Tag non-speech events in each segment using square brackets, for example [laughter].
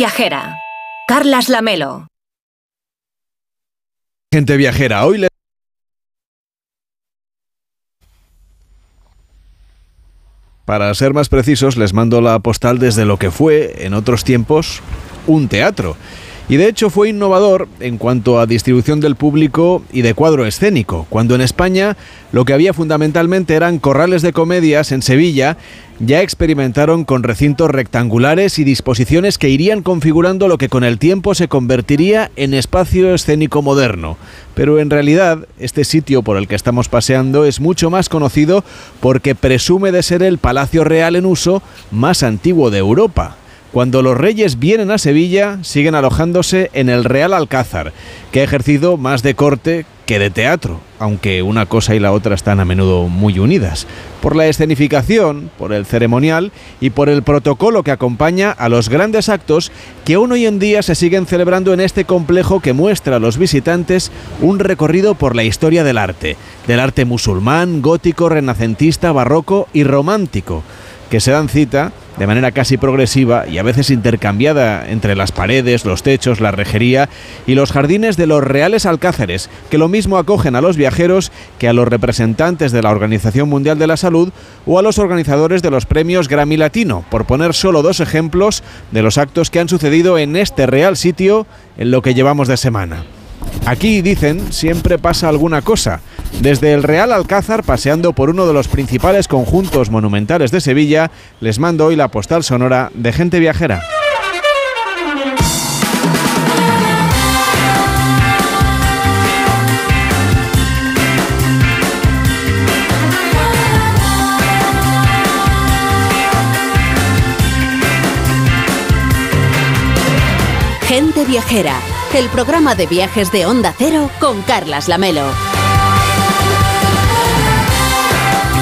Viajera. Carlas Lamelo. Gente viajera, hoy le... Para ser más precisos, les mando la postal desde lo que fue, en otros tiempos, un teatro. Y de hecho fue innovador en cuanto a distribución del público y de cuadro escénico, cuando en España lo que había fundamentalmente eran corrales de comedias en Sevilla, ya experimentaron con recintos rectangulares y disposiciones que irían configurando lo que con el tiempo se convertiría en espacio escénico moderno. Pero en realidad, este sitio por el que estamos paseando es mucho más conocido porque presume de ser el Palacio Real en uso más antiguo de Europa. Cuando los reyes vienen a Sevilla, siguen alojándose en el Real Alcázar, que ha ejercido más de corte que de teatro, aunque una cosa y la otra están a menudo muy unidas, por la escenificación, por el ceremonial y por el protocolo que acompaña a los grandes actos que aún hoy en día se siguen celebrando en este complejo que muestra a los visitantes un recorrido por la historia del arte, del arte musulmán, gótico, renacentista, barroco y romántico que se dan cita de manera casi progresiva y a veces intercambiada entre las paredes, los techos, la rejería y los jardines de los reales alcázares, que lo mismo acogen a los viajeros que a los representantes de la Organización Mundial de la Salud o a los organizadores de los premios Grammy Latino, por poner solo dos ejemplos de los actos que han sucedido en este real sitio en lo que llevamos de semana. Aquí, dicen, siempre pasa alguna cosa. Desde el Real Alcázar, paseando por uno de los principales conjuntos monumentales de Sevilla, les mando hoy la postal sonora de gente viajera. Gente viajera el programa de viajes de Onda Cero con Carlas Lamelo.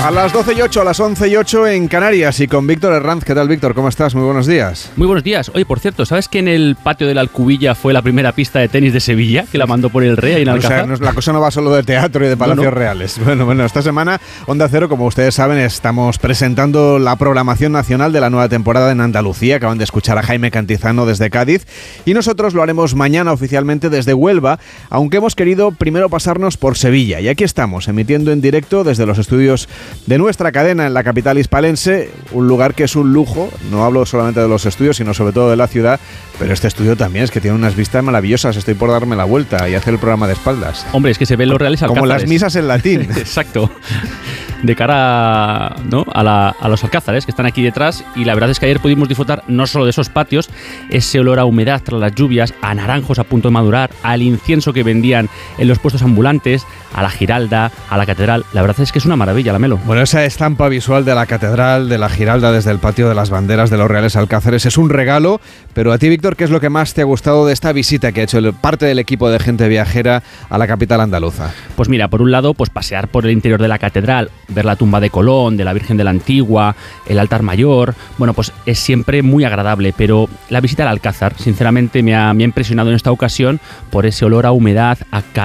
A las 12 y 8, a las 11 y 8 en Canarias y con Víctor Herranz. ¿Qué tal, Víctor? ¿Cómo estás? Muy buenos días. Muy buenos días. Oye, por cierto, ¿sabes que en el patio de la Alcubilla fue la primera pista de tenis de Sevilla que la mandó por el Rey en O sea, la cosa no va solo de teatro y de palacios No, no. reales. [laughs] Bueno, bueno, esta semana Onda Cero, como ustedes saben, estamos presentando la programación nacional de la nueva temporada en Andalucía. Acaban de escuchar a Jaime Cantizano desde Cádiz y nosotros lo haremos mañana oficialmente desde Huelva, aunque hemos querido primero pasarnos por Sevilla. Y aquí estamos, emitiendo en directo desde los estudios de nuestra cadena en la capital hispalense, un lugar que es un lujo. No hablo solamente de los estudios, sino sobre todo de la ciudad, pero este estudio también es que tiene unas vistas maravillosas. Estoy por darme la vuelta y hacer el programa de espaldas. Hombre, es que se ven los reales Como las misas en latín. [laughs] Exacto. [laughs] De cara ¿no? a, la- a los alcázares que están aquí detrás. Y la verdad es que ayer pudimos disfrutar no solo de esos patios, ese olor a humedad tras las lluvias, a naranjos a punto de madurar, al incienso que vendían en los puestos ambulantes, a la giralda, a la catedral. La verdad es que es una maravilla, la melo. Bueno, esa estampa visual de la catedral, de la Giralda desde el patio de las banderas de los Reales Alcázares es un regalo, pero a ti, Víctor, ¿qué es lo que más te ha gustado de esta visita que ha hecho el- parte del equipo de gente viajera a la capital andaluza? Pues mira, por un lado, pues pasear por el interior de la catedral, ver la tumba de Colón, de la Virgen de la Antigua, el altar mayor, bueno, pues es siempre muy agradable, pero la visita al Alcázar, sinceramente, me ha, me ha impresionado en esta ocasión por ese olor a humedad,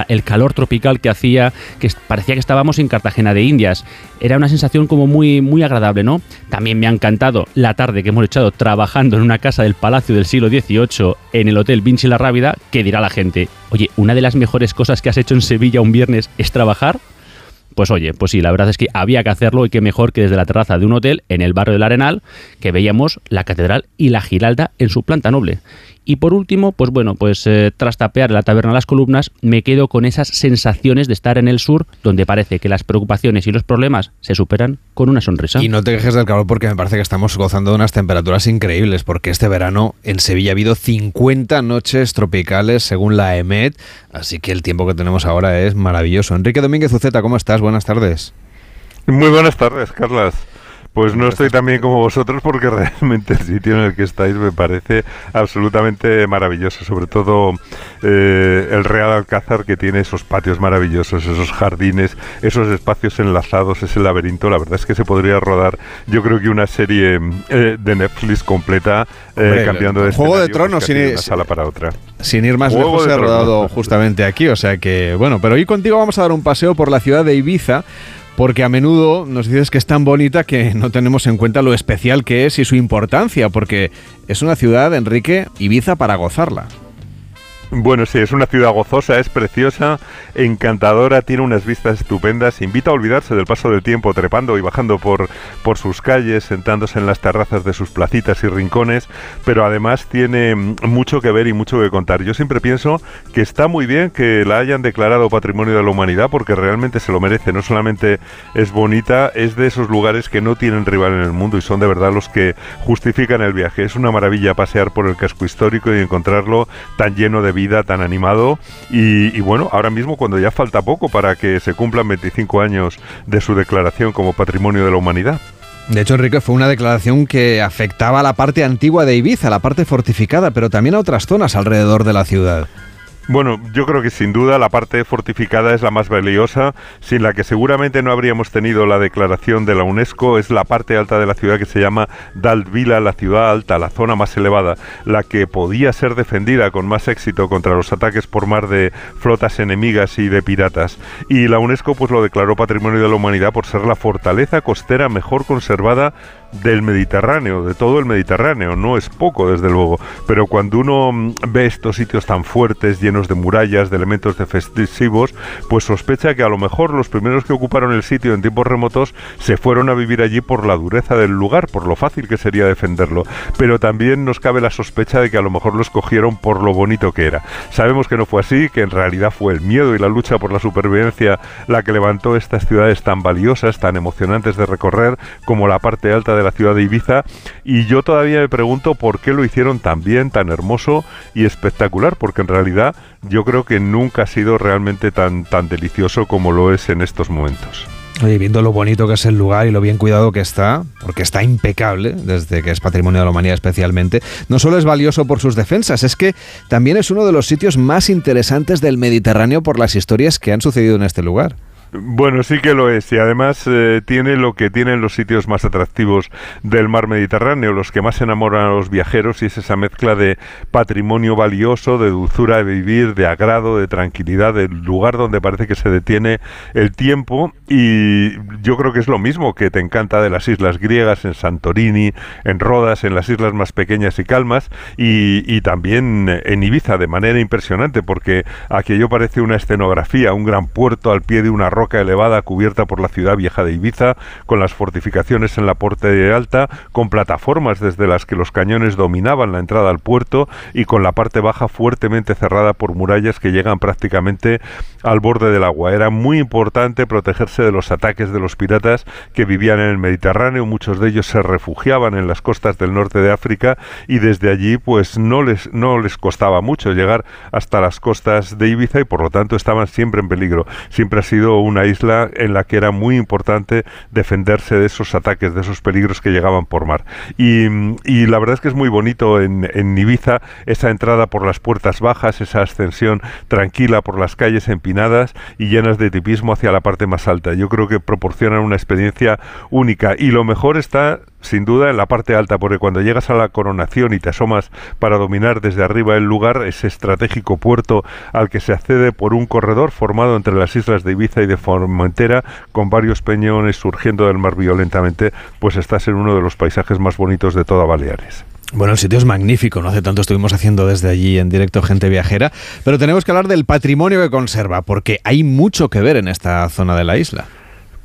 el calor tropical que hacía, que parecía que estábamos en Cartagena de Indias. Era una sensación como muy, muy agradable, ¿no? También me ha encantado la tarde que hemos echado trabajando en una casa del Palacio del siglo XVIII en el Hotel Vinci La Rábida, que dirá la gente, oye, una de las mejores cosas que has hecho en Sevilla un viernes es trabajar. Pues oye, pues sí, la verdad es que había que hacerlo y qué mejor que desde la terraza de un hotel en el barrio del Arenal, que veíamos la catedral y la Giralda en su planta noble. Y por último, pues bueno, pues eh, tras tapear la taberna Las Columnas, me quedo con esas sensaciones de estar en el sur, donde parece que las preocupaciones y los problemas se superan con una sonrisa. Y no te quejes del calor porque me parece que estamos gozando de unas temperaturas increíbles, porque este verano en Sevilla ha habido 50 noches tropicales según la EMET, así que el tiempo que tenemos ahora es maravilloso. Enrique Domínguez Uceta, ¿cómo estás? Buenas tardes. Muy buenas tardes, Carlas. Pues no estoy tan bien como vosotros porque [laughs] realmente el sitio en el que estáis me parece absolutamente maravilloso, sobre todo eh, el Real Alcázar que tiene esos patios maravillosos, esos jardines, esos espacios enlazados, ese laberinto. La verdad es que se podría rodar, yo creo que una serie eh, de Netflix completa eh, Hombre, cambiando de Juego de Tronos, pues, de sin- una sala para otra. Sin ir más Juego lejos, se ha Tronos. rodado justamente aquí, o sea que, bueno, pero hoy contigo vamos a dar un paseo por la ciudad de Ibiza, porque a menudo nos dices que es tan bonita que no tenemos en cuenta lo especial que es y su importancia, porque es una ciudad, Enrique, Ibiza para gozarla. Bueno, sí, es una ciudad gozosa, es preciosa, encantadora, tiene unas vistas estupendas, invita a olvidarse del paso del tiempo trepando y bajando por, por sus calles, sentándose en las terrazas de sus placitas y rincones, pero además tiene mucho que ver y mucho que contar. Yo siempre pienso que está muy bien que la hayan declarado Patrimonio de la Humanidad porque realmente se lo merece, no solamente es bonita, es de esos lugares que no tienen rival en el mundo y son de verdad los que justifican el viaje. Es una maravilla pasear por el casco histórico y encontrarlo tan lleno de vida tan animado y, bueno, ahora mismo cuando ya falta poco para que se cumplan 25 años de su declaración como Patrimonio de la Humanidad. De hecho, Enrique, fue una declaración que afectaba a la parte antigua de Ibiza, la parte fortificada, pero también a otras zonas alrededor de la ciudad. Bueno, yo creo que sin duda la parte fortificada es la más valiosa, sin la que seguramente no habríamos tenido la declaración de la UNESCO, es la parte alta de la ciudad que se llama Daltvila, la ciudad alta, la zona más elevada, la que podía ser defendida con más éxito contra los ataques por mar de flotas enemigas y de piratas. Y la UNESCO pues lo declaró Patrimonio de la Humanidad por ser la fortaleza costera mejor conservada del Mediterráneo, de todo el Mediterráneo, no es poco desde luego, pero cuando uno mm, ve estos sitios tan fuertes, llenos de murallas, de elementos defensivos, pues sospecha que a lo mejor los primeros que ocuparon el sitio en tiempos remotos se fueron a vivir allí por la dureza del lugar, por lo fácil que sería defenderlo, pero también nos cabe la sospecha de que a lo mejor lo escogieron por lo bonito que era. Sabemos que no fue así, que en realidad fue el miedo y la lucha por la supervivencia la que levantó estas ciudades tan valiosas, tan emocionantes de recorrer, como la parte alta de la ciudad de Ibiza y yo todavía me pregunto por qué lo hicieron tan bien, tan hermoso y espectacular, porque en realidad yo creo que nunca ha sido realmente tan, tan delicioso como lo es en estos momentos. Oye, viendo lo bonito que es el lugar y lo bien cuidado que está, porque está impecable, desde que es patrimonio de la humanidad especialmente, no solo es valioso por sus defensas, es que también es uno de los sitios más interesantes del Mediterráneo por las historias que han sucedido en este lugar. Bueno, sí que lo es y además eh, tiene lo que tienen los sitios más atractivos del mar Mediterráneo, los que más enamoran a los viajeros y es esa mezcla de patrimonio valioso, de dulzura de vivir, de agrado, de tranquilidad, del lugar donde parece que se detiene el tiempo y yo creo que es lo mismo que te encanta de las islas griegas, en Santorini, en Rodas, en las islas más pequeñas y calmas y, y también en Ibiza de manera impresionante porque aquello parece una escenografía, un gran puerto al pie de una roca roca elevada cubierta por la ciudad vieja de Ibiza, con las fortificaciones en la parte alta, con plataformas desde las que los cañones dominaban la entrada al puerto y con la parte baja fuertemente cerrada por murallas que llegan prácticamente al borde del agua. Era muy importante protegerse de los ataques de los piratas que vivían en el Mediterráneo, muchos de ellos se refugiaban en las costas del norte de África y desde allí pues no les no les costaba mucho llegar hasta las costas de Ibiza y por lo tanto estaban siempre en peligro. Siempre ha sido un una isla en la que era muy importante defenderse de esos ataques, de esos peligros que llegaban por mar. Y, la verdad es que es muy bonito en, en, esa entrada por las puertas bajas, esa ascensión tranquila por las calles empinadas y llenas de tipismo hacia la parte más alta. Yo creo que proporcionan una experiencia única y lo mejor está sin duda en la parte alta, porque cuando llegas a la coronación y te asomas para dominar desde arriba el lugar, ese estratégico puerto al que se accede por un corredor formado entre las islas de Ibiza y de Formentera, con varios peñones surgiendo del mar violentamente, pues estás en uno de los paisajes más bonitos de toda Baleares. Bueno, el sitio es magnífico, no hace tanto estuvimos haciendo desde allí en directo gente viajera, pero tenemos que hablar del patrimonio que conserva, porque hay mucho que ver en esta zona de la isla.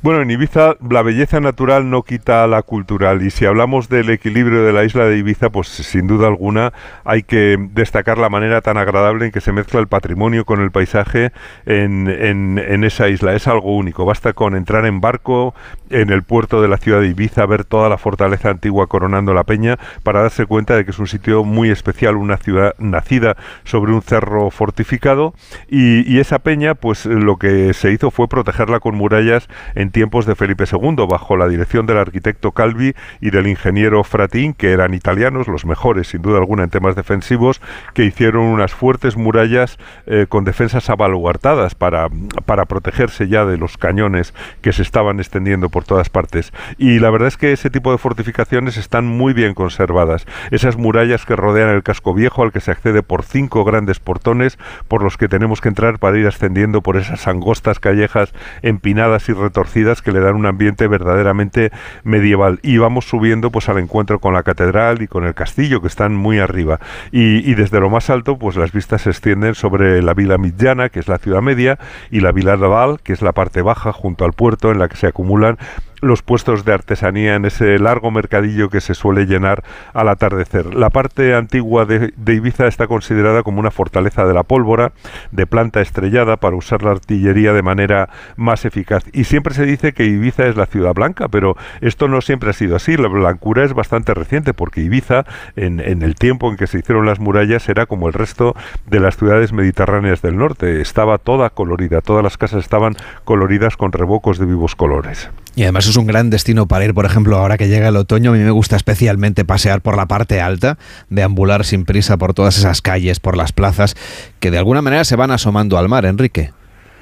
Bueno, en Ibiza la belleza natural no quita la cultural y si hablamos del equilibrio de la isla de Ibiza, pues sin duda alguna hay que destacar la manera tan agradable en que se mezcla el patrimonio con el paisaje en, en, esa isla. Es algo único. Basta con entrar en barco en el puerto de la ciudad de Ibiza, ver toda la fortaleza antigua coronando la peña para darse cuenta de que es un sitio muy especial, una ciudad nacida sobre un cerro fortificado y, y esa peña, pues lo que se hizo fue protegerla con murallas en tiempos de Felipe II, bajo la dirección del arquitecto Calvi y del ingeniero Fratín, que eran italianos, los mejores sin duda alguna en temas defensivos, que hicieron unas fuertes murallas eh, con defensas abaluartadas para, para protegerse ya de los cañones que se estaban extendiendo por todas partes. Y la verdad es que ese tipo de fortificaciones están muy bien conservadas. Esas murallas que rodean el casco viejo al que se accede por cinco grandes portones por los que tenemos que entrar para ir ascendiendo por esas angostas callejas empinadas y retorcidas que le dan un ambiente verdaderamente medieval. Y vamos subiendo pues al encuentro con la catedral y con el castillo que están muy arriba. Y, desde lo más alto pues las vistas se extienden sobre la vila Midjana, que es la ciudad media, y la vila Naval, que es la parte baja junto al puerto en la que se acumulan los puestos de artesanía en ese largo mercadillo que se suele llenar al atardecer. La parte antigua de, Ibiza está considerada como una fortaleza de la pólvora, de planta estrellada para usar la artillería de manera más eficaz. Y siempre se dice que Ibiza es la ciudad blanca, pero esto no siempre ha sido así. La blancura es bastante reciente porque Ibiza, en, el tiempo en que se hicieron las murallas, era como el resto de las ciudades mediterráneas del norte. Estaba toda colorida, todas las casas estaban coloridas con revocos de vivos colores. Y además es un gran destino para ir, por ejemplo, ahora que llega el otoño, a mí me gusta especialmente pasear por la parte alta, deambular sin prisa por todas esas calles, por las plazas, que de alguna manera se van asomando al mar, Enrique.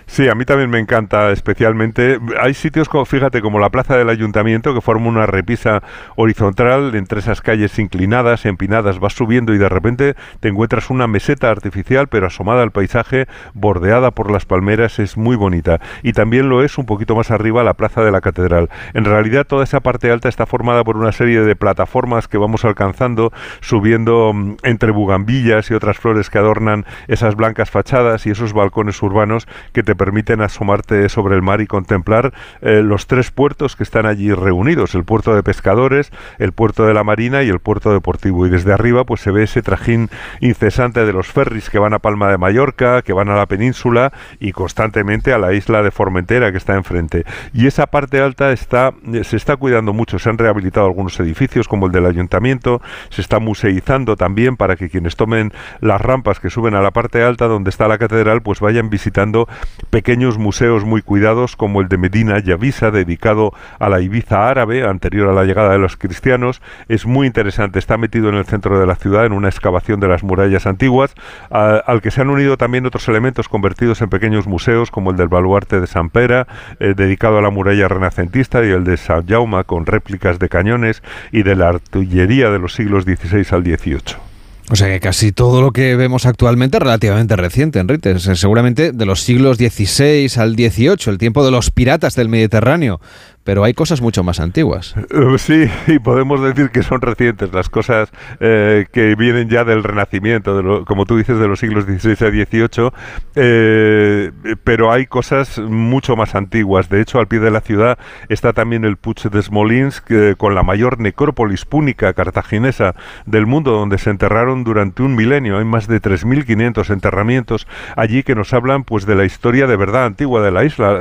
Sí, a mí también me encanta especialmente. Hay sitios, como, fíjate, como la plaza del ayuntamiento, que forma una repisa horizontal entre esas calles inclinadas, empinadas, vas subiendo y de repente te encuentras una meseta artificial, pero asomada al paisaje, bordeada por las palmeras, es muy bonita. Y también lo es un poquito más arriba la plaza de la catedral. En realidad toda esa parte alta está formada por una serie de plataformas que vamos alcanzando, subiendo mm, entre bugambillas y otras flores que adornan esas blancas fachadas y esos balcones urbanos que te permiten asomarte sobre el mar y contemplar eh, los tres puertos que están allí reunidos, el puerto de pescadores, el puerto de la marina y el puerto deportivo. Y desde arriba pues se ve ese trajín incesante de los ferries que van a Palma de Mallorca, que van a la península y constantemente a la isla de Formentera que está enfrente. Y esa parte alta está, eh, se está cuidando mucho, se han rehabilitado algunos edificios como el del ayuntamiento, se está museizando también para que quienes tomen las rampas que suben a la parte alta donde está la catedral pues vayan visitando pequeños museos muy cuidados como el de Medina Yavisa, dedicado a la Ibiza árabe, anterior a la llegada de los cristianos. Es muy interesante, está metido en el centro de la ciudad, en una excavación de las murallas antiguas, al que se han unido también otros elementos convertidos en pequeños museos, como el del baluarte de San Pera, eh, dedicado a la muralla renacentista, y el de San Jaume, con réplicas de cañones y de la artillería de los siglos XVI al XVIII. O sea que casi todo lo que vemos actualmente es relativamente reciente, Enrique. Seguramente de los siglos XVI al XVIII, el tiempo de los piratas del Mediterráneo pero hay cosas mucho más antiguas. Eh, sí, y podemos decir que son recientes las cosas eh, que vienen ya del Renacimiento, como tú dices, de los siglos XVI a XVIII, eh, pero hay cosas mucho más antiguas. De hecho, al pie de la ciudad está también el Puig de Smolensk, con la mayor necrópolis púnica cartaginesa del mundo, donde se enterraron durante un milenio. Hay más de 3.500 enterramientos allí que nos hablan pues de la historia de verdad antigua de la isla,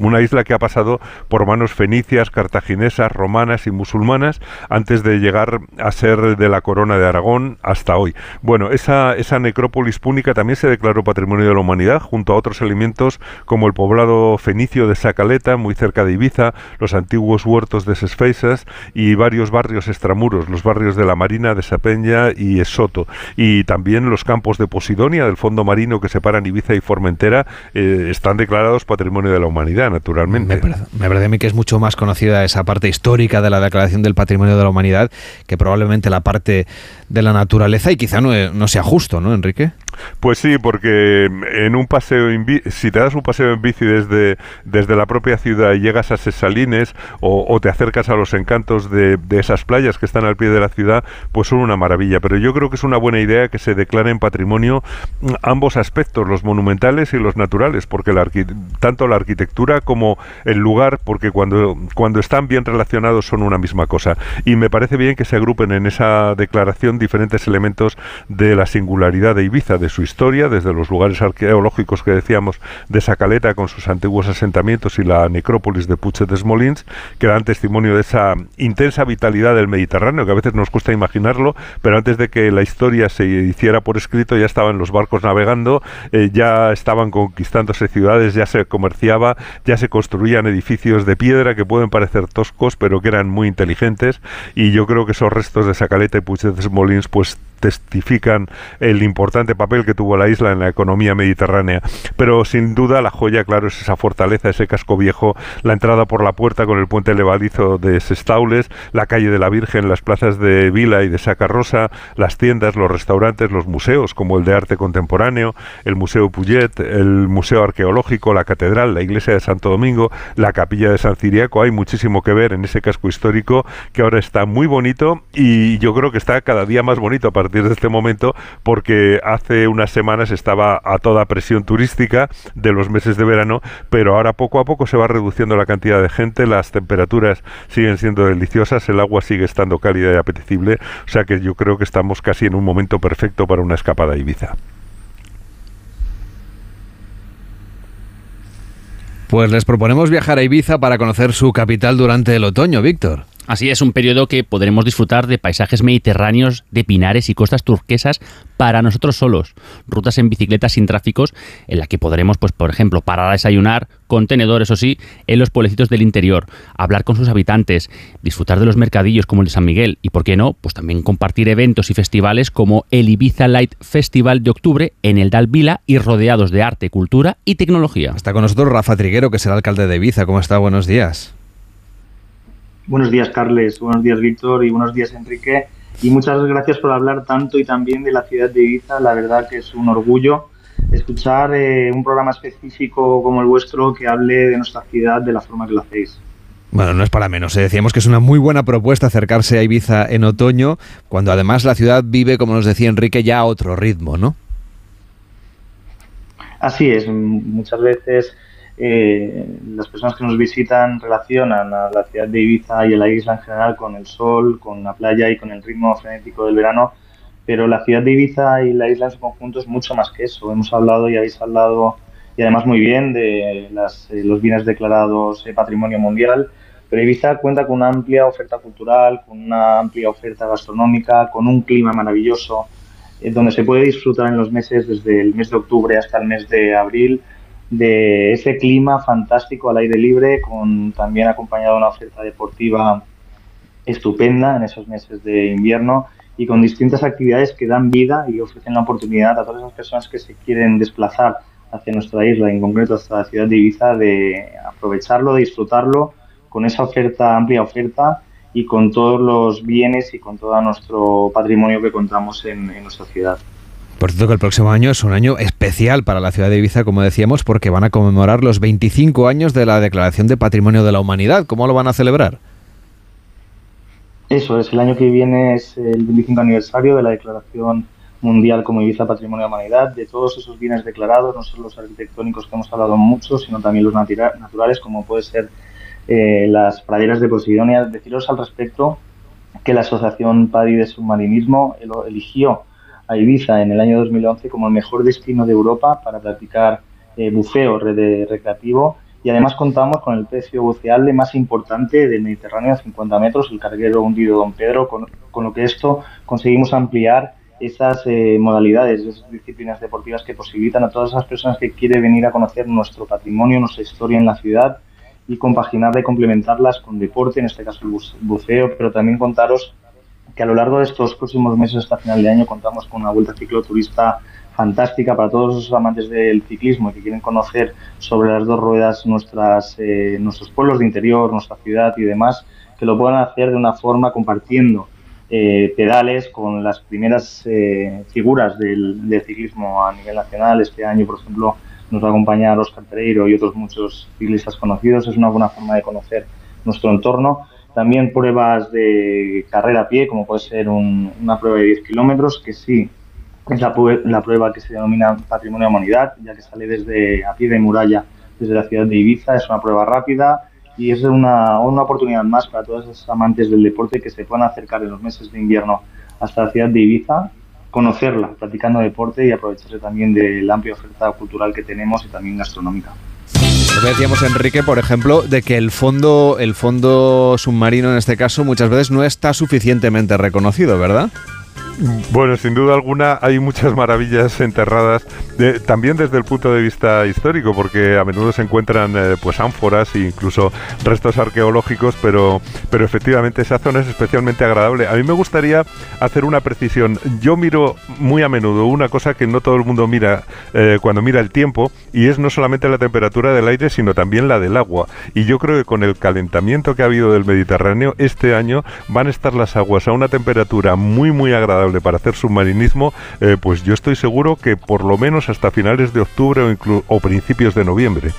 una isla que ha pasado por manos fenicias, cartaginesas, romanas y musulmanas antes de llegar a ser de la corona de Aragón hasta hoy. Bueno, esa, esa necrópolis púnica también se declaró Patrimonio de la Humanidad junto a otros elementos como el poblado fenicio de Sacaleta, muy cerca de Ibiza, los antiguos huertos de Sesfeisas y varios barrios extramuros, los barrios de la Marina, de Sapeña y Esoto, y también los campos de Posidonia, del fondo marino que separan Ibiza y Formentera, eh, están declarados Patrimonio de la Humanidad, naturalmente. Me parece, a mí que es mucho más conocida esa parte histórica de la Declaración del Patrimonio de la Humanidad que probablemente la parte de la naturaleza y quizá no, no sea justo, ¿no, Enrique? Pues sí, porque en un paseo, si te das un paseo en bici desde, desde la propia ciudad y llegas a Sesalines o, te acercas a los encantos de, esas playas que están al pie de la ciudad, pues son una maravilla. Pero yo creo que es una buena idea que se declaren patrimonio mm, ambos aspectos, los monumentales y los naturales, porque la tanto la arquitectura como el lugar, porque cuando, cuando están bien relacionados son una misma cosa. Y me parece bien que se agrupen en esa declaración diferentes elementos de la singularidad de Ibiza, de su historia, desde los lugares arqueológicos que decíamos de Sacaleta con sus antiguos asentamientos y la necrópolis de Puche de Smolins, que dan testimonio de esa intensa vitalidad del Mediterráneo, que a veces nos cuesta imaginarlo, pero antes de que la historia se hiciera por escrito ya estaban los barcos navegando, eh, ya estaban conquistándose ciudades, ya se comerciaba, ya se construían edificios de piedra que pueden parecer toscos, pero que eran muy inteligentes, y yo creo que esos restos de Sacaleta y Puche de Smolins pues testifican el importante papel que tuvo la isla en la economía mediterránea. Pero sin duda la joya, claro, es esa fortaleza, ese casco viejo, la entrada por la puerta con el puente levadizo de Sestaules, la calle de la Virgen, las plazas de Vila y de Sacarrosa, las tiendas, los restaurantes, los museos, como el de arte contemporáneo, el Museo Puyet, el Museo Arqueológico, la Catedral, la Iglesia de Santo Domingo, la Capilla de Ciriaco. Hay muchísimo que ver en ese casco histórico que ahora está muy bonito y yo creo que está cada día más bonito a partir de este momento porque hace unas semanas estaba a toda presión turística de los meses de verano, pero ahora poco a poco se va reduciendo la cantidad de gente, las temperaturas siguen siendo deliciosas, el agua sigue estando cálida y apetecible, o sea que yo creo que estamos casi en un momento perfecto para una escapada a Ibiza. Pues les proponemos viajar a Ibiza para conocer su capital durante el otoño, Víctor. Así es, un periodo que podremos disfrutar de paisajes mediterráneos, de pinares y costas turquesas para nosotros solos, rutas en bicicleta sin tráficos, en la que podremos, pues, por ejemplo, parar a desayunar, contenedor, eso sí, en los pueblecitos del interior, hablar con sus habitantes, disfrutar de los mercadillos como el de San Miguel y, por qué no, pues también compartir eventos y festivales como el Ibiza Light Festival de octubre en el Dal Vila y rodeados de arte, cultura y tecnología. Está con nosotros Rafa Triguero, que el alcalde de Ibiza. ¿Cómo está? Buenos días. Buenos días, Carles. Buenos días, Víctor. Y buenos días, Enrique. Y muchas gracias por hablar tanto y también de la ciudad de Ibiza. La verdad que es un orgullo escuchar eh, un programa específico como el vuestro que hable de nuestra ciudad de la forma que lo hacéis. Bueno, no es para menos. ¿eh? Decíamos que es una muy buena propuesta acercarse a Ibiza en otoño, cuando además la ciudad vive, como nos decía Enrique, ya a otro ritmo, ¿no? Así es. Muchas veces eh, las personas que nos visitan relacionan a la ciudad de Ibiza y a la isla en general con el sol, con la playa y con el ritmo frenético del verano, pero la ciudad de Ibiza y la isla en su conjunto es mucho más que eso. Hemos hablado y habéis hablado, y además muy bien, de las, eh, los bienes declarados eh, Patrimonio Mundial, pero Ibiza cuenta con una amplia oferta cultural, con una amplia oferta gastronómica, con un clima maravilloso, donde se puede disfrutar en los meses desde el mes de octubre hasta el mes de abril de ese clima fantástico al aire libre, con también acompañado una oferta deportiva estupenda en esos meses de invierno y con distintas actividades que dan vida y ofrecen la oportunidad a todas esas personas que se quieren desplazar hacia nuestra isla, en concreto hasta la ciudad de Ibiza, de aprovecharlo, de disfrutarlo con esa oferta, amplia oferta y con todos los bienes y con todo nuestro patrimonio que contamos en nuestra ciudad. Por cierto que el próximo año es un año especial para la ciudad de Ibiza, como decíamos, porque van a conmemorar los 25 años de la Declaración de Patrimonio de la Humanidad. ¿Cómo lo van a celebrar? Eso es, el año que viene es el 25 aniversario de la Declaración Mundial como Ibiza Patrimonio de la Humanidad, de todos esos bienes declarados, no solo los arquitectónicos que hemos hablado mucho, sino también los naturales, como puede ser eh, las praderas de Posidonia. Deciros al respecto que la Asociación PADI de Submarinismo eligió a Ibiza en el año 2011 como el mejor destino de Europa para practicar eh, buceo recreativo. Y además contamos con el precio buceable más importante del Mediterráneo a 50 metros, el carguero hundido Don Pedro, con, lo que esto conseguimos ampliar esas eh, modalidades, esas disciplinas deportivas que posibilitan a todas esas personas que quieren venir a conocer nuestro patrimonio, nuestra historia en la ciudad y compaginarla y complementarlas con deporte, en este caso el buceo, pero también contaros que a lo largo de estos próximos meses hasta final de año contamos con una vuelta cicloturista fantástica para todos los amantes del ciclismo y que quieren conocer sobre las dos ruedas nuestras, eh, nuestros pueblos de interior, nuestra ciudad y demás, que lo puedan hacer de una forma compartiendo eh, pedales con las primeras eh, figuras del, del, ciclismo a nivel nacional. Este año, por ejemplo, nos va a acompañar Oscar Pereiro y otros muchos ciclistas conocidos. Es una buena forma de conocer nuestro entorno también pruebas de carrera a pie, como puede ser una prueba de 10 kilómetros, que sí es la, la, prueba que se denomina Patrimonio de Humanidad, ya que sale desde a pie de muralla desde la ciudad de Ibiza. Es una prueba rápida y es una, una oportunidad más para todos esos amantes del deporte que se puedan acercar en los meses de invierno hasta la ciudad de Ibiza, conocerla practicando deporte y aprovecharse también de la amplia oferta cultural que tenemos y también gastronómica. Decíamos, Enrique, por ejemplo, de que el fondo, el fondo submarino en este caso muchas veces no está suficientemente reconocido, ¿verdad? Bueno, sin duda alguna hay muchas maravillas enterradas, también desde el punto de vista histórico, porque a menudo se encuentran eh, pues ánforas e incluso restos arqueológicos, pero, pero efectivamente esa zona es especialmente agradable. A mí me gustaría hacer una precisión. Yo miro muy a menudo una cosa que no todo el mundo mira eh, cuando mira el tiempo, y es no solamente la temperatura del aire, sino también la del agua. Y yo creo que con el calentamiento que ha habido del Mediterráneo, este año van a estar las aguas a una temperatura muy, muy agradable para hacer submarinismo, eh, pues yo estoy seguro que por lo menos hasta finales de octubre o, o principios de noviembre.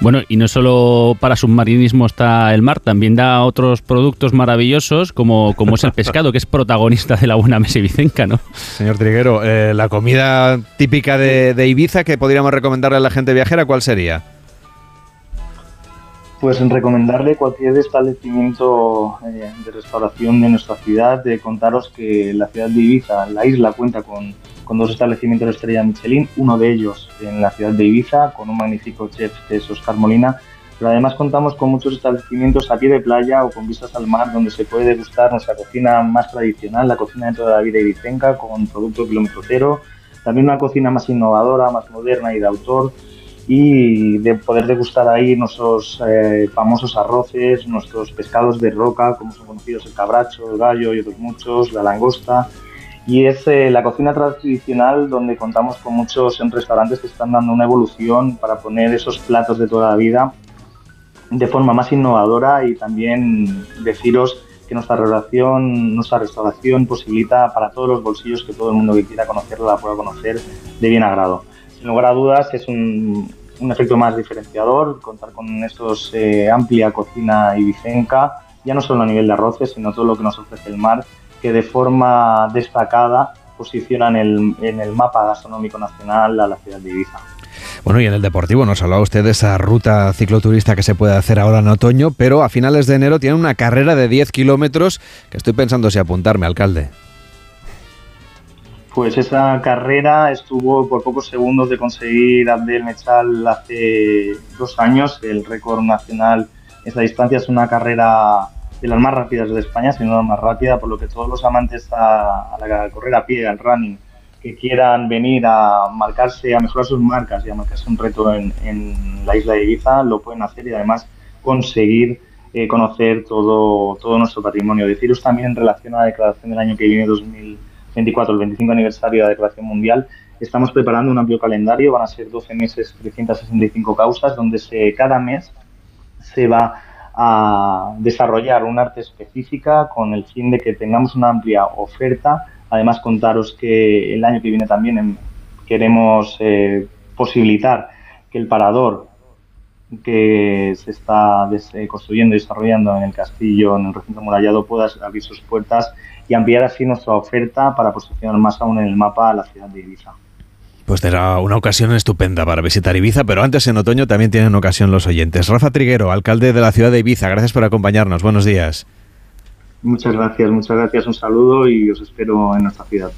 Bueno, y no solo para submarinismo está el mar, también da otros productos maravillosos como, como es el [laughs] pescado, que es protagonista de la buena mesa ibicenca, ¿no? Señor Triguero, eh, la comida típica de, de Ibiza que podríamos recomendarle a la gente viajera, ¿cuál sería? Pues en recomendarle cualquier establecimiento eh, de restauración de nuestra ciudad, de contaros que la ciudad de Ibiza, la isla cuenta con, con, dos establecimientos de estrella Michelin, uno de ellos en la ciudad de Ibiza, con un magnífico chef que es Oscar Molina, pero además contamos con muchos establecimientos a pie de playa o con vistas al mar donde se puede degustar nuestra cocina más tradicional, la cocina de toda la vida ibicenca, con producto kilómetro cero, también una cocina más innovadora, más moderna y de autor, y de poder degustar ahí nuestros eh, famosos arroces, nuestros pescados de roca, como son conocidos el cabracho, el gallo y otros muchos, la langosta. Y es eh, la cocina tradicional donde contamos con muchos restaurantes que están dando una evolución para poner esos platos de toda la vida de forma más innovadora y también deciros que nuestra relación, nuestra restauración posibilita para todos los bolsillos que todo el mundo que quiera conocerla la pueda conocer de bien agrado sin lugar a dudas es un, efecto más diferenciador contar con estos eh, amplia cocina ibicenca, ya no solo a nivel de arroces, sino todo lo que nos ofrece el mar, que de forma destacada posicionan en el, en el mapa gastronómico nacional a la ciudad de Ibiza. Bueno, y en el deportivo nos hablaba usted de esa ruta cicloturista que se puede hacer ahora en otoño, pero a finales de enero tiene una carrera de 10 kilómetros que estoy pensando si apuntarme, alcalde. Pues esa carrera estuvo por pocos segundos de conseguir Abdel Mechal hace dos años. El récord nacional esa distancia es una carrera de las más rápidas de España, si no la más rápida, por lo que todos los amantes a, la correr a pie, al running, que quieran venir a marcarse, a mejorar sus marcas y a marcarse un reto en, la isla de Ibiza, lo pueden hacer y además conseguir eh, conocer todo, todo nuestro patrimonio. Deciros también en relación a la declaración del año que viene, 2000 24, el 25 aniversario de la Declaración Mundial, estamos preparando un amplio calendario, van a ser 12 meses, 365 causas, donde cada mes se va a desarrollar un arte específica con el fin de que tengamos una amplia oferta. Además, contaros que el año que viene también queremos eh, posibilitar que el parador que se está construyendo y desarrollando en el castillo, en el recinto murallado, pueda abrir sus puertas y ampliar así nuestra oferta para posicionar más aún en el mapa a la ciudad de Ibiza. Pues será una ocasión estupenda para visitar Ibiza, pero antes en otoño también tienen ocasión los oyentes. Rafa Triguero, alcalde de la ciudad de Ibiza, gracias por acompañarnos. Buenos días. Muchas gracias, muchas gracias, un saludo y os espero en nuestra ciudad.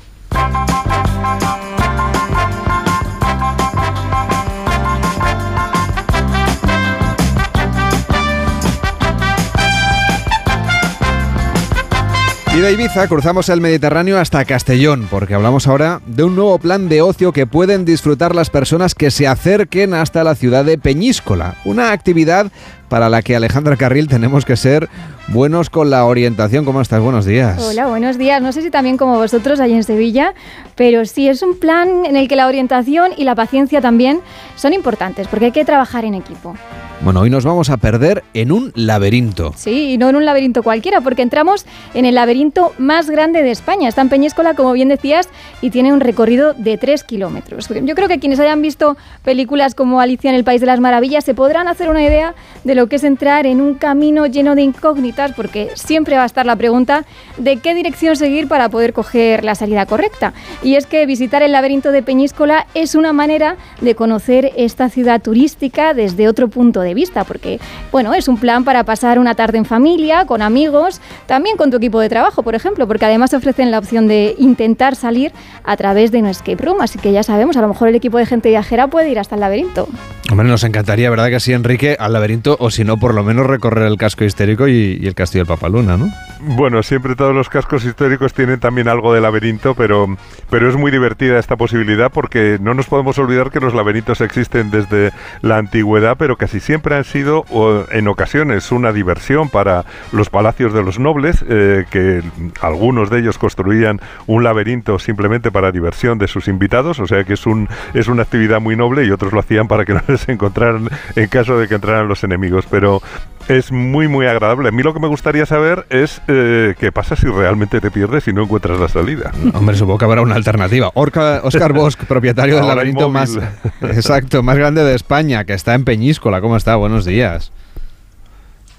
Y de Ibiza cruzamos el Mediterráneo hasta Castellón, porque hablamos ahora de un nuevo plan de ocio que pueden disfrutar las personas que se acerquen hasta la ciudad de Peñíscola. Una actividad para la que Alejandra Carril tenemos que ser buenos con la orientación. ¿Cómo estás? Buenos días. Hola, buenos días. No sé si también como vosotros allí en Sevilla, pero sí es un plan en el que la orientación y la paciencia también son importantes, porque hay que trabajar en equipo. Bueno, hoy nos vamos a perder en un laberinto. Sí, y no en un laberinto cualquiera, porque entramos en el laberinto más grande de España. Está en Peñíscola, como bien decías, y tiene un recorrido de 3 kilómetros. Yo creo que quienes hayan visto películas como Alicia en el País de las Maravillas se podrán hacer una idea de lo que es entrar en un camino lleno de incógnitas, porque siempre va a estar la pregunta de qué dirección seguir para poder coger la salida correcta. Y es que visitar el laberinto de Peñíscola es una manera de conocer esta ciudad turística desde otro punto de vista, porque bueno, es un plan para pasar una tarde en familia, con amigos, también con tu equipo de trabajo, por ejemplo, porque además ofrecen la opción de intentar salir a través de un escape room, así que ya sabemos, a lo mejor el equipo de gente viajera puede ir hasta el laberinto. Hombre, nos encantaría, ¿verdad que sí, Enrique, al laberinto, o si no, por lo menos recorrer el casco histérico y, y el castillo del Papaluna, ¿no? Bueno, siempre todos los cascos históricos tienen también algo de laberinto, pero, pero es muy divertida esta posibilidad porque no nos podemos olvidar que los laberintos existen desde la antigüedad, pero casi siempre han sido en ocasiones una diversión para los palacios de los nobles, eh, que algunos de ellos construían un laberinto simplemente para diversión de sus invitados, o sea que es, un, es una actividad muy noble y otros lo hacían para que no les encontraran en caso de que entraran los enemigos, pero es muy muy agradable. A mí lo que me gustaría saber es eh, qué pasa si realmente te pierdes y no encuentras la salida. Hombre, supongo que habrá una alternativa. Oscar Bosch, propietario del laberinto más [laughs] exacto, más grande de España, que está en Peñíscola. ¿Cómo está? Buenos días.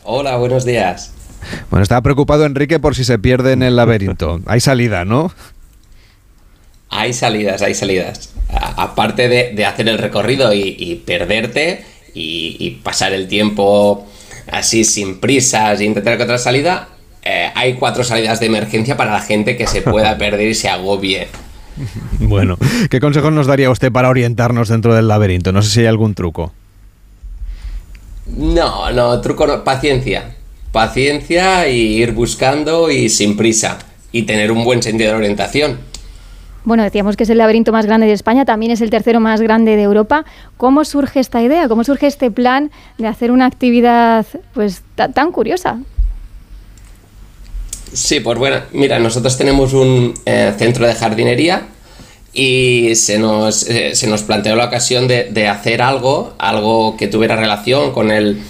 Hola, buenos días. Bueno, estaba preocupado Enrique por si se pierde en el laberinto. Hay salida, ¿no? Hay salidas, hay salidas. aparte de, hacer el recorrido y, perderte y, pasar el tiempo así sin prisas e intentar encontrar salida, eh, hay cuatro salidas de emergencia para la gente que se pueda [laughs] perder y se agobie. Bueno, ¿qué consejos nos daría usted para orientarnos dentro del laberinto? No sé si hay algún truco. No, no, truco no, paciencia. Paciencia y ir buscando y sin prisa. Y tener un buen sentido de orientación. Bueno, decíamos que es el laberinto más grande de España, también es el tercero más grande de Europa. ¿Cómo surge esta idea? ¿Cómo surge este plan de hacer una actividad pues tan curiosa? Sí, pues bueno, mira, nosotros tenemos un eh, centro de jardinería y se nos, eh, se nos planteó la ocasión de, hacer algo, algo que tuviera relación con el,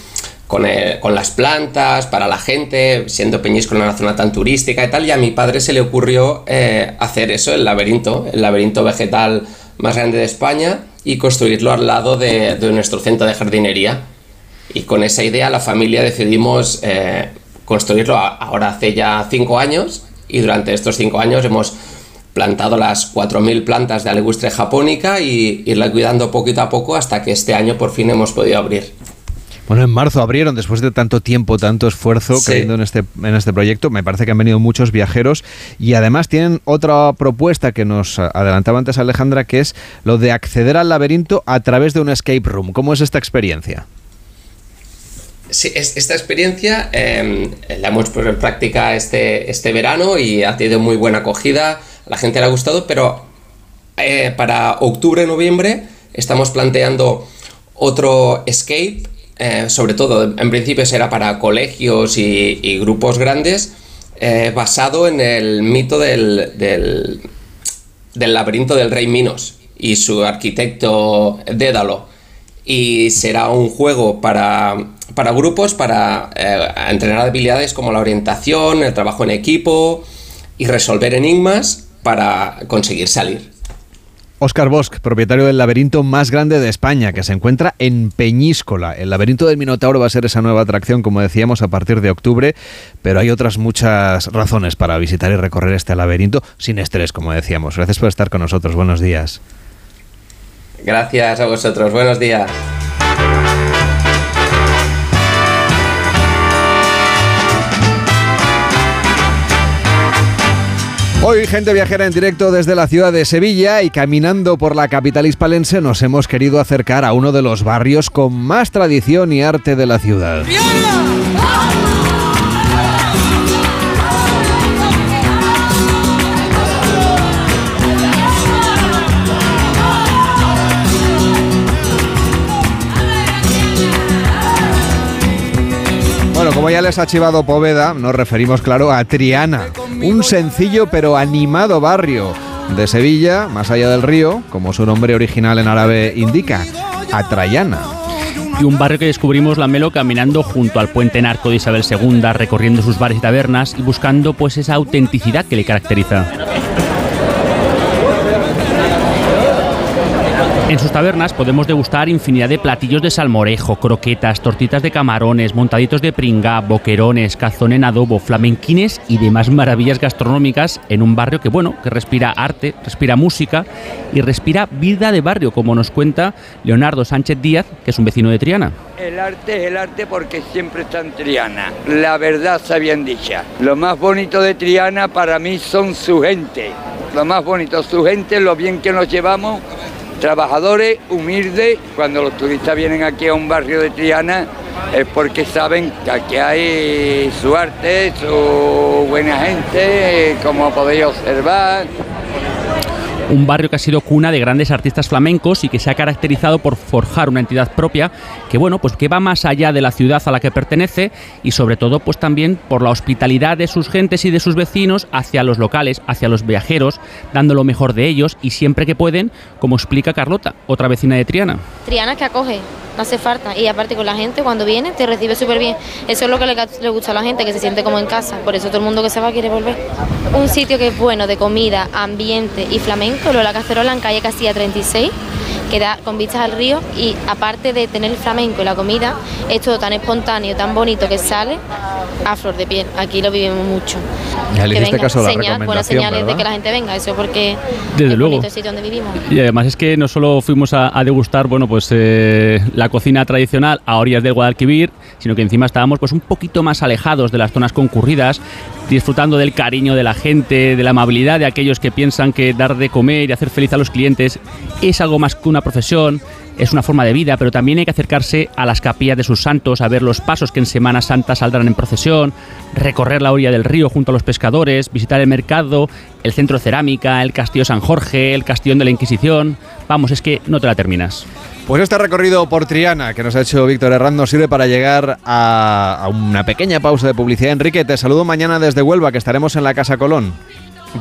con, con, las plantas, para la gente, siendo Peñíscola una zona tan turística y tal, y a mi padre se le ocurrió eh, hacer eso, el laberinto, el laberinto vegetal más grande de España, y construirlo al lado de, de nuestro centro de jardinería. Y con esa idea la familia decidimos construirlo ahora hace ya cinco años y durante estos cinco años hemos plantado las 4.000 plantas de alegustre japónica y irla cuidando poquito a poco hasta que este año por fin hemos podido abrir. Bueno, en marzo abrieron, después de tanto tiempo, tanto esfuerzo creyendo en este, en este proyecto. Me parece que han venido muchos viajeros y además tienen otra propuesta que nos adelantaba antes Alejandra, que es lo de acceder al laberinto a través de un escape room. ¿Cómo es esta experiencia? Sí, esta experiencia em, la hemos puesto en práctica este, este verano y ha tenido muy buena acogida, a la gente le ha gustado, pero eh, para octubre-noviembre estamos planteando otro escape, eh, sobre todo en principio será para colegios y, grupos grandes, eh, basado en el mito del, del, del laberinto del rey Minos y su arquitecto Dédalo. Y será un juego para para grupos, para eh, entrenar habilidades como la orientación, el trabajo en equipo y resolver enigmas para conseguir salir. Oscar Bosch, propietario del laberinto más grande de España, que se encuentra en Peñíscola. El laberinto del Minotauro va a ser esa nueva atracción, como decíamos, a partir de octubre, pero hay otras muchas razones para visitar y recorrer este laberinto sin estrés, como decíamos. Gracias por estar con nosotros. Buenos días. Gracias a vosotros. Buenos días. Hoy, gente viajera en directo desde la ciudad de Sevilla y caminando por la capital hispalense nos hemos querido acercar a uno de los barrios con más tradición y arte de la ciudad. Como ya les ha chivado Poveda, nos referimos, claro, a Triana, un sencillo pero animado barrio de Sevilla, más allá del río, como su nombre original en árabe indica, Atrayana y un barrio que descubrimos la Melo caminando junto al puente narco de Isabel II, recorriendo sus bares y tabernas y buscando pues esa autenticidad que le caracteriza. En sus tabernas podemos degustar infinidad de platillos de salmorejo, croquetas, tortitas de camarones, montaditos de pringá, boquerones, cazón en adobo, flamenquines y demás maravillas gastronómicas en un barrio que, bueno, que respira arte, respira música y respira vida de barrio, como nos cuenta Leonardo Sánchez Díaz, que es un vecino de Triana. El arte es el arte porque siempre está en Triana. La verdad se habían dicha. Lo más bonito de Triana para mí son su gente. Lo más bonito, su gente, lo bien que nos llevamos trabajadores, humildes. Cuando los turistas vienen aquí a un barrio de Triana, es porque saben que aquí hay su arte, su buena gente, como podéis observar un barrio que ha sido cuna de grandes artistas flamencos y que se ha caracterizado por forjar una entidad propia que bueno, pues que va más allá de la ciudad a la que pertenece y sobre todo pues también por la hospitalidad de sus gentes y de sus vecinos hacia los locales, hacia los viajeros, dando lo mejor de ellos y siempre que pueden, como explica Carlota, otra vecina de Triana. Triana que acoge no hace falta. Y aparte con la gente, cuando viene, te recibe súper bien. Eso es lo que le, gusta a la gente, que se siente como en casa. Por eso todo el mundo que se va quiere volver. Un sitio que es bueno de comida, ambiente y flamenco, lo la cacerola en calle Castilla 36 que da con vistas al río y aparte de tener el flamenco y la comida, es todo tan espontáneo, tan bonito que sale a flor de piel. Aquí lo vivimos mucho. Ya le que caso la buenas señales de que la gente venga, eso porque Desde luego. el sitio donde vivimos. Y además es que no solo fuimos a, degustar, bueno, pues eh, la cocina tradicional a orillas del Guadalquivir, sino que encima estábamos pues un poquito más alejados de las zonas concurridas, disfrutando del cariño de la gente, de la amabilidad de aquellos que piensan que dar de comer y hacer feliz a los clientes es algo más que una profesión, es una forma de vida, pero también hay que acercarse a las capillas de sus santos, a ver los pasos que en Semana Santa saldrán en procesión, recorrer la orilla del río junto a los pescadores, visitar el mercado, el centro de cerámica, el castillo San Jorge, el castillo de la Inquisición. Vamos, es que no te la terminas. Pues este recorrido por Triana que nos ha hecho Víctor Herrando sirve para llegar a, a una pequeña pausa de publicidad. Enrique, te saludo mañana desde Huelva, que estaremos en la Casa Colón.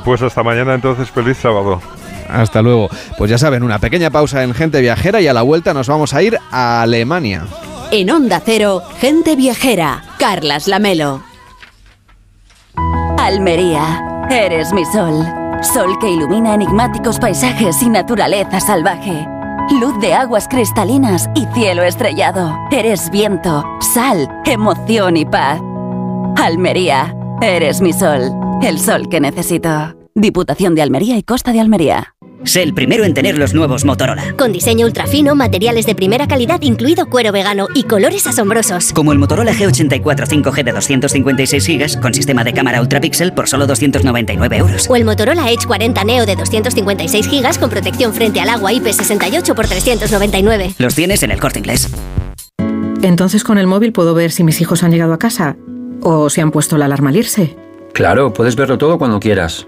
Pues hasta mañana entonces, feliz sábado. Hasta luego. Pues ya saben, una pequeña pausa en Gente Viajera y a la vuelta nos vamos a ir a Alemania. En Onda Cero, Gente Viajera, Carlas Lamelo. Almería, eres mi sol. Sol que ilumina enigmáticos paisajes y naturaleza salvaje. Luz de aguas cristalinas y cielo estrellado. Eres viento, sal, emoción y paz. Almería, eres mi sol. El sol que necesito. Diputación de Almería y Costa de Almería. Sé el primero en tener los nuevos Motorola. Con diseño ultra fino, materiales de primera calidad, incluido cuero vegano y colores asombrosos. Como el Motorola G84 5G de 256 GB con sistema de cámara ultra pixel por solo 299 euros. O el Motorola Edge 40 Neo de 256 GB con protección frente al agua IP68 por 399. Los tienes en el corte inglés. Entonces con el móvil puedo ver si mis hijos han llegado a casa o si han puesto la alarma al irse. Claro, puedes verlo todo cuando quieras.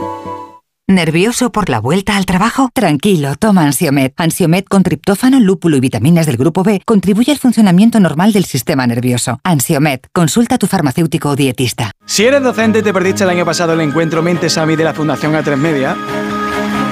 ¿Nervioso por la vuelta al trabajo? Tranquilo, toma Ansiomet. Ansiomet con triptófano, lúpulo y vitaminas del grupo B contribuye al funcionamiento normal del sistema nervioso. Ansiomet, consulta a tu farmacéutico o dietista. Si eres docente te perdiste el año pasado el encuentro Mentes AMI de la Fundación A3 Media,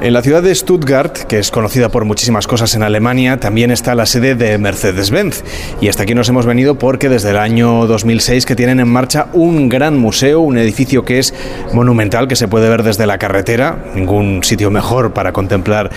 En la ciudad de Stuttgart, que es conocida por muchísimas cosas en Alemania, también está la sede de Mercedes-Benz. Y hasta aquí nos hemos venido porque desde el año 2006 que tienen en marcha un gran museo, un edificio que es monumental, que se puede ver desde la carretera. Ningún sitio mejor para contemplar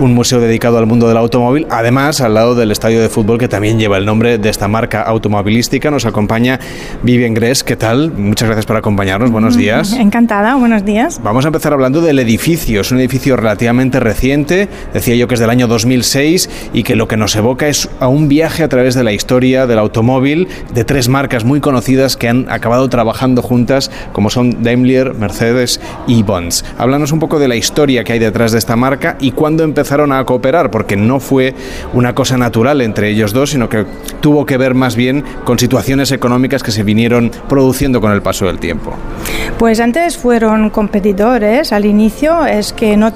un museo dedicado al mundo del automóvil. Además, al lado del estadio de fútbol que también lleva el nombre de esta marca automovilística, nos acompaña Vivian Gress. ¿Qué tal? Muchas gracias por acompañarnos. Buenos días. Encantada, buenos días. Vamos a empezar hablando del edificio. Es un edificio relativamente reciente, decía yo que es del año 2006 y que lo que nos evoca es a un viaje a través de la historia del automóvil de tres marcas muy conocidas que han acabado trabajando juntas, como son Daimler, Mercedes y Bonds. Háblanos un poco de la historia que hay detrás de esta marca y cuándo empezaron a cooperar, porque no fue una cosa natural entre ellos dos, sino que tuvo que ver más bien con situaciones económicas que se vinieron produciendo con el paso del tiempo. Pues antes fueron competidores al inicio, es que no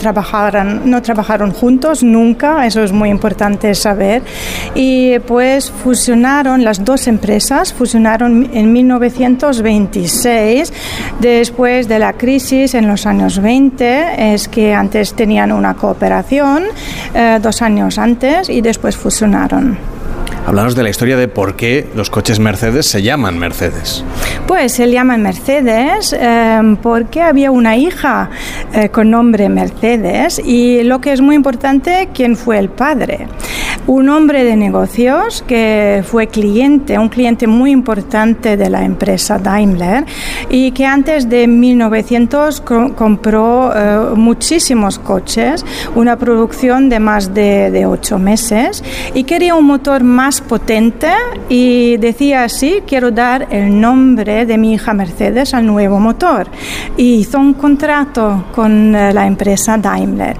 no trabajaron juntos nunca, eso es muy importante saber. Y pues fusionaron las dos empresas, fusionaron en 1926, después de la crisis en los años 20, es que antes tenían una cooperación, eh, dos años antes, y después fusionaron. Háblanos de la historia de por qué los coches Mercedes se llaman Mercedes. Pues se llaman Mercedes eh, porque había una hija eh, con nombre Mercedes y lo que es muy importante, ¿quién fue el padre? Un hombre de negocios que fue cliente, un cliente muy importante de la empresa Daimler y que antes de 1900 compró eh, muchísimos coches, una producción de más de, de ocho meses y quería un motor más potente y decía así, quiero dar el nombre de mi hija Mercedes al nuevo motor. Y hizo un contrato con eh, la empresa Daimler.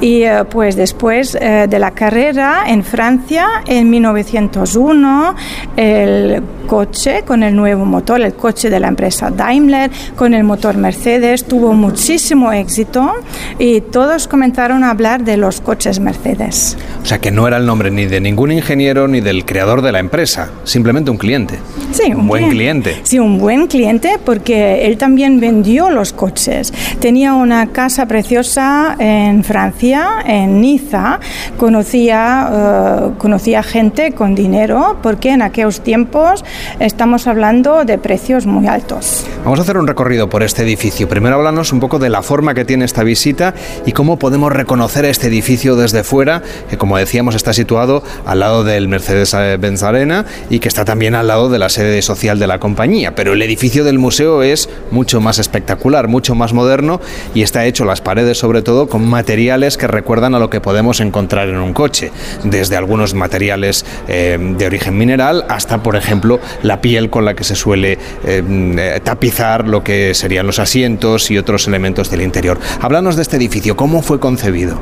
Y eh, pues después eh, de la carrera en Francia, en 1901, el coche con el nuevo motor, el coche de la empresa Daimler con el motor Mercedes, tuvo muchísimo éxito y todos comenzaron a hablar de los coches Mercedes. O sea que no era el nombre ni de ningún ingeniero ni del creador de la empresa, simplemente un cliente. Sí, un, buen cliente. Sí, un buen cliente porque él también vendió los coches. Tenía una casa preciosa en Francia, en Niza. Conocía, eh, conocía gente con dinero porque en aquellos tiempos estamos hablando de precios muy altos. Vamos a hacer un recorrido por este edificio. Primero háblanos un poco de la forma que tiene esta visita y cómo podemos reconocer este edificio desde fuera, que como decíamos está situado al lado del Mercedes Benz Arena y que está también al lado de la sede social de la compañía. Pero el edificio del museo es mucho más espectacular, mucho más moderno y está hecho las paredes sobre todo con materiales que recuerdan a lo que podemos encontrar en un coche, desde algunos materiales eh, de origen mineral hasta, por ejemplo, la piel con la que se suele eh, eh, tapizar lo que serían los asientos y otros elementos del interior. Háblanos de este edificio, ¿cómo fue concebido?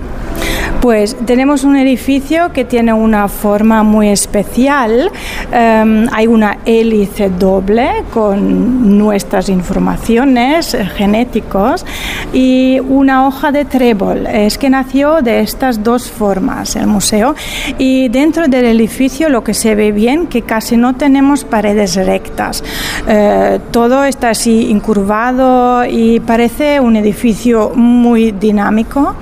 Pues tenemos un edificio que tiene una forma muy especial. Em, hay una hélice doble con nuestras informaciones eh, genéticos y una hoja de trébol. Es que nació de estas dos formas el museo y dentro del edificio lo que se ve bien que casi no tenemos paredes rectas. Eh, todo está así incurvado y parece un edificio muy dinámico.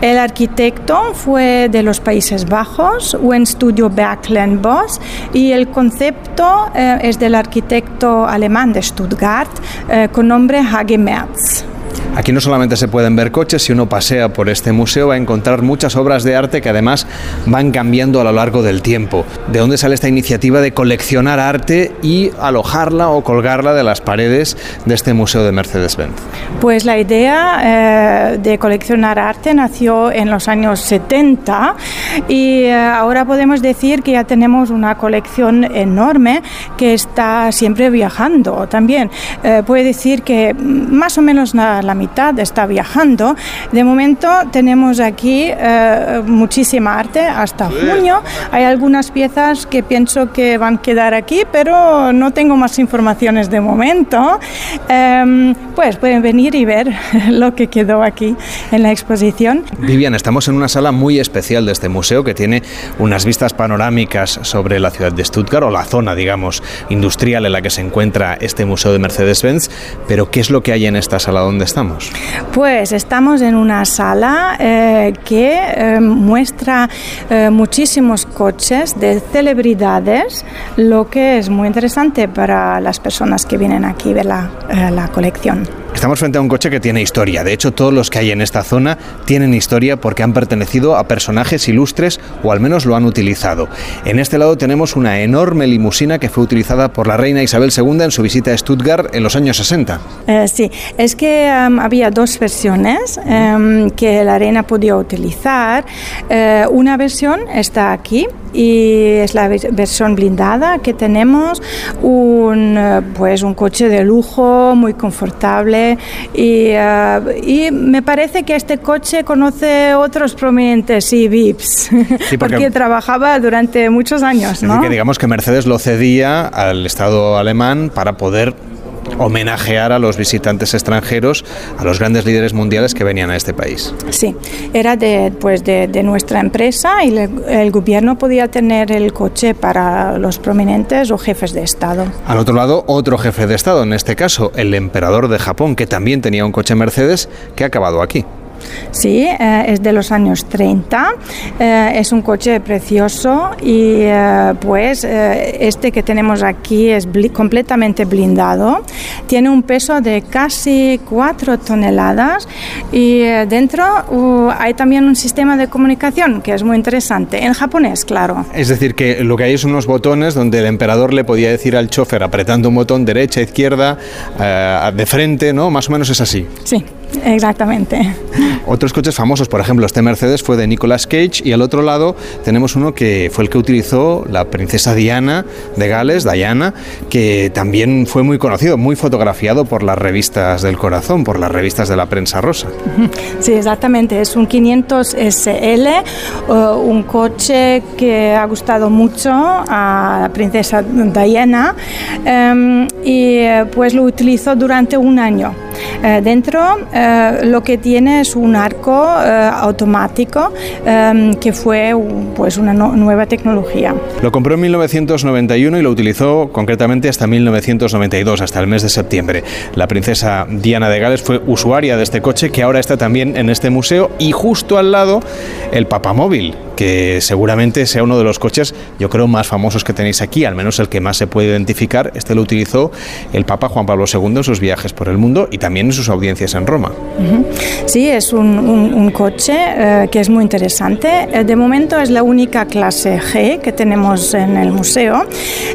El arquitecto fue de los Países Bajos, un estudio Berkland Boss, y el concepto eh, es del arquitecto alemán de Stuttgart eh, con nombre Hage Merz. Aquí no solamente se pueden ver coches, si uno pasea por este museo va a encontrar muchas obras de arte que además van cambiando a lo largo del tiempo. ¿De dónde sale esta iniciativa de coleccionar arte y alojarla o colgarla de las paredes de este museo de Mercedes-Benz? Pues la idea eh, de coleccionar arte nació en los años 70 y eh, ahora podemos decir que ya tenemos una colección enorme que está siempre viajando también. Eh, puede decir que más o menos la, la mitad está viajando. De momento tenemos aquí eh, muchísima arte hasta junio. Hay algunas piezas que pienso que van a quedar aquí, pero no tengo más informaciones de momento. Em, pues pueden venir y ver [laughs] lo que quedó aquí en la exposición. Vivian, estamos en una sala muy especial de este museo que tiene unas vistas panorámicas sobre la ciudad de Stuttgart o la zona, digamos, industrial en la que se encuentra este museo de Mercedes-Benz. Pero ¿qué es lo que hay en esta sala donde estamos? Pues estamos en una sala eh, que eh, muestra eh, muchísimos coches de celebridades, lo que es muy interesante para las personas que vienen aquí a ver la, la colección. Estamos frente a un coche que tiene historia. De hecho, todos los que hay en esta zona tienen historia porque han pertenecido a personajes ilustres o al menos lo han utilizado. En este lado tenemos una enorme limusina que fue utilizada por la reina Isabel II en su visita a Stuttgart en los años 60. Eh, sí, es que um, había dos versiones um, que la reina podía utilizar. Eh, una versión está aquí y es la versión blindada que tenemos, un, eh, pues un coche de lujo muy confortable y, uh, y, me parece que este coche conoce otros prominentes y VIPs sí, porque, [laughs] porque, trabajaba durante muchos años. ¿no? que digamos que Mercedes lo cedía al Estado alemán para poder homenajear a los visitantes extranjeros, a los grandes líderes mundiales que venían a este país. Sí, era de, pues de, de nuestra empresa y le- el gobierno podía tener el coche para los prominentes o jefes de Estado. Al otro lado, otro jefe de Estado, en este caso el emperador de Japón, que también tenía un coche Mercedes que ha acabado aquí. Sí, eh, es de los años 30, eh, es un coche precioso y eh, pues este que tenemos aquí es completamente blindado, tiene un peso de casi 4 toneladas y dentro uh, hay también un sistema de comunicación que es muy interesante, en japonés, claro. Es decir, que lo que hay es unos botones donde el emperador le podía decir al chofer apretando un botón derecha, izquierda, de frente, ¿no? Más o menos es así. Sí, exactamente. Otros coches famosos, por ejemplo, este Mercedes fue de Nicolas Cage y al otro lado tenemos uno que fue el que utilizó la princesa Diana de Gales, Diana, que también fue muy conocido, muy fotografiado por las revistas del corazón, por las revistas de la prensa rosa. Sí, exactamente. Es un 500 SL, uh, un coche que ha gustado mucho a la princesa Diana em, y eh, pues lo utilizó durante un año. Eh, dentro eh, lo que tiene es un arco eh, automático em, que fue pues una nueva tecnología. Lo compró en 1991 y lo utilizó concretamente hasta 1992, hasta el mes de septiembre. La princesa Diana de Gales fue usuaria de este coche que ahora está también en este museo y justo al lado el papamóvil, que seguramente sea uno de los coches, yo creo, más famosos que tenéis aquí, al menos el que más se puede identificar. Este lo utilizó el Papa Juan Pablo II en sus viajes por el mundo y también en sus audiencias en Roma. Sí, es un, coche eh, que es muy interesante. Eh, de momento es la única clase G que tenemos en el museo.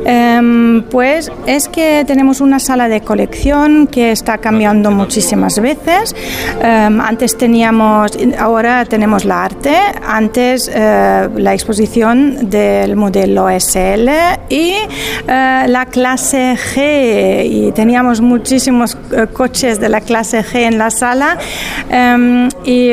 Em, pues es que tenemos una sala de colección que está cambiando muchísimas veces. Em, antes teníamos, ahora tenemos la arte, antes eh, la exposición del modelo SL y eh, la clase G. Y teníamos muchísimos eh, coches de la clase G en la sala. Em, y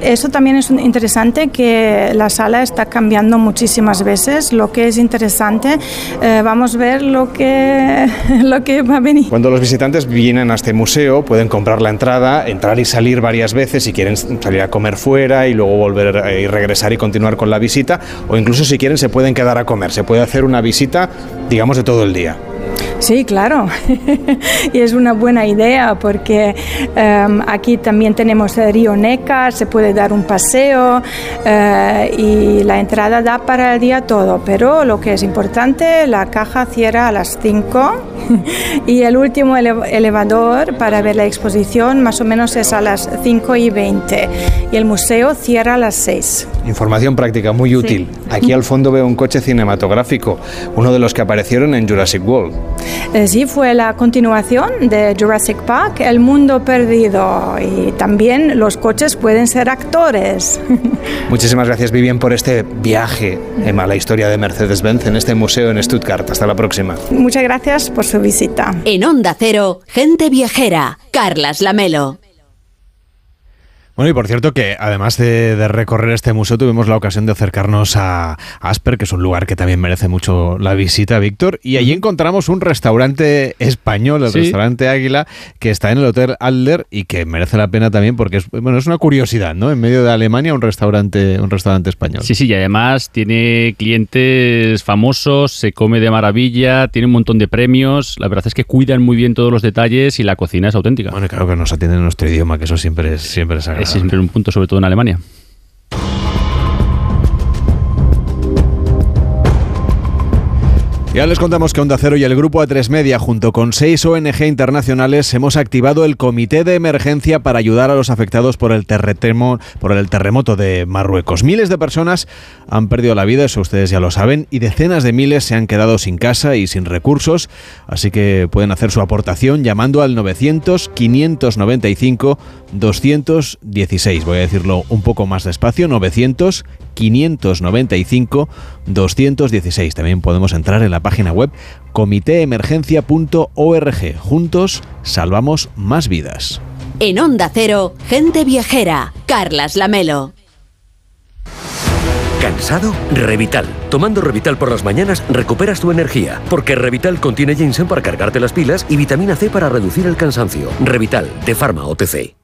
eso también es interesante que la sala está cambiando muchísimas veces. Lo que es interesante, vamos a ver lo que, [laughs] lo que va a venir. Cuando los visitantes vienen a este museo pueden comprar la entrada, entrar y salir varias veces si quieren salir a comer fuera y luego volver y regresar y continuar con la visita o incluso si quieren se pueden quedar a comer, se puede hacer una visita digamos de todo el día. Sí, claro. [laughs] y es una buena idea porque em, aquí también tenemos el río Neca, se puede dar un paseo eh, y la entrada da para el día todo. Pero lo que es importante, la caja cierra a las 5 [laughs] y el último ele- elevador para ver la exposición más o menos es a las 5 y 20 y el museo cierra a las 6. Información práctica muy útil. Aquí al fondo veo un coche cinematográfico, uno de los que aparecieron en Jurassic World. Eh, Sí, fue la continuación de Jurassic Park, El Mundo Perdido. Y también los coches pueden ser actores. [laughs] Muchísimas gracias Vivian por este viaje a la historia de Mercedes-Benz en este museo en Stuttgart. Hasta la próxima. Muchas gracias por su visita. En Onda Cero, gente viajera. Carlas Lamelo. Bueno, y por cierto que además de, de recorrer este museo tuvimos la ocasión de acercarnos a Asper, que es un lugar que también merece mucho la visita, Víctor, y allí encontramos un restaurante español, el Sí. restaurante Águila, que está en el Hotel Adler y que merece la pena también porque es, bueno, es una curiosidad, ¿no? En medio de Alemania un restaurante, un restaurante español. Sí, sí, y además tiene clientes famosos, se come de maravilla, tiene un montón de premios. La verdad es que cuidan muy bien todos los detalles y la cocina es auténtica. Bueno, claro que nos atienden en nuestro idioma, que eso siempre es, siempre es agradable. Es un punto, sobre todo en Alemania. Ya les contamos que Onda Cero y el Grupo A3 Media, junto con seis ONG internacionales, hemos activado el Comité de Emergencia para ayudar a los afectados por el, por el terremoto de Marruecos. Miles de personas han perdido la vida, eso ustedes ya lo saben, y decenas de miles se han quedado sin casa y sin recursos, así que pueden hacer su aportación llamando al 900-595-216. Voy a decirlo un poco más despacio, 900 595 216. También podemos entrar en la página web comitéemergencia.org. Juntos salvamos más vidas. En Onda Cero, gente viajera. Carlas Lamelo. ¿Cansado? Revital. Tomando Revital por las mañanas recuperas tu energía, porque Revital contiene ginseng para cargarte las pilas y vitamina C para reducir el cansancio. Revital, de Pharma OTC.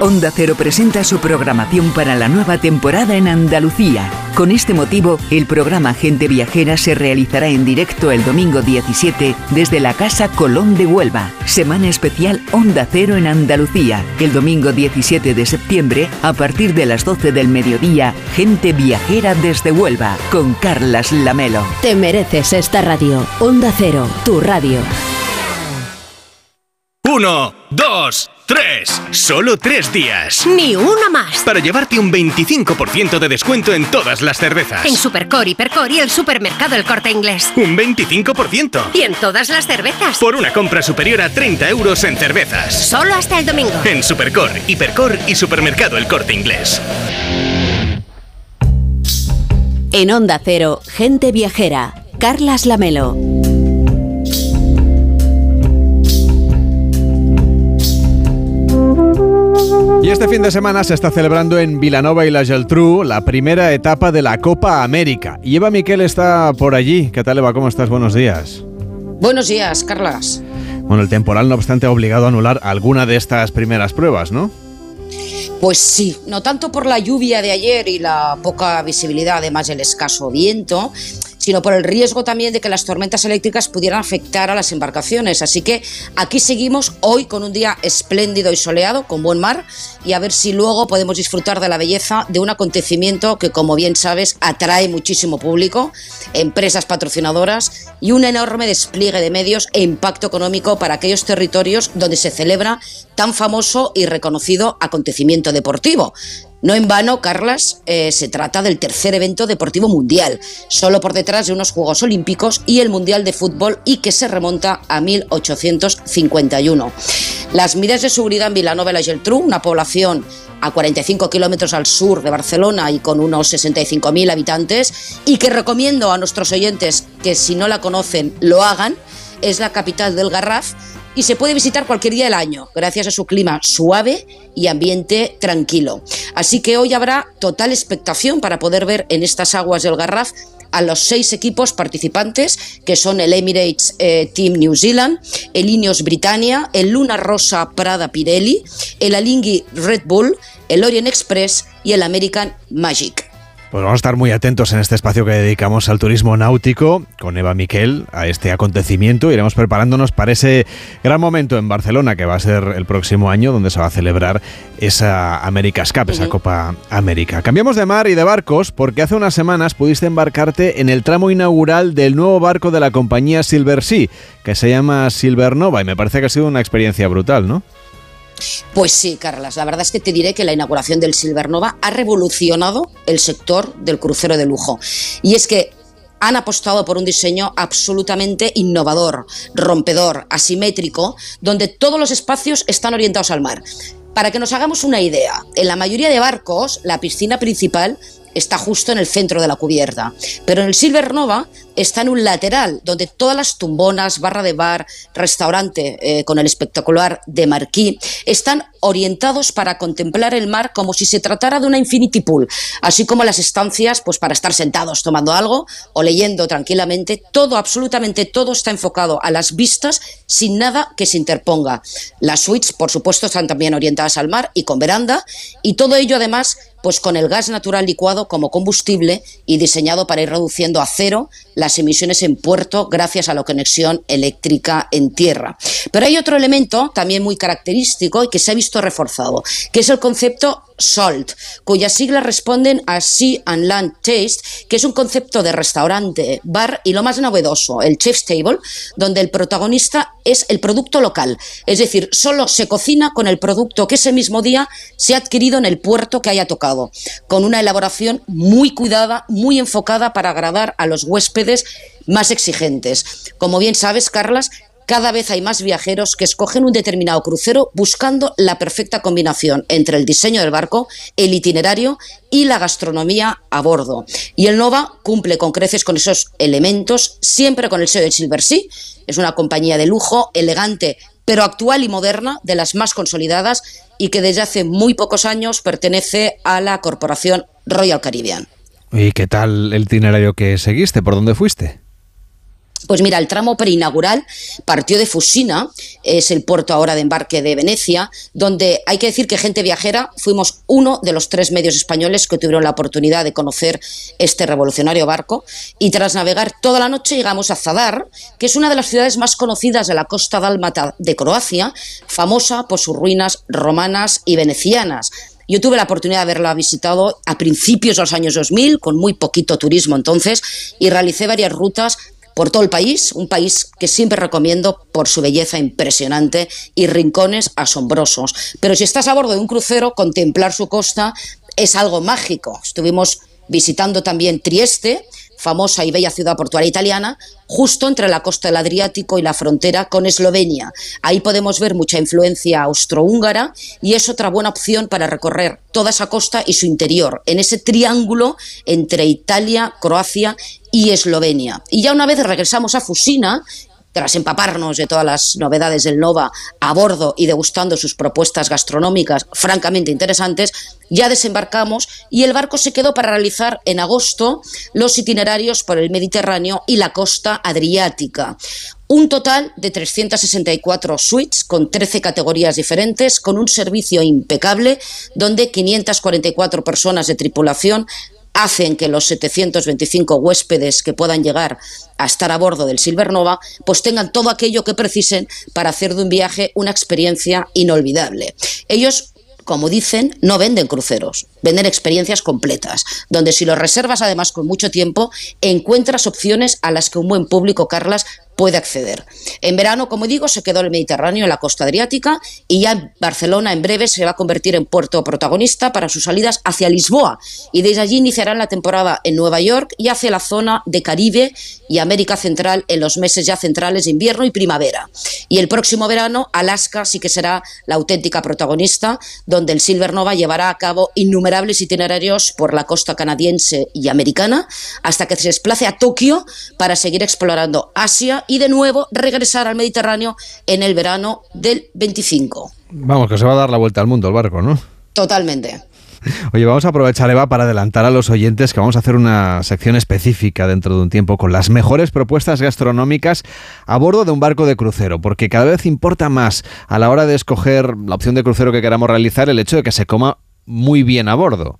Onda Cero presenta su programación para la nueva temporada en Andalucía. Con este motivo, el programa Gente Viajera se realizará en directo el domingo 17 desde la Casa Colón de Huelva. Semana especial Onda Cero en Andalucía. El domingo 17 de septiembre, a partir de las 12 del mediodía, Gente Viajera desde Huelva, con Carlas Lamelo. Te mereces esta radio. Onda Cero, tu radio. Uno, dos, tres. Solo tres días. Ni una más. Para llevarte un 25% de descuento en todas las cervezas. En Supercor, Hipercor y el supermercado El Corte Inglés. Un 25%. Y en todas las cervezas. Por una compra superior a 30 euros en cervezas. Solo hasta el domingo. En Supercor, Hipercor y supermercado El Corte Inglés. En Onda Cero, gente viajera. Carlas Lamelo. Y este fin de semana se está celebrando en Vilanova y la Geltrú la primera etapa de la Copa América. Y Eva Miquel está por allí. ¿Qué tal Eva? ¿Cómo estás? Buenos días. Buenos días, Carlas. Bueno, el temporal no obstante ha obligado a anular alguna de estas primeras pruebas, ¿no? Pues sí, no tanto por la lluvia de ayer y la poca visibilidad, además del escaso viento, sino por el riesgo también de que las tormentas eléctricas pudieran afectar a las embarcaciones. Así que aquí seguimos hoy con un día espléndido y soleado, con buen mar, y a ver si luego podemos disfrutar de la belleza de un acontecimiento que, como bien sabes, atrae muchísimo público, empresas patrocinadoras y un enorme despliegue de medios e impacto económico para aquellos territorios donde se celebra tan famoso y reconocido acontecimiento deportivo. No en vano, Carlas, eh, se trata del tercer evento deportivo mundial, solo por detrás de unos Juegos Olímpicos y el Mundial de Fútbol y que se remonta a 1851. Las medidas de seguridad en Vilanova y la Geltrú, una población a 45 kilómetros al sur de Barcelona y con unos 65.000 habitantes, y que recomiendo a nuestros oyentes que si no la conocen lo hagan, es la capital del Garraf y se puede visitar cualquier día del año, gracias a su clima suave y ambiente tranquilo. Así que hoy habrá total expectación para poder ver en estas aguas del Garraf a los seis equipos participantes, que son el Emirates eh, Team New Zealand, el Ineos Britannia, el Luna Rosa Prada Pirelli, el Alinghi Red Bull, el Orient Express y el American Magic. Pues vamos a estar muy atentos en este espacio que dedicamos al turismo náutico con Eva Miquel a este acontecimiento. Iremos preparándonos para ese gran momento en Barcelona que va a ser el próximo año donde se va a celebrar esa America's Cup, esa Copa América. Cambiamos de mar y de barcos porque hace unas semanas pudiste embarcarte en el tramo inaugural del nuevo barco de la compañía Silver Sea que se llama Silvernova y me parece que ha sido una experiencia brutal, ¿no? Pues sí, Carlas, la verdad es que te diré que la inauguración del Silvernova ha revolucionado el sector del crucero de lujo. Y es que han apostado por un diseño absolutamente innovador, rompedor, asimétrico, donde todos los espacios están orientados al mar. Para que nos hagamos una idea, en la mayoría de barcos la piscina principal está justo en el centro de la cubierta, pero en el Silvernova está en un lateral donde todas las tumbonas, barra de bar, restaurante eh, con el espectacular de Marquí están orientados para contemplar el mar como si se tratara de una infinity pool, así como las estancias pues para estar sentados tomando algo o leyendo tranquilamente, todo absolutamente todo está enfocado a las vistas sin nada que se interponga. Las suites, por supuesto, están también orientadas al mar y con veranda y todo ello además pues con el gas natural licuado como combustible y diseñado para ir reduciendo a cero las emisiones en puerto gracias a la conexión eléctrica en tierra. Pero hay otro elemento también muy característico y que se ha visto reforzado, que es el concepto SALT, cuyas siglas responden a Sea and Land Taste, que es un concepto de restaurante, bar y lo más novedoso, el Chef's Table, donde el protagonista es el producto local, es decir, solo se cocina con el producto que ese mismo día se ha adquirido en el puerto que haya tocado con una elaboración muy cuidada, muy enfocada para agradar a los huéspedes más exigentes. Como bien sabes, Carlas, cada vez hay más viajeros que escogen un determinado crucero buscando la perfecta combinación entre el diseño del barco, el itinerario y la gastronomía a bordo. Y el Nova cumple con creces con esos elementos, siempre con el sello de Silver Sea. Es una compañía de lujo, elegante, pero actual y moderna, de las más consolidadas y que desde hace muy pocos años pertenece a la corporación Royal Caribbean. ¿Y qué tal el itinerario que seguiste? ¿Por dónde fuiste? Pues mira, el tramo preinaugural partió de Fusina, es el puerto ahora de embarque de Venecia, donde hay que decir que gente viajera fuimos uno de los tres medios españoles que tuvieron la oportunidad de conocer este revolucionario barco y tras navegar toda la noche llegamos a Zadar, que es una de las ciudades más conocidas de la costa dálmata de Croacia, famosa por sus ruinas romanas y venecianas. Yo tuve la oportunidad de haberla visitado a principios de los años 2000, con muy poquito turismo entonces, y realicé varias rutas por todo el país, un país que siempre recomiendo por su belleza impresionante y rincones asombrosos. Pero si estás a bordo de un crucero, contemplar su costa es algo mágico. Estuvimos visitando también Trieste, famosa y bella ciudad portuaria italiana, justo entre la costa del Adriático y la frontera con Eslovenia. Ahí podemos ver mucha influencia austrohúngara y es otra buena opción para recorrer toda esa costa y su interior, en ese triángulo entre Italia, Croacia y Eslovenia. Y ya una vez regresamos a Fusina, tras empaparnos de todas las novedades del Nova a bordo y degustando sus propuestas gastronómicas francamente interesantes, ya desembarcamos y el barco se quedó para realizar en agosto los itinerarios por el Mediterráneo y la costa adriática. Un total de 364 suites con 13 categorías diferentes, con un servicio impecable, donde 544 personas de tripulación hacen que los 725 huéspedes que puedan llegar a estar a bordo del Silvernova, pues tengan todo aquello que precisen para hacer de un viaje una experiencia inolvidable. Ellos como dicen, no venden cruceros, venden experiencias completas, donde si lo reservas además con mucho tiempo, encuentras opciones a las que un buen público, Carlas, puede acceder. En verano, como digo, se quedó el Mediterráneo, en la costa adriática, y ya en Barcelona en breve se va a convertir en puerto protagonista para sus salidas hacia Lisboa, y desde allí iniciarán la temporada en Nueva York y hacia la zona de Caribe y América Central en los meses ya centrales de invierno y primavera. Y el próximo verano, Alaska sí que será la auténtica protagonista, donde el Silver Nova llevará a cabo innumerables itinerarios por la costa canadiense y americana, hasta que se desplace a Tokio para seguir explorando Asia y de nuevo regresar al Mediterráneo en el verano del 25. Vamos, que se va a dar la vuelta al mundo el barco, ¿no? Totalmente. [laughs] Oye, vamos a aprovechar, Eva, para adelantar a los oyentes que vamos a hacer una sección específica dentro de un tiempo con las mejores propuestas gastronómicas a bordo de un barco de crucero, porque cada vez importa más a la hora de escoger la opción de crucero que queramos realizar el hecho de que se coma muy bien a bordo.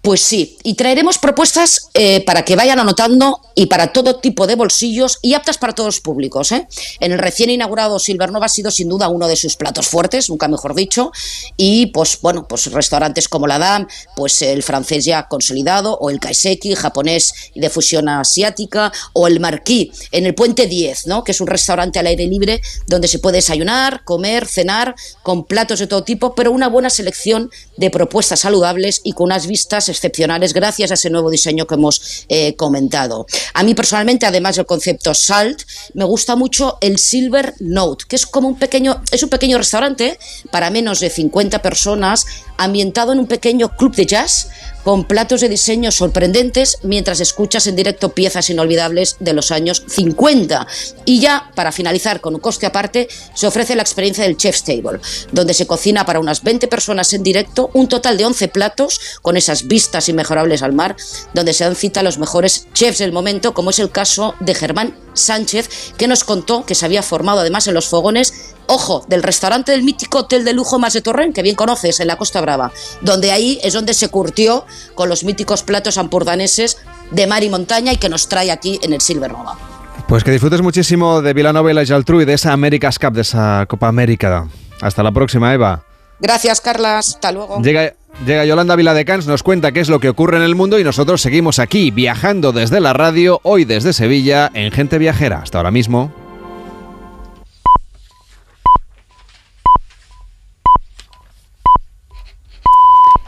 Pues sí, y traeremos propuestas eh, para que vayan anotando y para todo tipo de bolsillos y aptas para todos los públicos. ¿eh? En el recién inaugurado Silvernova ha sido sin duda uno de sus platos fuertes, nunca mejor dicho, y pues bueno, pues restaurantes como la Dame, pues el francés ya consolidado, o el Kaiseki, japonés de fusión asiática, o el Marquis en el Puente 10, ¿no? que es un restaurante al aire libre donde se puede desayunar, comer, cenar, con platos de todo tipo, pero una buena selección de propuestas saludables y con unas vistas excepcionales gracias a ese nuevo diseño que hemos eh, comentado. A mí personalmente, además del concepto Salt, me gusta mucho el Silver Note, que es como un pequeño, es un pequeño restaurante para menos de 50 personas, ambientado en un pequeño club de jazz con platos de diseño sorprendentes mientras escuchas en directo piezas inolvidables de los años 50. Y ya, para finalizar con un coste aparte, se ofrece la experiencia del Chef's Table, donde se cocina para unas 20 personas en directo un total de 11 platos con esas vistas inmejorables al mar, donde se dan cita a los mejores chefs del momento, como es el caso de Germán Sánchez, que nos contó que se había formado además en los fogones ojo, del restaurante del mítico hotel de lujo Más de Torrent, que bien conoces, en la Costa Brava, donde ahí es donde se curtió con los míticos platos ampurdaneses de mar y montaña y que nos trae aquí en el Silver Nova. Pues que disfrutes muchísimo de Villanova y la Geltrú y de esa America's Cup, de esa Copa América. Hasta la próxima, Eva. Gracias, Carlas. Hasta luego. Llega, llega Yolanda Viladecans, nos cuenta qué es lo que ocurre en el mundo y nosotros seguimos aquí, viajando desde la radio, hoy desde Sevilla, en Gente Viajera. Hasta ahora mismo.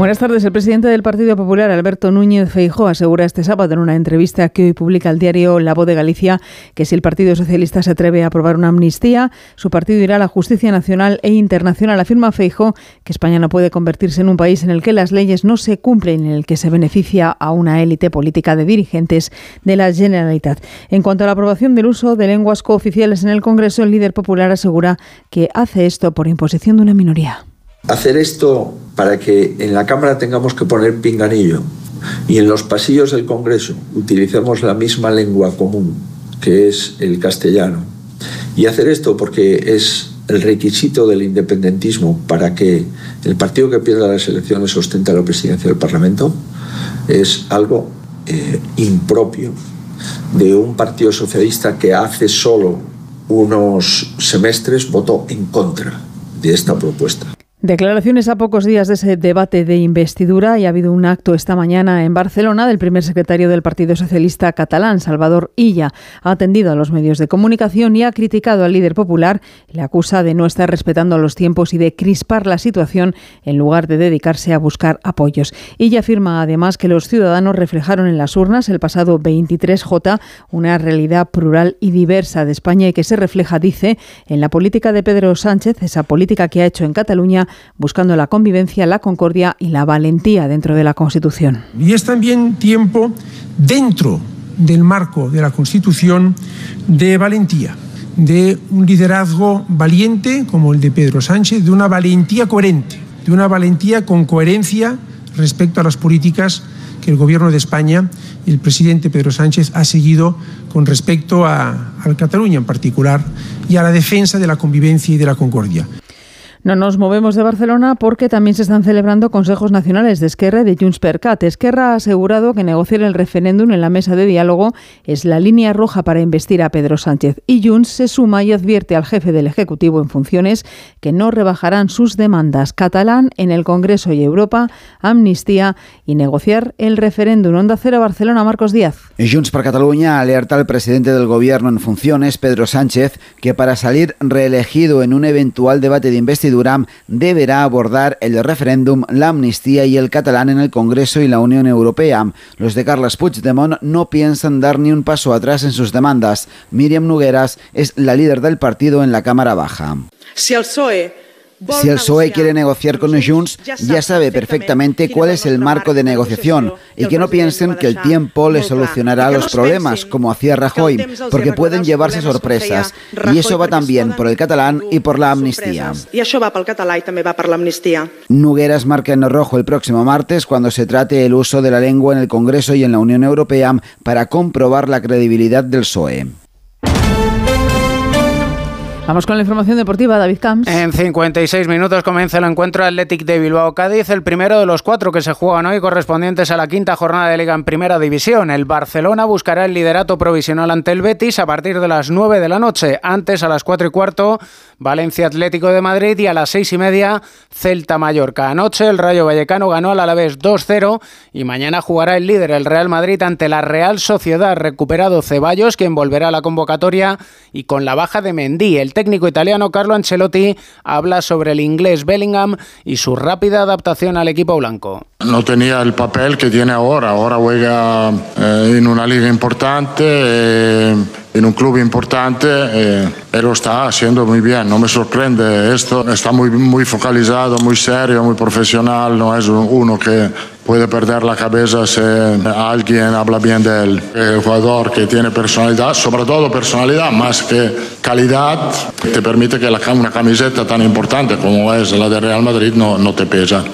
Buenas tardes. El presidente del Partido Popular, Alberto Núñez Feijóo, asegura este sábado en una entrevista que hoy publica el diario La Voz de Galicia que si el Partido Socialista se atreve a aprobar una amnistía, su partido irá a la justicia nacional e internacional. Afirma Feijóo que España no puede convertirse en un país en el que las leyes no se cumplen en el que se beneficia a una élite política de dirigentes de la Generalitat. En cuanto a la aprobación del uso de lenguas cooficiales en el Congreso, el líder popular asegura que hace esto por imposición de una minoría. Hacer esto para que en la Cámara tengamos que poner pinganillo y en los pasillos del Congreso utilicemos la misma lengua común, que es el castellano. Y hacer esto porque es el requisito del independentismo para que el partido que pierda las elecciones ostente la presidencia del Parlamento es algo eh, impropio de un partido socialista que hace solo unos semestres votó en contra de esta propuesta. Declaraciones a pocos días de ese debate de investidura y ha habido un acto esta mañana en Barcelona del primer secretario del Partido Socialista catalán, Salvador Illa. Ha atendido a los medios de comunicación y ha criticado al líder popular. Le acusa de no estar respetando los tiempos y de crispar la situación en lugar de dedicarse a buscar apoyos. Illa afirma además que los ciudadanos reflejaron en las urnas el pasado 23J una realidad plural y diversa de España y que se refleja, dice, en la política de Pedro Sánchez, esa política que ha hecho en Cataluña buscando la convivencia, la concordia y la valentía dentro de la Constitución. Y es también tiempo, dentro del marco de la Constitución, de valentía, de un liderazgo valiente como el de Pedro Sánchez, de una valentía coherente, de una valentía con coherencia respecto a las políticas que el Gobierno de España y el presidente Pedro Sánchez ha seguido con respecto a, a Cataluña en particular y a la defensa de la convivencia y de la concordia. No nos movemos de Barcelona porque también se están celebrando consejos nacionales de Esquerra y de Junts per Cat. Esquerra ha asegurado que negociar el referéndum en la mesa de diálogo es la línea roja para investir a Pedro Sánchez. Y Junts se suma y advierte al jefe del Ejecutivo en funciones que no rebajarán sus demandas catalán en el Congreso y Europa, amnistía y negociar el referéndum. Onda Cero Barcelona, Marcos Díaz. Junts per Cataluña alerta al presidente del Gobierno en funciones, Pedro Sánchez, que para salir reelegido en un eventual debate de investidura Durán deberá abordar el referéndum, la amnistía y el catalán en el Congreso y la Unión Europea. Los de Carles Puigdemont no piensan dar ni un paso atrás en sus demandas. Miriam Nugueras es la líder del partido en la Cámara Baja. Si el PSOE si el PSOE quiere negociar con los Junts, ya sabe perfectamente cuál es el marco de negociación y que no piensen que el tiempo les solucionará los problemas, como hacía Rajoy, porque pueden llevarse sorpresas. Y eso va también por el catalán y por la amnistía. Y eso va por el catalán y también va por la amnistía. Nugueras marca en rojo el próximo martes cuando se trate el uso de la lengua en el Congreso y en la Unión Europea para comprobar la credibilidad del PSOE. Vamos con la información deportiva, David Camps. En 56 minutos comienza el encuentro Athletic de Bilbao-Cádiz, el primero de los cuatro que se juegan hoy correspondientes a la quinta jornada de Liga en Primera División. El Barcelona buscará el liderato provisional ante el Betis a partir de las 9 de la noche. Antes, a las 4 y cuarto, Valencia Atlético de Madrid y a las 6 y media, Celta Mallorca. Anoche, el Rayo Vallecano ganó al Alavés 2-0 y mañana jugará el líder, el Real Madrid, ante la Real Sociedad. Recuperado Ceballos, quien volverá a la convocatoria y con la baja de Mendy. El técnico italiano Carlo Ancelotti habla sobre el inglés Bellingham y su rápida adaptación al equipo blanco. No tenía el papel que tiene ahora, ahora juega eh, en una liga importante, eh, en un club importante, eh, y lo está haciendo muy bien, no me sorprende esto, está muy, muy focalizado, muy serio, muy profesional, no es uno que puede perder la cabeza si alguien habla bien de él. El jugador que tiene personalidad, sobre todo personalidad, más que calidad, te permite que la, una camiseta tan importante como es la de Real Madrid no, no te pesa.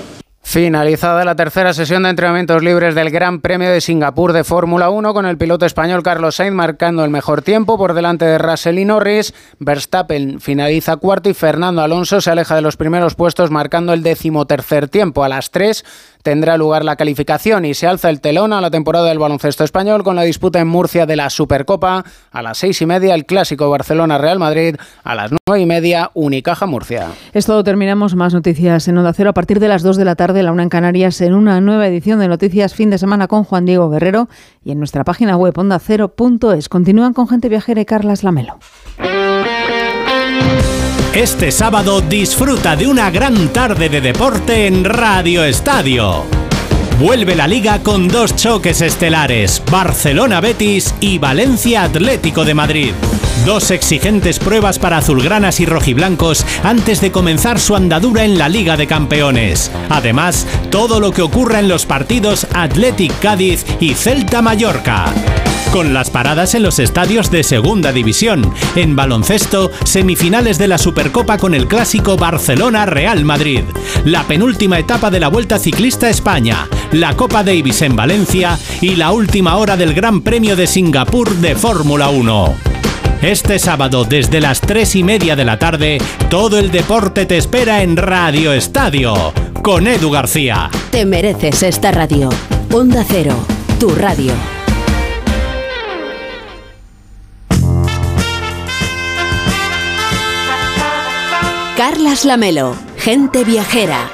Finalizada la tercera sesión de entrenamientos libres del Gran Premio de Singapur de Fórmula 1 con el piloto español Carlos Sainz marcando el mejor tiempo por delante de Russell y Norris, Verstappen finaliza cuarto y Fernando Alonso se aleja de los primeros puestos marcando el decimotercer tiempo. A las 3 tendrá lugar la calificación y se alza el telón a la temporada del baloncesto español con la disputa en Murcia de la Supercopa a las seis y media, el clásico Barcelona-Real Madrid a las nueve y media, Unicaja Murcia. Es todo, terminamos más noticias en Onda Cero a partir de las 2 de la tarde, la una en Canarias, en una nueva edición de Noticias Fin de Semana con Juan Diego Guerrero y en nuestra página web ondacero.es. Continúan con Gente Viajera y Carlas Lamelo. Este sábado disfruta de una gran tarde de deporte en Radio Estadio. Vuelve la liga con dos choques estelares, Barcelona Betis y Valencia Atlético de Madrid. Dos exigentes pruebas para azulgranas y rojiblancos antes de comenzar su andadura en la Liga de Campeones. Además, todo lo que ocurra en los partidos Athletic Cádiz y Celta Mallorca con las paradas en los estadios de Segunda División. En baloncesto, semifinales de la Supercopa con el clásico Barcelona-Real Madrid. La penúltima etapa de la Vuelta Ciclista España, la Copa Davis en Valencia y la última hora del Gran Premio de Singapur de Fórmula 1. Este sábado desde las 3 y media de la tarde, todo el deporte te espera en Radio Estadio, con Edu García. Te mereces esta radio. Onda Cero, tu radio. Carlas Lamelo, gente viajera.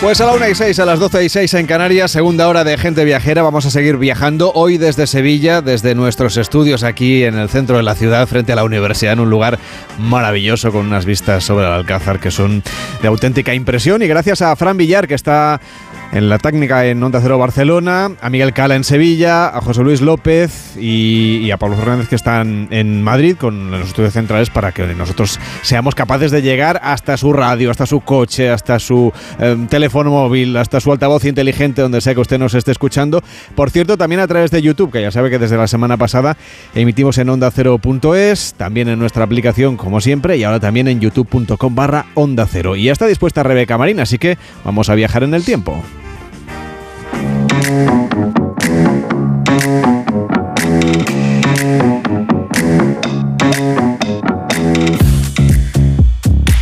Pues a la 1 y 6, a las 12 y 6 en Canarias, segunda hora de Gente Viajera. Vamos a seguir viajando hoy desde Sevilla, desde nuestros estudios aquí en el centro de la ciudad, frente a la universidad, en un lugar maravilloso con unas vistas sobre el Alcázar que son de auténtica impresión. Y gracias a Fran Villar, que está en la técnica en Onda Cero Barcelona, a Miguel Cala en Sevilla, a José Luis López y, a Pablo Fernández que están en Madrid con los estudios centrales para que nosotros seamos capaces de llegar hasta su radio, hasta su coche, hasta su eh, teléfono móvil, hasta su altavoz inteligente, donde sea que usted nos esté escuchando. Por cierto, también a través de YouTube, que ya sabe que desde la semana pasada emitimos en onda cero.es, también en nuestra aplicación como siempre y ahora también en youtube.com barra onda cero. Y ya está dispuesta Rebeca Marina, así que vamos a viajar en el tiempo.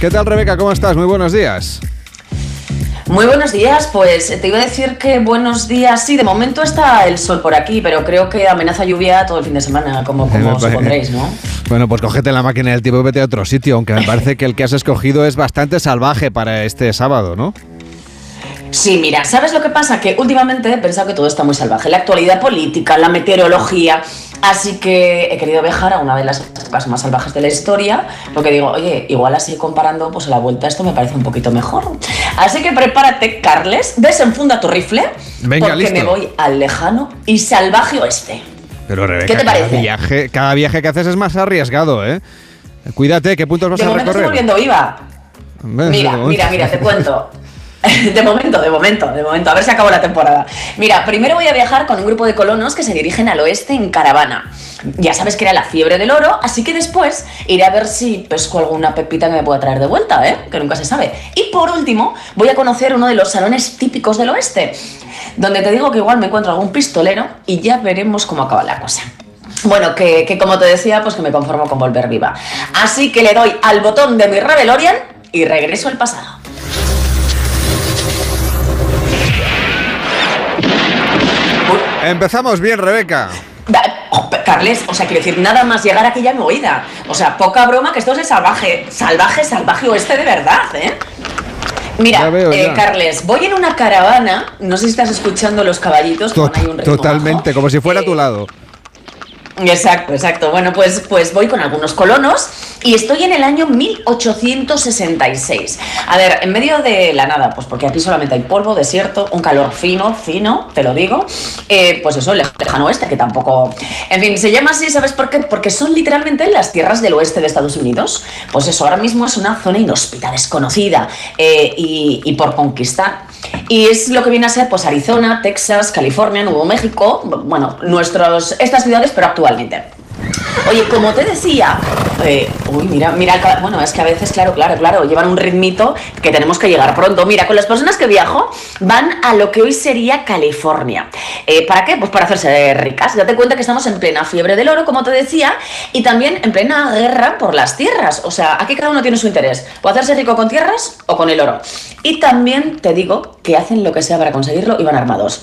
¿Qué tal Rebeca? ¿Cómo estás? Muy buenos días. Muy buenos días, pues te iba a decir que buenos días. Sí, de momento está el sol por aquí, pero creo que amenaza lluvia todo el fin de semana, como, [laughs] como supondréis, ¿no? Bueno, pues cógete la máquina del tiempo y vete a otro sitio, aunque me parece que el que has escogido es bastante salvaje para este sábado, ¿no? Sí, mira, ¿sabes lo que pasa? Que últimamente he pensado que todo está muy salvaje. La actualidad política, la meteorología. Así que he querido viajar a una de las épocas más salvajes de la historia, porque digo, oye, igual así comparando, pues a la vuelta esto me parece un poquito mejor. Así que prepárate, Carles, desenfunda tu rifle, Venga, porque listo. me voy al lejano y salvaje oeste. Pero Rebeca, ¿Qué te cada parece? viaje, cada viaje que haces es más arriesgado, ¿eh? Cuídate, ¿qué puntos vas De a momento estoy recorrer? volviendo viva. Mira, de [laughs] mira, mira, te cuento. [laughs] De momento, de momento, de momento, a ver si acabó la temporada. Mira, primero voy a viajar con un grupo de colonos que se dirigen al oeste en caravana. Ya sabes que era la fiebre del oro, así que después iré a ver si pesco alguna pepita que me pueda traer de vuelta, ¿eh? Que nunca se sabe. Y por último, voy a conocer uno de los salones típicos del oeste, donde te digo que igual me encuentro algún pistolero y ya veremos cómo acaba la cosa. Bueno, que, como te decía, pues que me conformo con volver viva. Así que le doy al botón de mi Rebelorian y regreso al pasado. Empezamos bien, Rebeca. Oh, Carles, o sea, quiero decir, nada más llegar aquí ya me he oída. O sea, poca broma que esto es de salvaje, salvaje, salvaje oeste de verdad, ¿eh? Mira, veo, eh. Carles, voy en una caravana, no sé si estás escuchando los caballitos, van ahí un ritmo Totalmente, como si fuera a tu lado. Exacto, exacto. Bueno, pues, pues voy con algunos colonos y estoy en el año 1866. A ver, en medio de la nada, pues porque aquí solamente hay polvo, desierto, un calor fino, fino, te lo digo. Eh, pues eso, el lejano oeste, que tampoco... En fin, se llama así, ¿sabes por qué? Porque son literalmente las tierras del oeste de Estados Unidos. Pues eso, ahora mismo es una zona inhóspita, desconocida eh, y, y por conquistar. Y es lo que viene a ser pues Arizona, Texas, California, Nuevo México, bueno, nuestros, estas ciudades, pero actualmente. Oye, como te decía, eh, uy, mira, mira, bueno, es que a veces, claro, claro, claro, llevan un ritmito que tenemos que llegar pronto. Mira, con las personas que viajo van a lo que hoy sería California. Eh, ¿Para qué? Pues para hacerse ricas. Date cuenta que estamos en plena fiebre del oro, como te decía, y también en plena guerra por las tierras. O sea, aquí cada uno tiene su interés. O hacerse rico con tierras o con el oro. Y también te digo que hacen lo que sea para conseguirlo y van armados.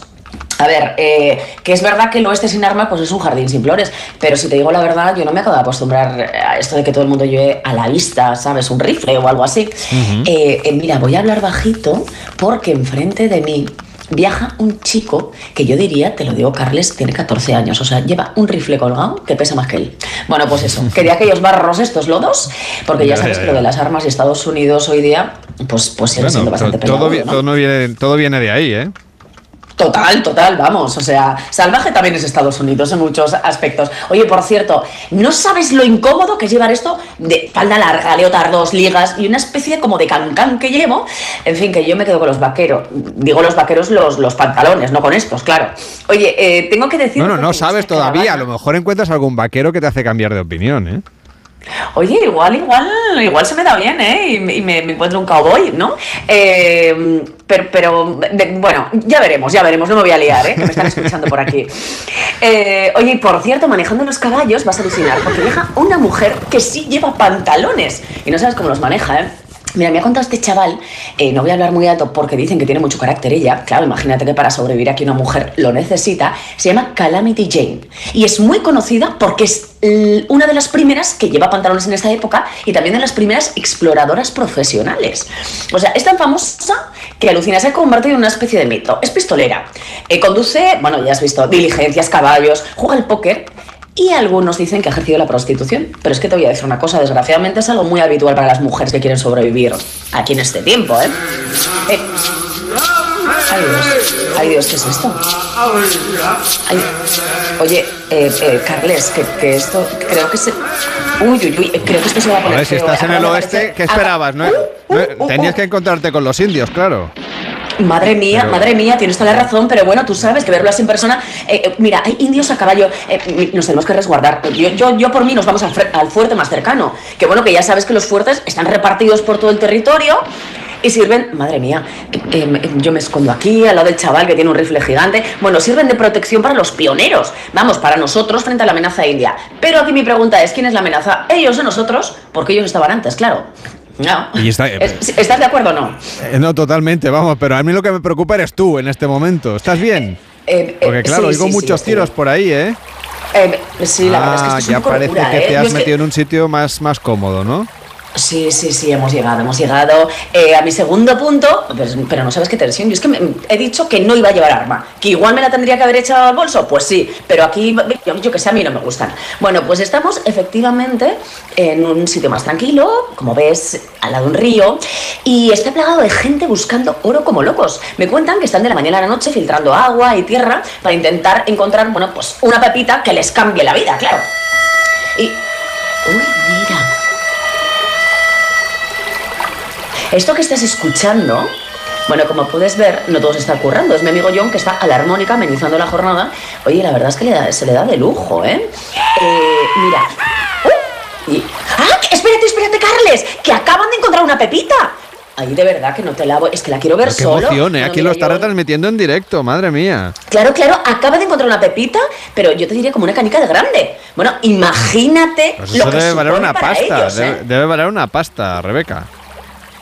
A ver, eh, que es verdad que el oeste sin armas pues es un jardín sin flores, pero si te digo la verdad, yo no me acabo de acostumbrar a esto de que todo el mundo lleve a la vista, ¿sabes? Un rifle o algo así. Eh, eh, mira, voy a hablar bajito porque enfrente de mí viaja un chico que yo diría, te lo digo, Carles, tiene 14 años, o sea, lleva un rifle colgado que pesa más que él. Bueno, pues eso, [laughs] quería aquellos barros estos lodos, porque ya sabes que lo de las armas y Estados Unidos hoy día, pues, pues sigue siendo bastante viene, todo viene de ahí, ¿eh? Total, total, vamos. O sea, salvaje también es Estados Unidos en muchos aspectos. Oye, por cierto, ¿no sabes lo incómodo que es llevar esto de falda larga, leotardos, ligas y una especie como de cancán que llevo? En fin, que yo me quedo con los vaqueros. Digo los vaqueros, los, los pantalones, no con estos, claro. Oye, eh, tengo que decir. No, no, no sabes todavía. A lo mejor encuentras algún vaquero que te hace cambiar de opinión, ¿eh? Oye, igual, igual, igual se me da bien, ¿eh? Y, me- me, encuentro un cowboy, ¿no? Eh, pero, pero bueno, ya veremos, ya veremos, no me voy a liar, ¿eh? Que me están escuchando por aquí. Eh, oye, por cierto, manejando los caballos vas a alucinar, porque viaja una mujer que sí lleva pantalones y no sabes cómo los maneja, ¿eh? Mira, me ha contado este chaval, eh, no voy a hablar muy alto porque dicen que tiene mucho carácter ella, claro, imagínate que para sobrevivir aquí una mujer lo necesita, se llama Calamity Jane y es muy conocida porque es una de las primeras que lleva pantalones en esta época y también de las primeras exploradoras profesionales. O sea, es tan famosa que alucina, se ha convertido en una especie de mito. Es pistolera, eh, conduce, bueno, ya has visto, diligencias, caballos, juega al póker y algunos dicen que ha ejercido la prostitución. Pero es que te voy a decir una cosa, desgraciadamente es algo muy habitual para las mujeres que quieren sobrevivir aquí en este tiempo, ¿eh? Eh, Ay Dios, ay Dios, ¿qué es esto? Ay, oye, eh, eh, Carles, que, que esto, creo que se... Uy, uy, uy, creo que esto se va a A poner ver, si estás en el oeste, ¿qué esperabas? No, no- tenías que encontrarte con los indios, claro. Madre mía, Pero- madre mía, tienes toda la razón, pero bueno, tú sabes que verlo así en persona. eh, eh, mira, hay indios a caballo, eh, nos tenemos que resguardar. Yo, yo, yo por mí nos vamos al, al fuerte más cercano. Que bueno, que ya sabes que los fuertes están repartidos por todo el territorio y sirven, madre mía, eh, eh, yo me escondo aquí al lado del chaval que tiene un rifle gigante. Bueno, sirven de protección para los pioneros. Vamos, para nosotros frente a la amenaza india. Pero aquí mi pregunta es: ¿quién es la amenaza? ¿Ellos o nosotros? Porque ellos estaban antes, claro. No. Y está, eh, Es- ¿Estás de acuerdo o no? eh, no, totalmente, vamos, pero a mí lo que me preocupa eres tú en este momento. ¿Estás bien? Eh, eh, Porque claro, sí, oigo sí, sí, muchos estoy tiros por ahí, ¿eh? Eh, sí, la verdad es que esto es ya un poco parece locura, que ¿eh? te has es que- metido en un sitio más, más cómodo, ¿no? Sí, sí, sí, hemos llegado, hemos llegado eh, a mi segundo punto, pero no sabes qué tensión. Yo es que me- he dicho que no iba a llevar arma, que igual me la tendría que haber echado al bolso, pues sí, pero aquí, yo, yo que sé, a mí no me gustan. Bueno, pues estamos efectivamente en un sitio más tranquilo, como ves, al lado de un río, y está plagado de gente buscando oro como locos. Me cuentan que están de la mañana a la noche filtrando agua y tierra para intentar encontrar, bueno, pues una pepita que les cambie la vida, claro. Y. Uy, mira. Esto que estás escuchando, bueno, como puedes ver, no todo se está currando. Es mi amigo John que está a la armónica amenizando la jornada. Oye, la verdad es que le da- se le da de lujo, ¿eh? Eh, mira. ¡Uh! Y- ¡Ah! Espérate, espérate, Carles, que acaban de encontrar una pepita. Ay, de verdad que no te la voy. Es que la quiero ver qué solo. emoción, ¿eh? Bueno, Aquí mira, lo está yo- retransmitiendo en directo, madre mía. Claro, claro, acaba de encontrar una pepita, pero yo te diría como una canica de grande. Bueno, imagínate Pues lo eso que debe valer una pasta. ellos, ¿eh? debe, debe valer una pasta, Rebeca.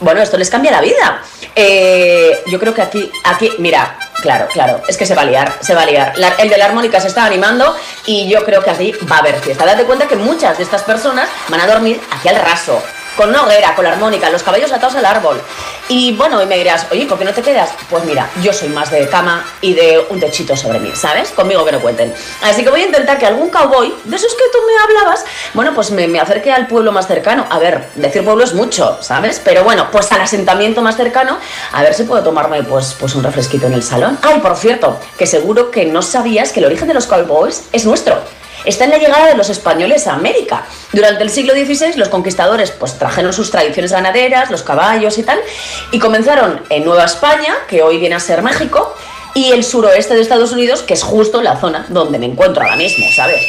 Bueno, esto les cambia la vida. Eh, yo creo que aquí, aquí, mira, claro, claro, es que se va a liar, se va a liar. La- el de la armónica se está animando y yo creo que aquí va a haber fiesta. Date cuenta que muchas de estas personas van a dormir hacia el raso. Con una hoguera, con la armónica, los caballos atados al árbol. Y bueno, y me dirás, oye, ¿por qué no te quedas? Pues mira, yo soy más de cama y de un techito sobre mí, ¿sabes? Conmigo que no cuenten. Así que voy a intentar que algún cowboy, de esos que tú me hablabas, bueno, pues me, me acerque al pueblo más cercano. A ver, decir pueblo es mucho, ¿sabes? Pero bueno, pues al asentamiento más cercano, a ver si puedo tomarme pues, pues un refresquito en el salón. Ay, por cierto, que seguro que no sabías que el origen de los cowboys es nuestro está en la llegada de los españoles a América. Durante el siglo XVI los conquistadores pues trajeron sus tradiciones ganaderas, los caballos y tal, y comenzaron en Nueva España, que hoy viene a ser México, y el suroeste de Estados Unidos, que es justo la zona donde me encuentro ahora mismo, ¿sabes?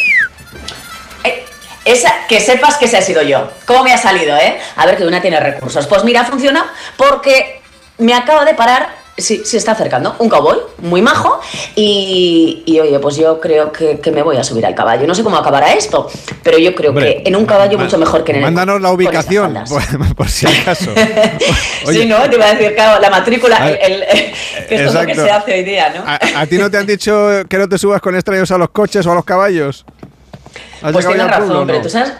Eh, esa, que sepas que ese ha sido yo. ¿Cómo me ha salido, eh? A ver, que una tiene recursos. Pues mira, funciona porque me acaba de parar Sí, se está acercando. Un cowboy muy majo. Y, y, oye, pues yo creo que, que, me voy a subir al caballo. No sé cómo acabará esto, pero yo creo Hombre, que en un caballo mucho mejor que en el. Mándanos la ubicación, por, [laughs] por, si acaso. [laughs] Oye, sí, no, te iba a decir, claro, la matrícula, el, el, [laughs] que esto es lo que se hace hoy día, ¿no? ¿A, ¿A, ti no te han dicho que no te subas con extraños a los coches o a los caballos? Pues tienes razón, pero ¿no? tú sabes.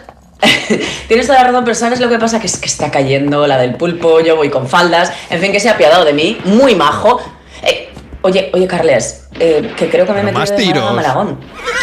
[laughs] Tienes toda la razón, pero ¿sabes lo que pasa? Que es que está cayendo la del pulpo, yo voy con faldas, en fin, que se ha apiadado de mí, muy majo. Eh, oye, oye, Carles, eh, que creo que me he metido más a Malagón.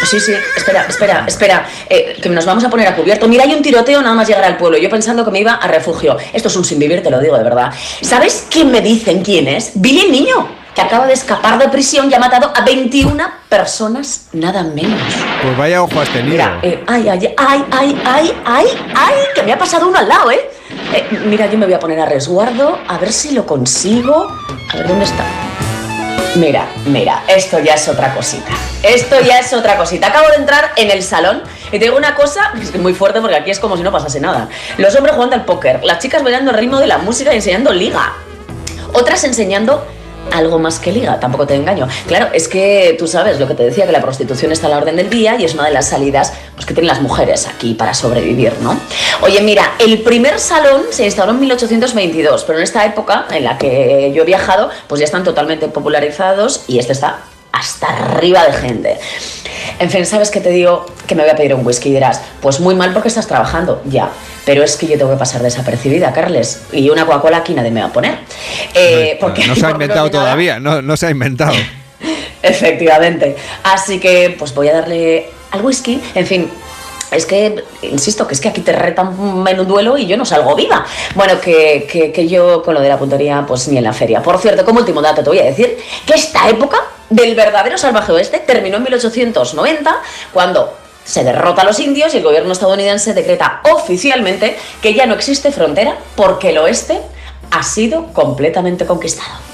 Sí, sí, espera, espera, espera, eh, que nos vamos a poner a cubierto. Mira, hay un tiroteo nada más llegar al pueblo, yo pensando que me iba a refugio. Esto es un sin vivir, te lo digo de verdad. ¿Sabes quién me dicen quién es? Billy el niño que acaba de escapar de prisión y ha matado a 21 personas, nada menos. Pues vaya ojo has tenido. Mira, eh, ay, ay, ay, ay, ay, ay, ay, que me ha pasado uno al lado, ¿eh? ¿eh? Mira, yo me voy a poner a resguardo, a ver si lo consigo. A ver, ¿dónde está? Mira, mira, esto ya es otra cosita. Esto ya es otra cosita. Acabo de entrar en el salón y te digo una cosa que es muy fuerte porque aquí es como si no pasase nada. Los hombres jugando al póker, las chicas bailando el ritmo de la música y enseñando liga. Otras enseñando algo más que liga, tampoco te engaño. Claro, es que tú sabes lo que te decía, que la prostitución está a la orden del día y es una de las salidas pues, que tienen las mujeres aquí para sobrevivir, ¿no? Oye, mira, el primer salón se instauró en 1822, pero en esta época en la que yo he viajado, pues ya están totalmente popularizados y este está hasta arriba de gente. En fin, ¿sabes qué te digo? Que me voy a pedir un whisky y dirás, pues muy mal porque estás trabajando, ya. Pero es que yo tengo que pasar desapercibida, Carles. Y una Coca-Cola aquí nadie me va a poner. Eh, [laughs] porque, no se ha inventado todavía, no, no se ha inventado. [laughs] Efectivamente. Así que, pues voy a darle al whisky. En fin, es que, insisto, que es que aquí te retan en un duelo y yo no salgo viva. Bueno, que, que, que, yo con lo de la puntería, pues ni en la feria. Por cierto, como último dato te voy a decir que esta época del verdadero salvaje oeste terminó en 1890, cuando se derrota a los indios y el gobierno estadounidense decreta oficialmente que ya no existe frontera porque el oeste ha sido completamente conquistado.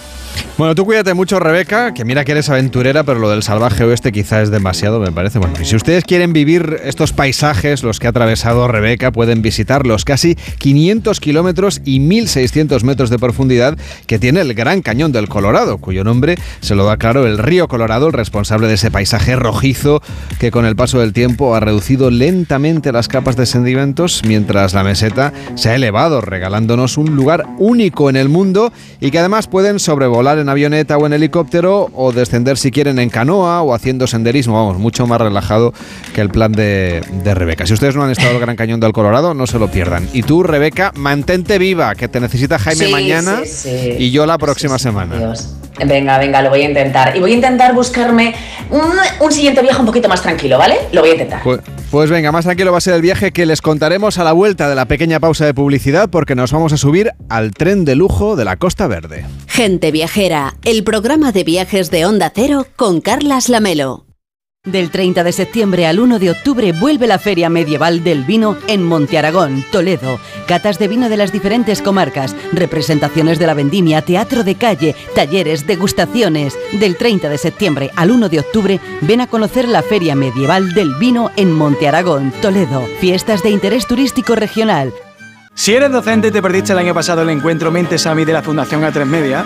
Bueno, tú cuídate mucho, Rebeca, que mira que eres aventurera, pero lo del salvaje oeste quizá es demasiado, me parece. Bueno, y si ustedes quieren vivir estos paisajes, los que ha atravesado Rebeca, pueden visitar los casi 500 kilómetros y 1.600 metros de profundidad que tiene el Gran Cañón del Colorado, cuyo nombre se lo da claro el río Colorado, el responsable de ese paisaje rojizo que con el paso del tiempo ha reducido lentamente las capas de sedimentos, mientras la meseta se ha elevado, regalándonos un lugar único en el mundo y que además pueden sobrevolar en avioneta o en helicóptero o descender si quieren en canoa o haciendo senderismo, vamos, mucho más relajado que el plan de, de Rebeca. Si ustedes no han estado en el Gran Cañón del Colorado, no se lo pierdan. Y tú, Rebeca, mantente viva, que te necesita Jaime Sí, mañana sí, sí. y yo la próxima semana. Dios. Venga, venga, lo voy a intentar. Y voy a intentar buscarme un, un siguiente viaje un poquito más tranquilo, ¿vale? Lo voy a intentar. Pues, pues venga, más tranquilo va a ser el viaje que les contaremos a la vuelta de la pequeña pausa de publicidad porque nos vamos a subir al tren de lujo de la Costa Verde. Gente Viajera, el programa de viajes de Onda Cero con Carlas Lamelo. Del 30 de septiembre al 1 de octubre vuelve la Feria Medieval del Vino en Monte Aragón, Toledo. Catas de vino de las diferentes comarcas, representaciones de la vendimia, teatro de calle, talleres, degustaciones. Del 30 de septiembre al 1 de octubre ven a conocer la Feria Medieval del Vino en Monte Aragón, Toledo. Fiestas de interés turístico regional. Si eres docente te perdiste el año pasado el encuentro Mente Sami de la Fundación A3 Media,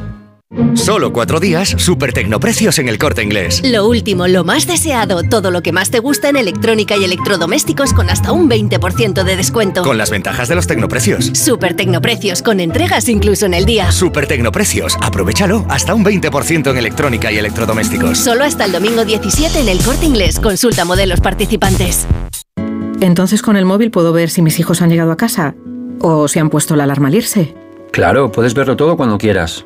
Solo cuatro días, super tecnoprecios en el corte inglés. Lo último, lo más deseado, todo lo que más te gusta en electrónica y electrodomésticos con hasta un 20% de descuento. Con las ventajas de los tecnoprecios. Super tecnoprecios con entregas incluso en el día. Super tecnoprecios, aprovechalo hasta un 20% en electrónica y electrodomésticos. Solo hasta el domingo 17 en el corte inglés. Consulta modelos participantes. Entonces con el móvil puedo ver si mis hijos han llegado a casa o si han puesto la alarma al irse. Claro, puedes verlo todo cuando quieras.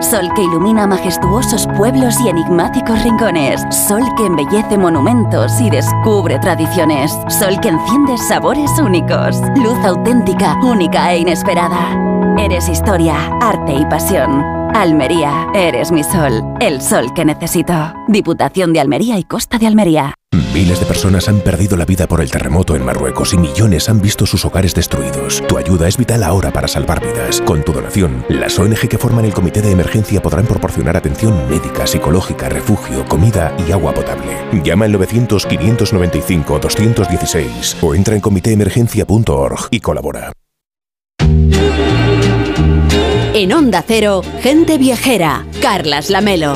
Sol que ilumina majestuosos pueblos y enigmáticos rincones. Sol que embellece monumentos y descubre tradiciones. Sol que enciende sabores únicos. Luz auténtica, única e inesperada. Eres historia, arte y pasión. Almería, eres mi sol. El sol que necesito. Diputación de Almería y Costa de Almería. Miles de personas han perdido la vida por el terremoto en Marruecos y millones han visto sus hogares destruidos. Tu ayuda es vital ahora para salvar vidas. Con tu donación, las ONG que forman el comité de emergencia podrán proporcionar atención médica, psicológica, refugio, comida y agua potable. Llama al 900-595-216 o entra en comitéemergencia.org y colabora. Onda Cero, gente viajera, Carlas Lamelo.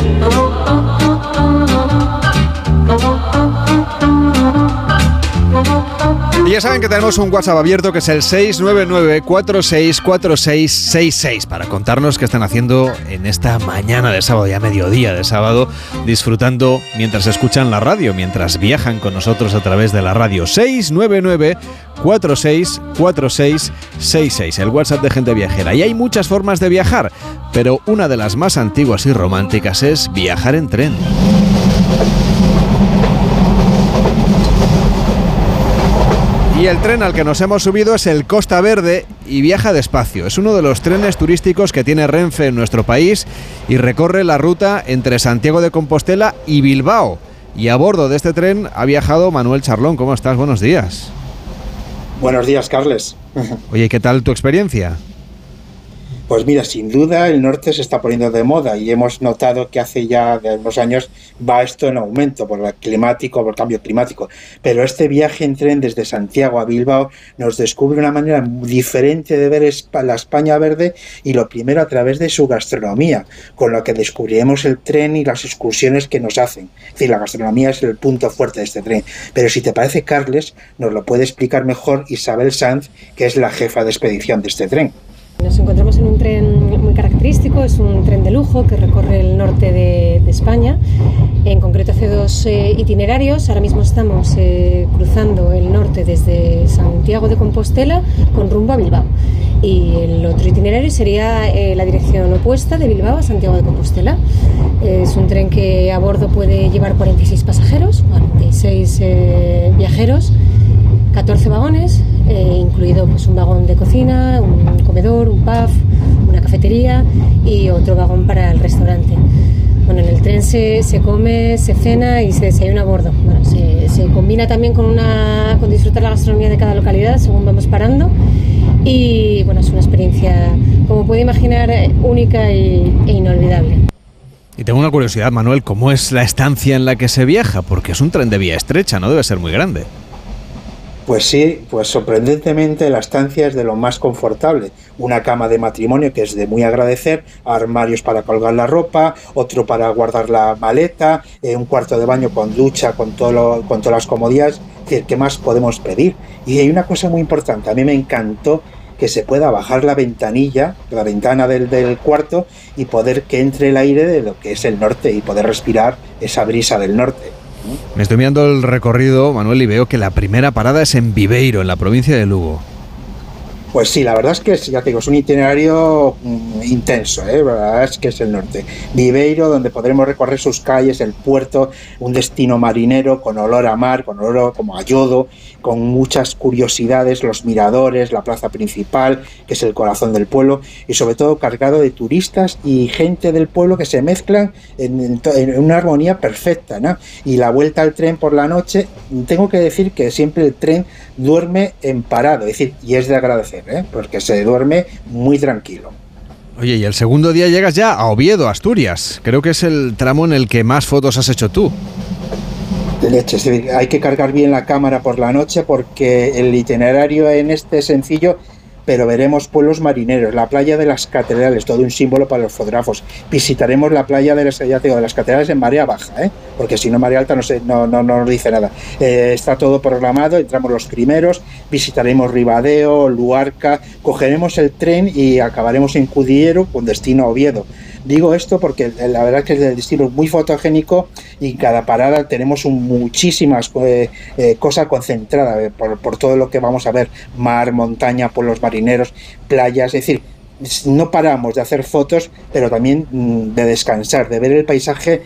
Y ya saben que tenemos un WhatsApp abierto que es el 699-464666 para contarnos qué están haciendo en esta mañana de sábado, ya mediodía de sábado, disfrutando mientras escuchan la radio, mientras viajan con nosotros a través de la radio. 699-464666, el WhatsApp de gente viajera. Y hay muchas formas de viajar, pero una de las más antiguas y románticas es viajar en tren. Y el tren al que nos hemos subido es el Costa Verde y viaja despacio. Es uno de los trenes turísticos que tiene Renfe en nuestro país y recorre la ruta entre Santiago de Compostela y Bilbao. Y a bordo de este tren ha viajado Manuel Charlón. ¿Cómo estás? Buenos días. Buenos días, Carles. Oye, ¿qué tal tu experiencia? Pues mira, sin duda el norte se está poniendo de moda y hemos notado que hace ya unos años va esto en aumento por el climático, por el cambio climático. Pero este viaje en tren desde Santiago a Bilbao nos descubre una manera diferente de ver la España verde y lo primero a través de su gastronomía, con lo que descubriremos el tren y las excursiones que nos hacen. Es decir, la gastronomía es el punto fuerte de este tren. Pero si te parece, Carles, nos lo puede explicar mejor Isabel Sanz, que es la jefa de expedición de este tren. Nos encontramos en un tren muy característico, es un tren de lujo que recorre el norte de, de España. En concreto hace dos eh, itinerarios. Ahora mismo estamos eh, cruzando el norte desde Santiago de Compostela con rumbo a Bilbao. Y el otro itinerario sería eh, la dirección opuesta de Bilbao a Santiago de Compostela. Es un tren que a bordo puede llevar 46 pasajeros, 46 viajeros 14 vagones, eh, incluido pues, un vagón de cocina, un comedor, un pub, una cafetería y otro vagón para el restaurante. Bueno, en el tren se, se come, se cena y se desayuna a bordo. Bueno, se, combina también con, una, con disfrutar la gastronomía de cada localidad según vamos parando. Y bueno, es una experiencia, como puede imaginar, única y, e inolvidable. Y tengo una curiosidad, Manuel, ¿cómo es la estancia en la que se viaja? Porque es un tren de vía estrecha, no debe ser muy grande. Pues sí, pues sorprendentemente la estancia es de lo más confortable. Una cama de matrimonio que es de muy agradecer, armarios para colgar la ropa, otro para guardar la maleta, eh, un cuarto de baño con ducha, con, todo lo, con todas las comodidades. ¿Qué más podemos pedir? Y hay una cosa muy importante, a mí me encantó que se pueda bajar la ventanilla, la ventana del, del, cuarto y poder que entre el aire de lo que es el norte y poder respirar esa brisa del norte. Me estoy mirando el recorrido, Manuel, y veo que la primera parada es en Viveiro, en la provincia de Lugo. Pues sí, la verdad es que es, ya te digo, es un itinerario mm, intenso, ¿eh? la verdad es que es el norte. Viveiro, donde podremos recorrer sus calles, el puerto, un destino marinero con olor a mar, con olor como a yodo, con muchas curiosidades, los miradores, la plaza principal, que es el corazón del pueblo, y sobre todo cargado de turistas y gente del pueblo que se mezclan en, una armonía perfecta. ¿no? Y la vuelta al tren por la noche, tengo que decir que siempre el tren duerme en parado, es decir, y es de agradecer, ¿eh? porque se duerme muy tranquilo. Oye, y el segundo día llegas ya a Oviedo, Asturias. Creo que es el tramo en el que más fotos has hecho tú. De leche. Es decir, hay que cargar bien la cámara por la noche porque el itinerario en este es sencillo, pero veremos pueblos marineros, la playa de las catedrales, todo un símbolo para los fotógrafos. Visitaremos la playa de las, de las catedrales en marea baja, ¿eh? porque si no marea alta no, se, no, no, no nos dice nada. Eh, está todo programado, entramos los primeros, visitaremos Ribadeo, Luarca, cogeremos el tren y acabaremos en Cudillero con destino a Oviedo. Digo esto porque la verdad es que el destino es muy fotogénico y cada parada tenemos un- muchísimas eh, eh, cosas concentradas eh, por, por todo lo que vamos a ver, mar, montaña, pueblos marineros, playas, es decir, no paramos de hacer fotos, pero también mm, de descansar, de ver el paisaje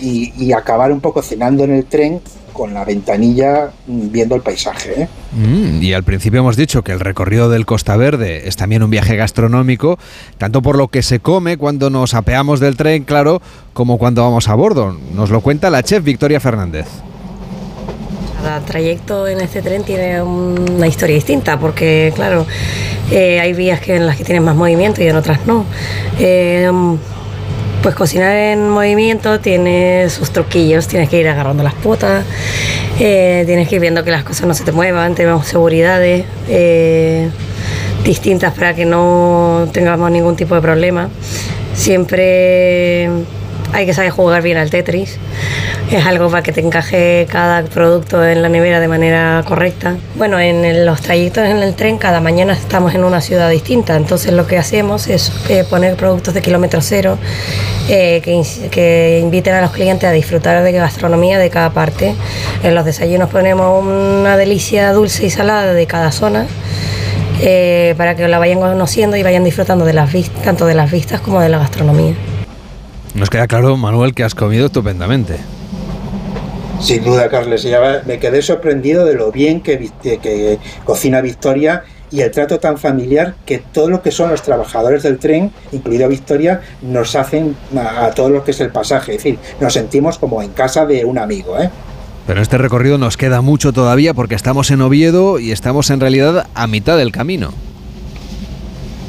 y, y acabar un poco cenando en el tren con la ventanilla viendo el paisaje. ¿eh? Mm, y al principio hemos dicho que el recorrido del Costa Verde es también un viaje gastronómico, tanto por lo que se come cuando nos apeamos del tren, claro, como cuando vamos a bordo. Nos lo cuenta la chef Victoria Fernández. Cada trayecto en este tren tiene una historia distinta, porque claro, eh, hay vías que en las que tienes más movimiento y en otras no. Eh, pues cocinar en movimiento tiene sus truquillos, tienes que ir agarrando las potas, eh, tienes que ir viendo que las cosas no se te muevan, tenemos seguridades eh, distintas para que no tengamos ningún tipo de problema. Siempre hay que saber jugar bien al Tetris. Es algo para que te encaje cada producto en la nevera de manera correcta. Bueno, en los trayectos en el tren, cada mañana estamos en una ciudad distinta. Entonces, lo que hacemos es eh, poner productos de kilómetro cero eh, que, inviten a los clientes a disfrutar de gastronomía de cada parte. En los desayunos ponemos una delicia dulce y salada de cada zona. eh, para que la vayan conociendo y vayan disfrutando de las tanto de las vistas como de la gastronomía. Nos queda claro, Manuel, que has comido estupendamente. Sin duda, Carles. Ya me quedé sorprendido de lo bien que, que- cocina Victoria y el trato tan familiar que todo lo que son los trabajadores del tren, incluido Victoria, nos hacen a, a todo lo que es el pasaje. Es decir, nos sentimos como en casa de un amigo. ¿eh? Pero este recorrido nos queda mucho todavía porque estamos en Oviedo y estamos en realidad a mitad del camino.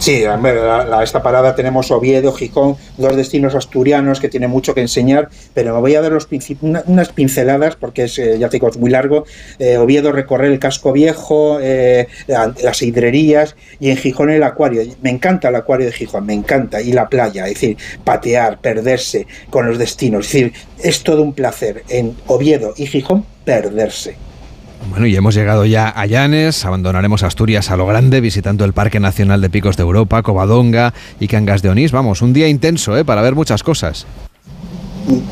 Sí, a la- esta parada tenemos Oviedo, Gijón, dos destinos asturianos que tienen mucho que enseñar, pero me voy a dar los una- unas pinceladas porque es, eh, ya te digo, muy largo. Eh, Oviedo recorrer el casco viejo, eh, la- las hidrerías y en Gijón el acuario. Me encanta el acuario de Gijón, me encanta, y la playa, es decir, patear, perderse con los destinos. Es decir, es todo un placer en Oviedo y Gijón perderse. Bueno, y hemos llegado ya a Llanes, abandonaremos Asturias a lo grande, visitando el Parque Nacional de Picos de Europa, Covadonga y Cangas de Onís. Vamos, un día intenso, ¿eh? Para ver muchas cosas.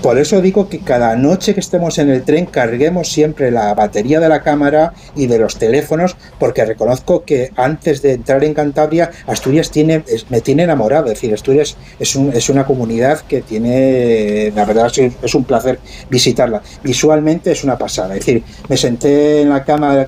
Por eso digo que cada noche que estemos en el tren carguemos siempre la batería de la cámara y de los teléfonos, porque reconozco que antes de entrar en Cantabria, Asturias tiene, me tiene enamorado. Es decir, Asturias es, un- es una comunidad que tiene, la verdad, es, un placer visitarla. Visualmente es una pasada. Es decir, me senté en la cama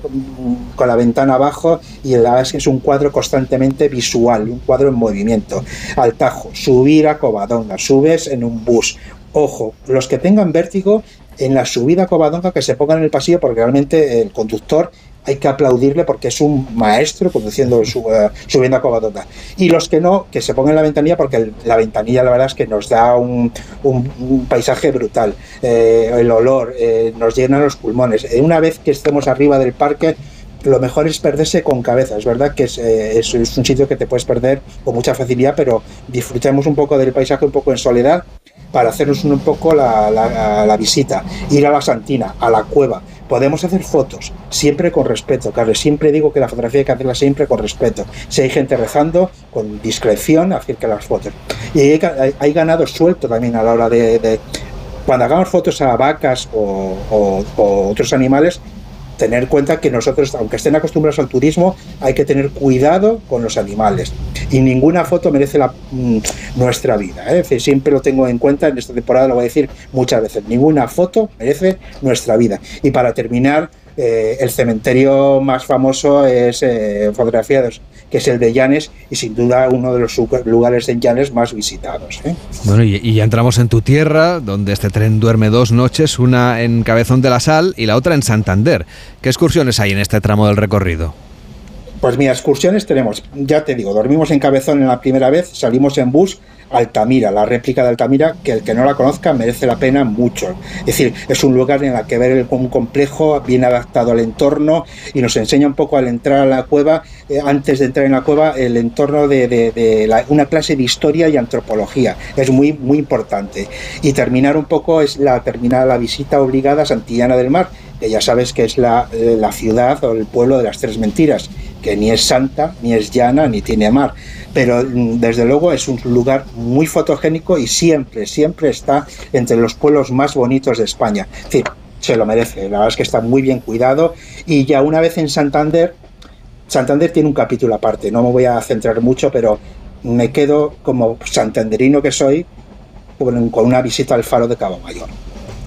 con la ventana abajo y la verdad es es un cuadro constantemente visual, un cuadro en movimiento. Al Tajo, subir a Covadonga, subes en un bus, Ojo, los que tengan vértigo en la subida a Covadonga que se pongan en el pasillo porque realmente el conductor hay que aplaudirle porque es un maestro conduciendo su- eh, subiendo a Covadonga. Y los que no, que se pongan en la ventanilla porque la ventanilla la verdad es que nos da un, un- paisaje brutal. Eh, el olor eh, nos llena los pulmones. Una vez que estemos arriba del parque, lo mejor es perderse con cabeza. Es verdad que es- es un sitio que te puedes perder con mucha facilidad, pero disfrutemos un poco del paisaje, un poco en soledad, para hacernos un poco la, la- visita. Ir a la Santina, a la cueva. Podemos hacer fotos, siempre con respeto, Carlos. Siempre digo que la fotografía hay que hacerla siempre con respeto. Si hay gente rezando, con discreción, acerca las fotos. Y hay, hay- ganado suelto también a la hora de, de- cuando hagamos fotos a vacas o otros animales, tener en cuenta que nosotros, aunque estén acostumbrados al turismo, hay que tener cuidado con los animales. Y ninguna foto merece mm, nuestra vida. ¿eh? Siempre lo tengo en cuenta, en esta temporada lo voy a decir muchas veces, ninguna foto merece nuestra vida. Y para terminar, eh, el cementerio más famoso es eh, fotografiados, que es el de Llanes y sin duda uno de los lugares en Llanes más visitados. ¿eh? Bueno, y, ya entramos en tu tierra, donde este tren duerme dos noches, una en Cabezón de la Sal y la otra en Santander. ¿Qué excursiones hay en este tramo del recorrido? Pues mira, excursiones tenemos, ya te digo, dormimos en Cabezón en la primera vez, salimos en bus Altamira, la réplica de Altamira, que el que no la conozca merece la pena mucho. Es decir, es un lugar en el que ver un complejo bien adaptado al entorno y nos enseña un poco al entrar a la cueva, eh, antes de entrar en la cueva, el entorno de, una clase de historia y antropología. Es muy, muy importante. Y terminar un poco es la terminar la visita obligada a Santillana del Mar, que ya sabes que es la, eh, la ciudad o el pueblo de las tres mentiras, que ni es santa, ni es llana, ni tiene mar pero mm, desde luego es un lugar muy fotogénico y siempre, siempre está entre los pueblos más bonitos de España. Sí, se lo merece, la verdad es que está muy bien cuidado y ya una vez en Santander, Santander tiene un capítulo aparte, no me voy a centrar mucho, pero me quedo como santanderino que soy con una visita al faro de Cabo Mayor.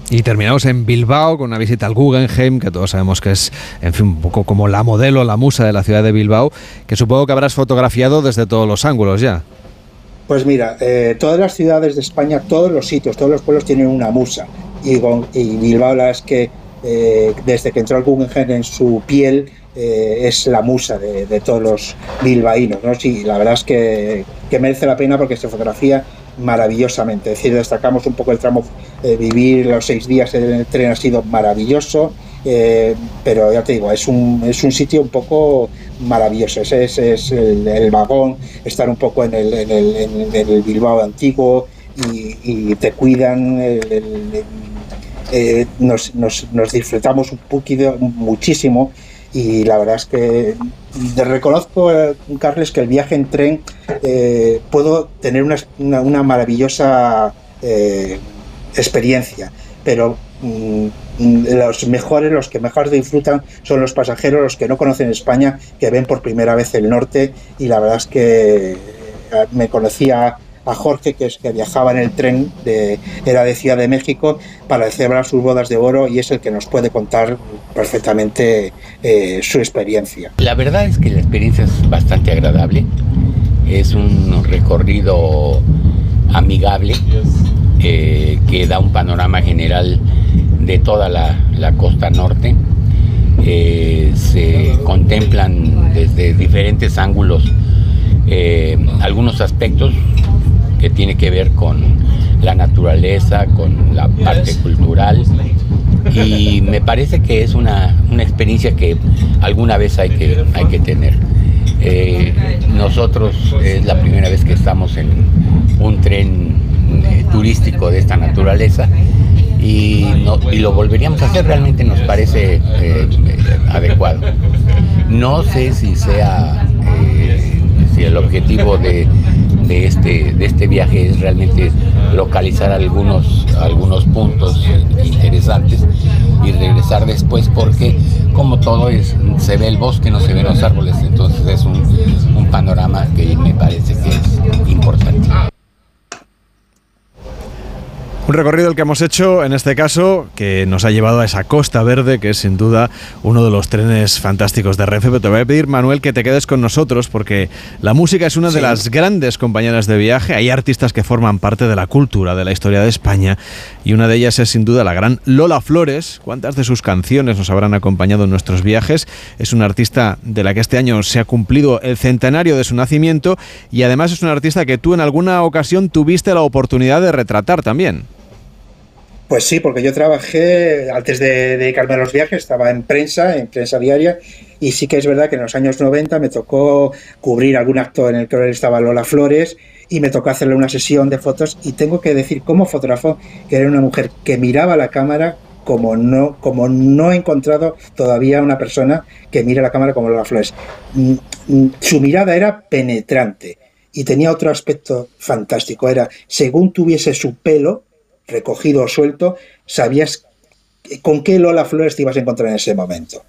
Y terminamos en Bilbao con una visita al Guggenheim, que todos sabemos que es, en fin, un poco como la modelo, la musa de la ciudad de Bilbao, que supongo que habrás fotografiado desde todos los ángulos ya. Pues mira, eh, todas las ciudades de España, todos los sitios, todos los pueblos tienen una musa. Y, Bilbao la es que eh, desde que entró el Guggenheim en su piel eh, es la musa de, todos los bilbaínos. ¿no? Sí, la verdad es que, que merece la pena porque se fotografía maravillosamente. Es decir, destacamos un poco el tramo, eh, vivir los seis días en el tren ha sido maravilloso, eh, pero ya te digo, es un, es un sitio un poco maravilloso. Ese, es el, vagón, estar un poco en el, en el, en el Bilbao antiguo y, te cuidan. Eh, nos, nos, nos, disfrutamos un poquito, muchísimo y la verdad es que reconozco, eh, Carles, que el viaje en tren eh, puedo tener una, maravillosa eh, experiencia, pero mm, los mejores, los que mejor disfrutan son los pasajeros, los que no conocen España, que ven por primera vez el norte y la verdad es que me conocía a Jorge, que, es, que viajaba en el tren, de, era de Ciudad de México, para celebrar sus bodas de oro y es el que nos puede contar perfectamente eh, su experiencia. La verdad es que la experiencia es bastante agradable, es un recorrido amigable eh, que da un panorama general de toda la, costa norte. Eh, se contemplan desde diferentes ángulos algunos aspectos que tiene que ver con la naturaleza, con la parte cultural. Y me parece que es una, experiencia que alguna vez hay que, hay que tener. Eh, nosotros es la primera vez que estamos en un tren eh, turístico de esta naturaleza y, lo volveríamos a hacer, realmente nos parece eh, adecuado. No sé si sea si el objetivo de de este, de este viaje es realmente localizar algunos, algunos puntos interesantes y regresar después porque como todo es, se ve el bosque, no se ven los árboles, entonces es un, un panorama que me parece que es importante. Un recorrido el que hemos hecho en este caso que nos ha llevado a esa Costa Verde, que es sin duda uno de los trenes fantásticos de Renfe. Pero te voy a pedir, Manuel, que te quedes con nosotros porque la música es una de las grandes compañeras de viaje. Hay artistas que forman parte de la cultura, de la historia de España y una de ellas es sin duda la gran Lola Flores. ¿Cuántas de sus canciones nos habrán acompañado en nuestros viajes? Es una artista de la que este año se ha cumplido el centenario de su nacimiento y además es una artista que tú en alguna ocasión tuviste la oportunidad de retratar también. Pues sí, porque yo trabajé, antes de dedicarme a los viajes, estaba en prensa, en prensa diaria, y sí que es verdad que en los años 90 me tocó cubrir algún acto en el que estaba Lola Flores y me tocó hacerle una sesión de fotos y tengo que decir como fotógrafo que era una mujer que miraba la cámara como no, como no he encontrado todavía una persona que mire la cámara como Lola Flores. Mm, mm, su mirada era penetrante y tenía otro aspecto fantástico, era según tuviese su pelo, recogido o suelto, sabías con qué Lola Flores te ibas a encontrar en ese momento.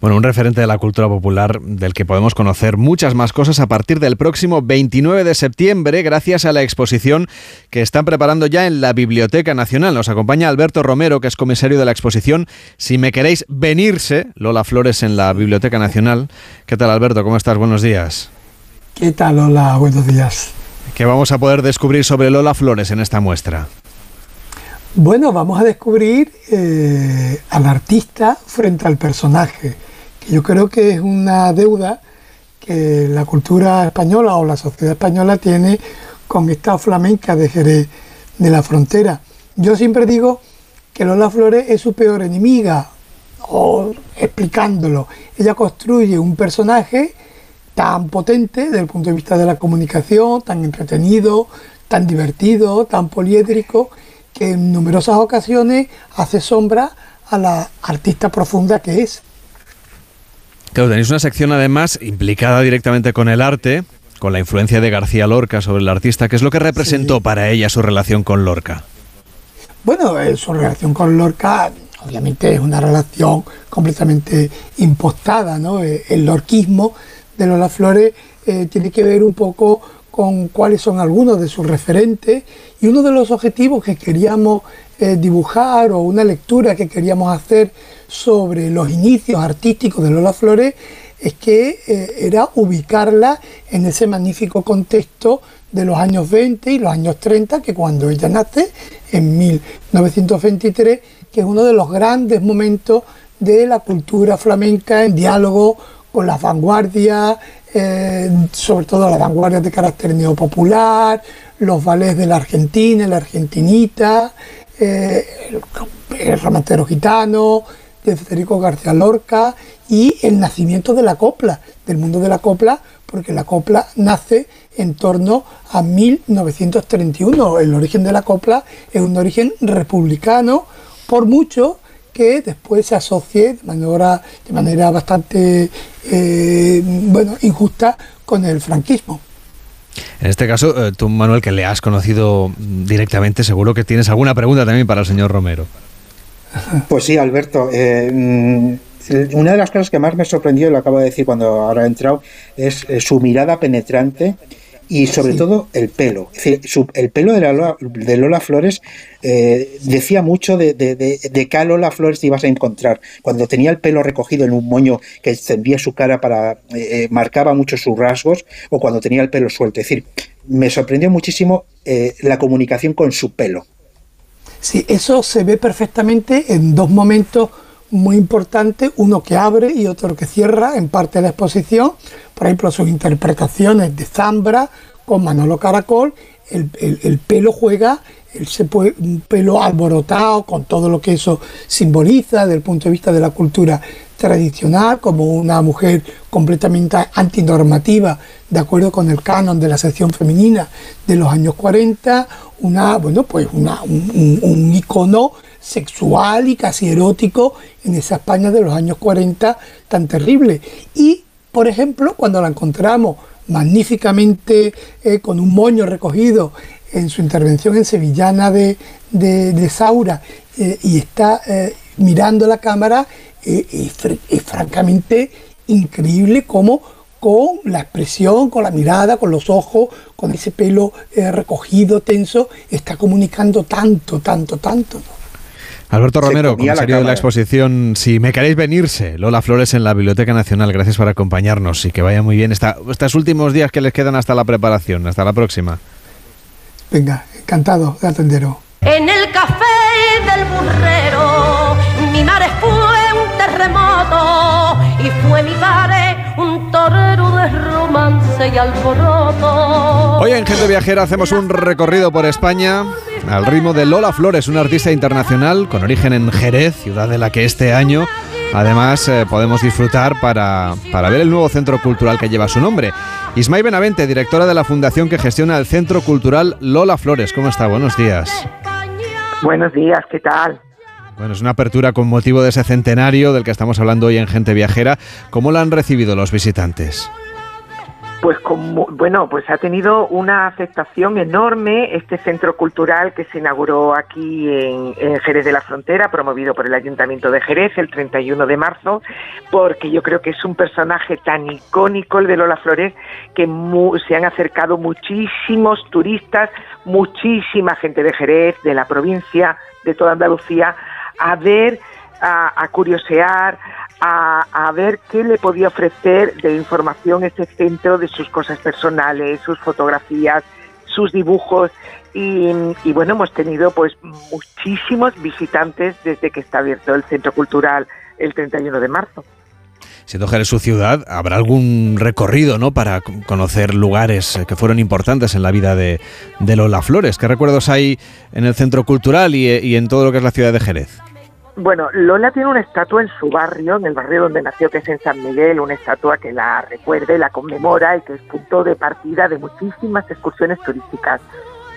Bueno, un referente de la cultura popular del que podemos conocer muchas más cosas a partir del próximo 29 de septiembre gracias a la exposición que están preparando ya en la Biblioteca Nacional. Nos acompaña Alberto Romero, que es comisario de la exposición Si me queréis venirse, Lola Flores en la Biblioteca Nacional. ¿Qué tal Alberto? ¿Cómo estás? Buenos días. ¿Qué tal Lola? Buenos días. ¿Qué vamos a poder descubrir sobre Lola Flores en esta muestra? Bueno, vamos a descubrir eh, al artista frente al personaje yo creo que es una deuda que la cultura española o la sociedad española tiene con esta flamenca de Jerez de la Frontera. Yo siempre digo que Lola Flores es su peor enemiga, o explicándolo, ella construye un personaje tan potente desde el punto de vista de la comunicación, tan entretenido, tan divertido, tan poliédrico, que en numerosas ocasiones hace sombra a la artista profunda que es. Claro, tenéis una sección además implicada directamente con el arte, con la influencia de García Lorca sobre el artista. ¿Qué es lo que representó para ella su relación con Lorca? Bueno, eh, su relación con Lorca obviamente es una relación completamente impostada, ¿no? Eh, el lorquismo de Lola Flores eh, tiene que ver un poco con cuáles son algunos de sus referentes y uno de los objetivos que queríamos dibujar o una lectura que queríamos hacer sobre los inicios artísticos de Lola Flores es que eh, era ubicarla en ese magnífico contexto de los años 20 y los años 30, que cuando ella nace, en 1923, que es uno de los grandes momentos de la cultura flamenca en diálogo con las vanguardias, sobre todo las vanguardias de carácter neopopular, los ballets de la Argentina, la Argentinita, eh, el, el gitano, de Federico García Lorca y el nacimiento de la copla, del mundo de la copla, porque la copla nace en torno a 1931. El origen de la copla es un origen republicano, por mucho que después se asocie de manera, de manera bastante eh, bueno, injusta con el franquismo. En este caso, eh, tú, Manuel, que le has conocido directamente, seguro que tienes alguna pregunta también para el señor Romero. Pues sí, Alberto. Eh, mm, una de las cosas que más me sorprendió, y lo acabo de decir cuando ahora he entrado, es su mirada penetrante y sobre todo el pelo. el pelo de, Lola, de Lola Flores eh, decía mucho de, de, de, qué Lola Flores te ibas a encontrar. Cuando tenía el pelo recogido en un moño que extendía su cara para. marcaba mucho sus rasgos, o cuando tenía el pelo suelto. Es decir, me sorprendió muchísimo la comunicación con su pelo. Sí, eso se ve perfectamente en dos momentos muy importantes, uno que abre y otro que cierra en parte de la exposición, por ejemplo sus interpretaciones de Zambra con Manolo Caracol, el, pelo juega, el un pelo alborotado con todo lo que eso simboliza desde el punto de vista de la cultura tradicional, como una mujer completamente antinormativa, de acuerdo con el canon de la sección femenina de los años 40, una, bueno, pues una, un, icono sexual y casi erótico en esa España de los años 40 tan terrible. Y, por ejemplo, cuando la encontramos magníficamente eh, con un moño recogido en su intervención en Sevillana de, de, Saura eh, y está eh, mirando la cámara, es francamente increíble cómo con la expresión, con la mirada, con los ojos, con ese pelo recogido, tenso, está comunicando tanto, tanto, tanto. Alberto Romero, comisario de la exposición Si me queréis venirse, Lola Flores en la Biblioteca Nacional. Gracias por acompañarnos y que vaya muy bien esta, estos últimos días que les quedan hasta la preparación. Hasta la próxima. Venga, encantado de atenderos. En el café del burrero, mi madre fue un terremoto y fue mi padre y alboroto. Hoy en Gente Viajera hacemos un recorrido por España al ritmo de Lola Flores, una artista internacional con origen en Jerez, ciudad de la que este año además eh, podemos disfrutar para, para ver el nuevo centro cultural que lleva su nombre. Ismael Benavente, directora de la fundación que gestiona el Centro Cultural Lola Flores. ¿Cómo está? Buenos días. Buenos días, ¿qué tal? Bueno, es una apertura con motivo de ese centenario del que estamos hablando hoy en Gente Viajera. ¿Cómo la han recibido los visitantes? Pues como, bueno, pues ha tenido una aceptación enorme este centro cultural que se inauguró aquí en, Jerez de la Frontera, promovido por el Ayuntamiento de Jerez el 31 de marzo, porque yo creo que es un personaje tan icónico el de Lola Flores que mu se han acercado muchísimos turistas, muchísima gente de Jerez, de la provincia, de toda Andalucía, a ver, a curiosear, a, ver qué le podía ofrecer de información ese centro de sus cosas personales, sus fotografías, sus dibujos y, bueno, hemos tenido pues muchísimos visitantes desde que está abierto el centro cultural el 31 de marzo. Siendo Jerez su ciudad, habrá algún recorrido, ¿no? Para conocer lugares que fueron importantes en la vida de, de Lola Flores. ¿Qué recuerdos hay en el centro cultural y, y en todo lo que es la ciudad de Jerez? Bueno, Lola tiene una estatua en su barrio, en el barrio donde nació, que es en San Miguel, una estatua que la recuerda y la conmemora y que es punto de partida de muchísimas excursiones turísticas.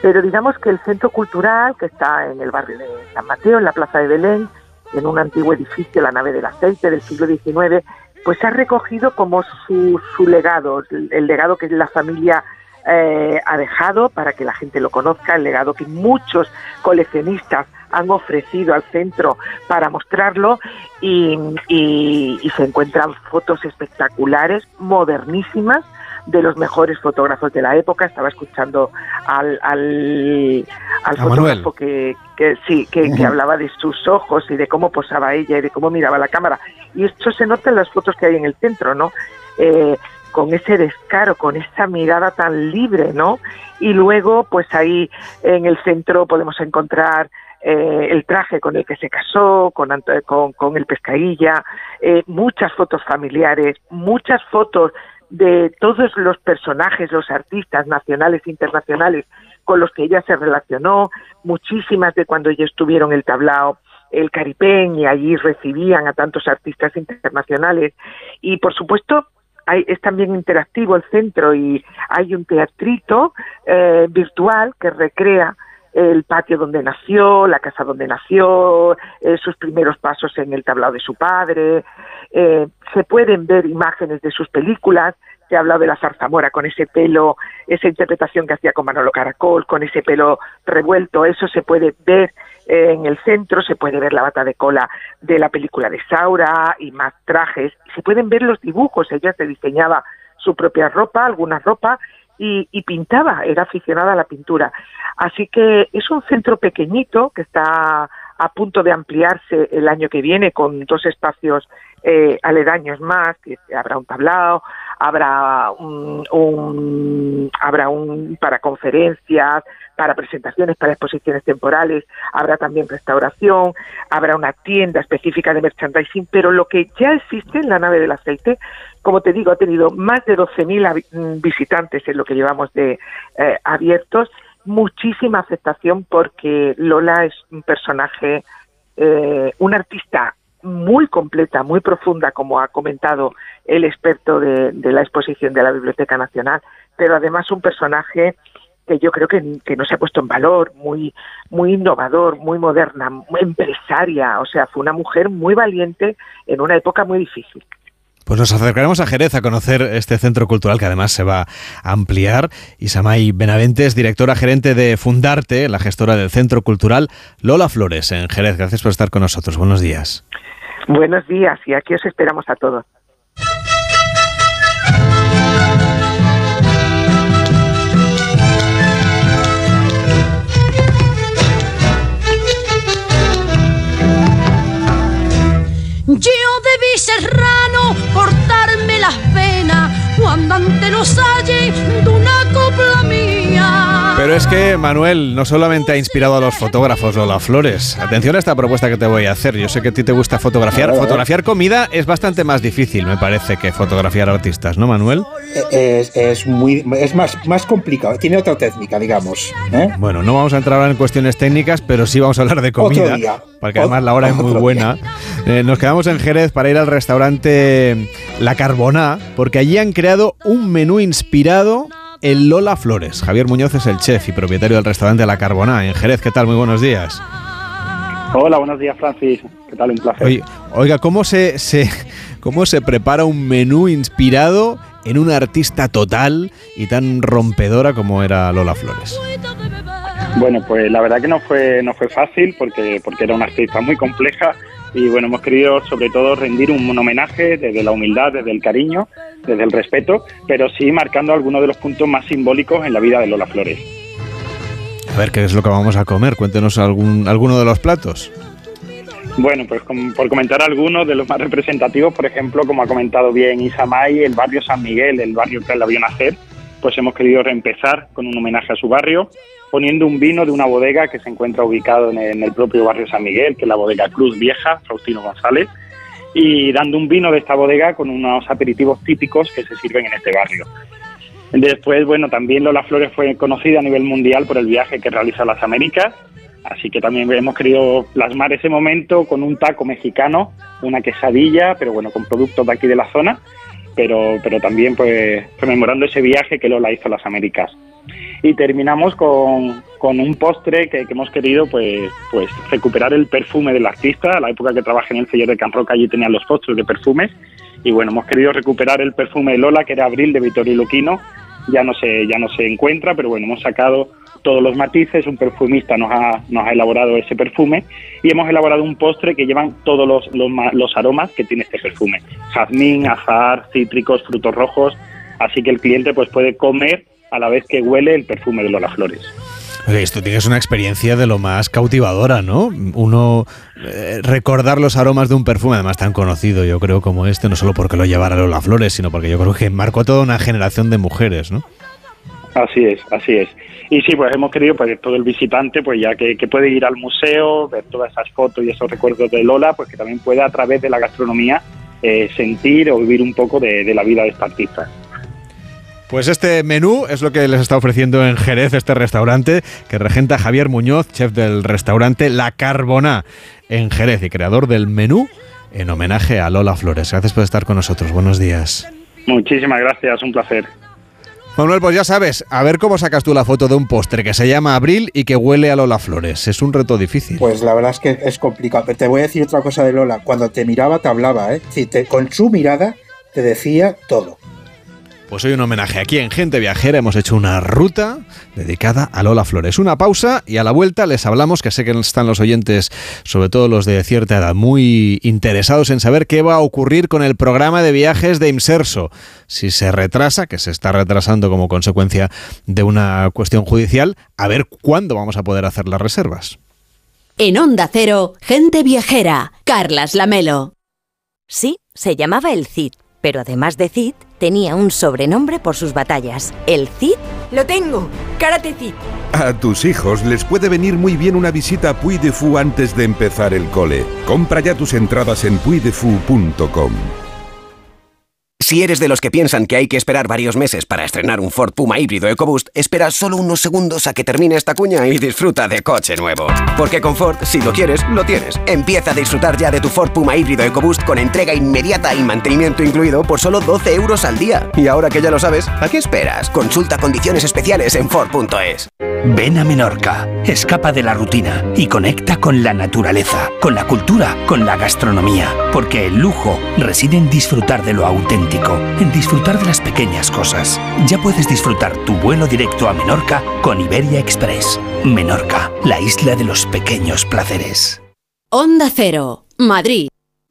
Pero digamos que el centro cultural, que está en el barrio de San Mateo, en la Plaza de Belén, en un antiguo edificio, la nave del aceite del siglo XIX, pues ha recogido como su, su legado, el legado que la familia eh, ha dejado para que la gente lo conozca, el legado que muchos coleccionistas han ofrecido al centro para mostrarlo y, y, y, se encuentran fotos espectaculares, modernísimas, de los mejores fotógrafos de la época. Estaba escuchando al, al, al fotógrafo que, que, sí, que, que, hablaba de sus ojos y de cómo posaba ella y de cómo miraba la cámara. Y esto se nota en las fotos que hay en el centro, ¿no? Eh, con ese descaro, con esa mirada tan libre, ¿no? Y luego, pues ahí en el centro podemos encontrar eh, el traje con el que se casó, con, con, con el pescadilla, eh, muchas fotos familiares, muchas fotos de todos los personajes, los artistas nacionales e internacionales con los que ella se relacionó, muchísimas de cuando ellos tuvieron el tablao el Caripén y allí recibían a tantos artistas internacionales. Y por supuesto hay, es también interactivo el centro y hay un teatrito eh, virtual que recrea el patio donde nació, la casa donde nació, eh, sus primeros pasos en el tablao de su padre. Eh, se pueden ver imágenes de sus películas. Se ha hablado de la zarzamora con ese pelo, esa interpretación que hacía con Manolo Caracol, con ese pelo revuelto. Eso se puede ver en el centro, se puede ver la bata de cola de la película de Saura y más trajes. Se pueden ver los dibujos. Ella se diseñaba su propia ropa, alguna ropa, y, y, pintaba, era aficionada a la pintura. Así que es un centro pequeñito que está a punto de ampliarse el año que viene con dos espacios eh, aledaños más, que habrá un tablao, habrá un, un, habrá un para conferencias, para presentaciones, para exposiciones temporales, habrá también restauración, habrá una tienda específica de merchandising, pero lo que ya existe en la nave del aceite, como te digo, ha tenido más de 12.000 visitantes en lo que llevamos de eh, abiertos, muchísima aceptación porque Lola es un personaje, eh, un artista muy completa, muy profunda, como ha comentado el experto de, la exposición de la Biblioteca Nacional, pero además un personaje que yo creo que, que, no se ha puesto en valor, muy, muy innovador, muy moderna, muy empresaria, o sea, fue una mujer muy valiente en una época muy difícil. Pues nos acercaremos a Jerez a conocer este centro cultural que además se va a ampliar. Isamay Benaventes, directora gerente de Fundarte, la gestora del Centro Cultural Lola Flores en Jerez. Gracias por estar con nosotros. Buenos días. Buenos días y aquí os esperamos a todos. Yo debí ser rano, cortarme las venas cuando ante los halle de una copla mía. Pero es que Manuel no solamente ha inspirado a los fotógrafos Lola Flores. Atención a esta propuesta que te voy a hacer. Yo sé que a ti te gusta fotografiar. Fotografiar comida es bastante más difícil, me parece, que fotografiar artistas, ¿no, Manuel? Es, es muy, es más, más complicado. Tiene otra técnica, digamos. ¿eh? Bueno, no vamos a entrar ahora en cuestiones técnicas, pero sí vamos a hablar de comida. Porque además la hora es muy buena. Eh, nos quedamos en Jerez para ir al restaurante La Carboná, porque allí han creado un menú inspirado en Lola Flores. Javier Muñoz es el chef y propietario del restaurante La Carboná en Jerez. ¿Qué tal? Muy buenos días. Hola, buenos días, Francis. ¿Qué tal? Un placer. Oye, oiga, ¿cómo se, se, ¿cómo se prepara un menú inspirado en una artista total y tan rompedora como era Lola Flores? Bueno, pues la verdad que no fue, no fue fácil porque, porque era una artista muy compleja y bueno, hemos querido sobre todo rendir un homenaje desde la humildad, desde el cariño, desde el respeto, pero sí marcando algunos de los puntos más simbólicos en la vida de Lola Flores. A ver, ¿qué es lo que vamos a comer? Cuéntenos algún, alguno de los platos. Bueno, pues por comentar algunos de los más representativos, por ejemplo, como ha comentado bien Isamay, el barrio San Miguel, el barrio que la vio nacer, pues hemos querido reempezar con un homenaje a su barrio, poniendo un vino de una bodega que se encuentra ubicado en el, propio barrio San Miguel, que es la bodega Cruz Vieja, Faustino González, y dando un vino de esta bodega con unos aperitivos típicos que se sirven en este barrio. Después, bueno, también Lola Flores fue conocida a nivel mundial por el viaje que realiza a las Américas Así que también hemos querido plasmar ese momento con un taco mexicano, una quesadilla, pero bueno, con productos de aquí de la zona, pero, pero también pues rememorando ese viaje que Lola hizo a las Américas. Y terminamos con, con un postre que, hemos querido pues, pues recuperar el perfume del artista. A la época que trabajé en el sello de Roca allí tenían los postres de perfumes. Y bueno, hemos querido recuperar el perfume de Lola, que era Abril de Vittorio Luquino. Ya no se, ya no se encuentra, pero bueno, hemos sacado todos los matices, un perfumista nos ha, nos ha elaborado ese perfume y hemos elaborado un postre que llevan todos los, los, aromas que tiene este perfume. Jazmín, azahar, cítricos, frutos rojos, así que el cliente pues puede comer a la vez que huele el perfume de Lola Flores. esto tienes una experiencia de lo más cautivadora, ¿no? Uno eh, recordar los aromas de un perfume, además tan conocido, yo creo, como este, no solo porque lo llevara Lola Flores, sino porque yo creo que marcó a toda una generación de mujeres, ¿no? Así es, así es. Y sí, pues hemos querido pues todo el visitante, pues ya que, puede ir al museo, ver todas esas fotos y esos recuerdos de Lola, pues que también pueda a través de la gastronomía eh, sentir o vivir un poco de, la vida de esta artista. Pues este menú es lo que les está ofreciendo en Jerez este restaurante que regenta Javier Muñoz, chef del restaurante La Carbona en Jerez y creador del menú en homenaje a Lola Flores. Gracias por estar con nosotros. Buenos días. Muchísimas gracias, un placer. Manuel, pues ya sabes, a ver cómo sacas tú la foto de un postre que se llama Abril y que huele a Lola Flores. Es un reto difícil. Pues la verdad es que es complicado. Pero te voy a decir otra cosa de Lola. Cuando te miraba, te hablaba, ¿eh? con su mirada te decía todo. Pues hoy un homenaje aquí en Gente Viajera. Hemos hecho una ruta dedicada a Lola Flores. Una pausa y a la vuelta les hablamos, que sé que están los oyentes, sobre todo los de cierta edad, muy interesados en saber qué va a ocurrir con el programa de viajes de Imserso. Si se retrasa, que se está retrasando como consecuencia de una cuestión judicial, a ver cuándo vamos a poder hacer las reservas. En Onda Cero, Gente Viajera, Carlas Lamelo. Sí, se llamaba el CID, pero además de CID, tenía un sobrenombre por sus batallas. ¿El Cid? Lo tengo, Karate Cid. A tus hijos les puede venir muy bien una visita a Puy de Fou antes de empezar el cole. Compra ya tus entradas en puydefou.com. Si eres de los que piensan que hay que esperar varios meses para estrenar un Ford Puma híbrido EcoBoost, espera solo unos segundos a que termine esta cuña y disfruta de coche nuevo. Porque con Ford, si lo quieres, lo tienes. Empieza a disfrutar ya de tu Ford Puma híbrido EcoBoost con entrega inmediata y mantenimiento incluido por solo 12 euros al día. Y ahora que ya lo sabes, ¿a qué esperas? Consulta condiciones especiales en Ford.es. Ven a Menorca, escapa de la rutina y conecta con la naturaleza, con la cultura, con la gastronomía. Porque el lujo reside en disfrutar de lo auténtico en disfrutar de las pequeñas cosas. Ya puedes disfrutar tu vuelo directo a Menorca con Iberia Express. Menorca, la isla de los pequeños placeres. Onda Cero, Madrid.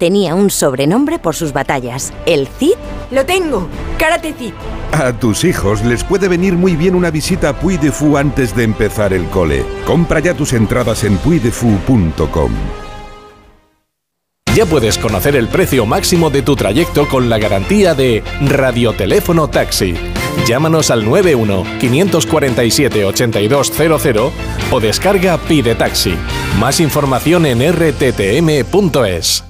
tenía un sobrenombre por sus batallas. ¿El Cid? Lo tengo, Karate Cid. A tus hijos les puede venir muy bien una visita a Puy de Fou antes de empezar el cole. Compra ya tus entradas en puydefou.com. Ya puedes conocer el precio máximo de tu trayecto con la garantía de Radioteléfono Taxi. Llámanos al 91 547 8200 o descarga Pide Taxi. Más información en rttm.es.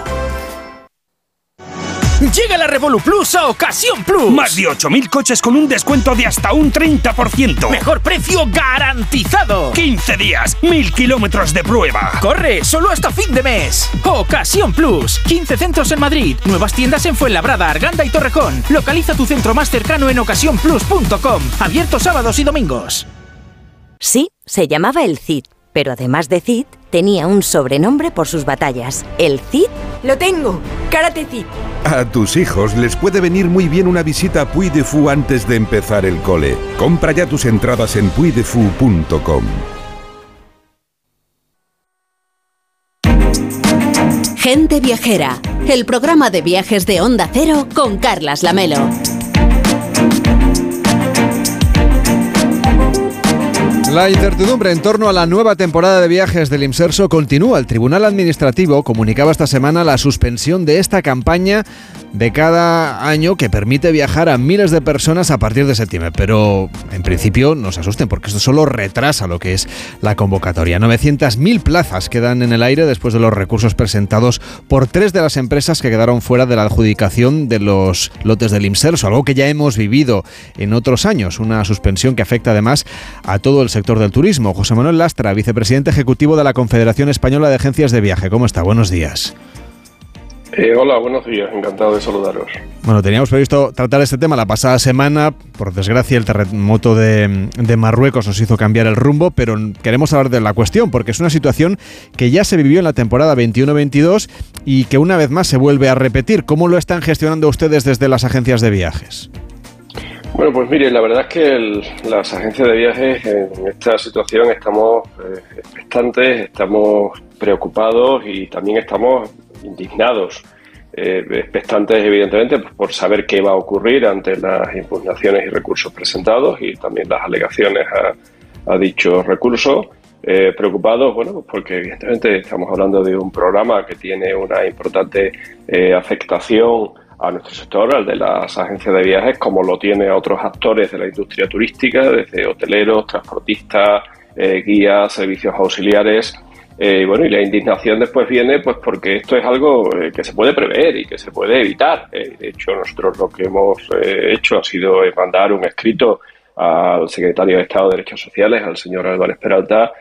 Llega la Revolu Plus a Ocasión Plus. Más de 8.000 coches con un descuento de hasta un 30%. Mejor precio garantizado. 15 días, 1.000 kilómetros de prueba. Corre, solo hasta fin de mes. Ocasión Plus. 15 centros en Madrid. Nuevas tiendas en Fuenlabrada, Arganda y Torrejón. Localiza tu centro más cercano en ocasiónplus.com. Abierto sábados y domingos. Sí, se llamaba el Cid, pero además de Cid, tenía un sobrenombre por sus batallas. El Cid Lo tengo. Karate Cid. A tus hijos les puede venir muy bien una visita a Puy de Fou antes de empezar el cole. Compra ya tus entradas en puydefou.com. Gente Viajera, el programa de viajes de Onda Cero con Carlas Lamelo. La incertidumbre en torno a la nueva temporada de viajes del Imserso continúa. El Tribunal Administrativo comunicaba esta semana la suspensión de esta campaña de cada año que permite viajar a miles de personas a partir de septiembre. Pero en principio no se asusten porque esto solo retrasa lo que es la convocatoria. 900.000 plazas quedan en el aire después de los recursos presentados por tres de las empresas que quedaron fuera de la adjudicación de los lotes del Imserso, algo que ya hemos vivido en otros años, una suspensión que afecta además a todo el sector del turismo. José Manuel Lastra, vicepresidente ejecutivo de la Confederación Española de Agencias de Viaje. ¿Cómo está? Buenos días. Eh, hola, buenos días, encantado de saludaros. Bueno, teníamos previsto tratar este tema la pasada semana. Por desgracia, el terremoto de, de, Marruecos nos hizo cambiar el rumbo, pero queremos hablar de la cuestión porque es una situación que ya se vivió en la temporada 21-22 y que una vez más se vuelve a repetir. ¿Cómo lo están gestionando ustedes desde las agencias de viajes? Bueno, pues mire, la verdad es que el, las agencias de viajes en esta situación estamos eh, expectantes, estamos preocupados y también estamos indignados. Eh, expectantes, evidentemente, pues, por saber qué va a ocurrir ante las impugnaciones y recursos presentados y también las alegaciones a, a dichos recursos. Eh, preocupados, bueno, pues porque evidentemente estamos hablando de un programa que tiene una importante eh, afectación a nuestro sector, al de las agencias de viajes, como lo tiene a otros actores de la industria turística, desde hoteleros, transportistas, eh, guías, servicios auxiliares. Eh, bueno, y la indignación después viene pues porque esto es algo eh, que se puede prever y que se puede evitar. Eh, de hecho, nosotros lo que hemos hecho ha sido mandar un escrito al secretario de Estado de Derechos Sociales, al señor Álvarez Peralta,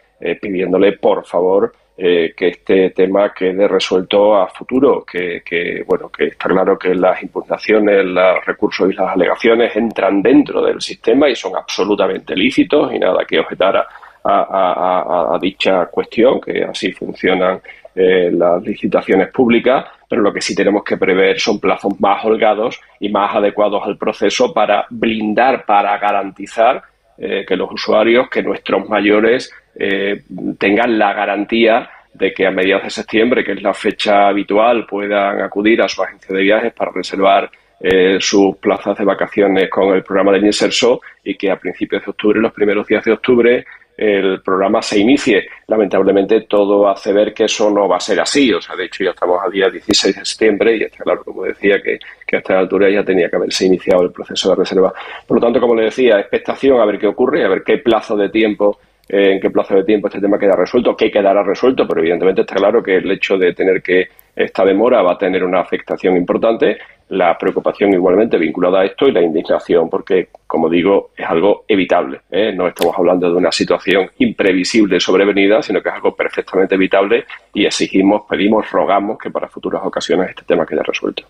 pidiéndole, por favor, eh, que este tema quede resuelto a futuro, que, bueno, que está claro que las impugnaciones, los recursos y las alegaciones entran dentro del sistema y son absolutamente lícitos y nada que objetar a dicha cuestión, que así funcionan eh, las licitaciones públicas, pero lo que sí tenemos que prever son plazos más holgados y más adecuados al proceso para blindar, para garantizar eh, que los usuarios, que nuestros mayores eh, tengan la garantía de que a mediados de septiembre, que es la fecha habitual, puedan acudir a su agencia de viajes para reservar eh, sus plazas de vacaciones con el programa del Inserso y que a principios de octubre, los primeros días de octubre, el programa se inicie. Lamentablemente todo hace ver que eso no va a ser así. O sea, de hecho ya estamos al día 16 de septiembre y está claro, como decía, que, que a esta altura ya tenía que haberse iniciado el proceso de reserva. Por lo tanto, como le decía, expectación a ver qué ocurre, a ver qué plazo de tiempo en qué plazo de tiempo este tema queda resuelto, qué quedará resuelto, pero evidentemente está claro que el hecho de tener que esta demora va a tener una afectación importante, la preocupación igualmente vinculada a esto y la indignación, porque, como digo, es algo evitable. ¿eh? No estamos hablando de una situación imprevisible sobrevenida, sino que es algo perfectamente evitable y exigimos, pedimos, rogamos que para futuras ocasiones este tema quede resuelto.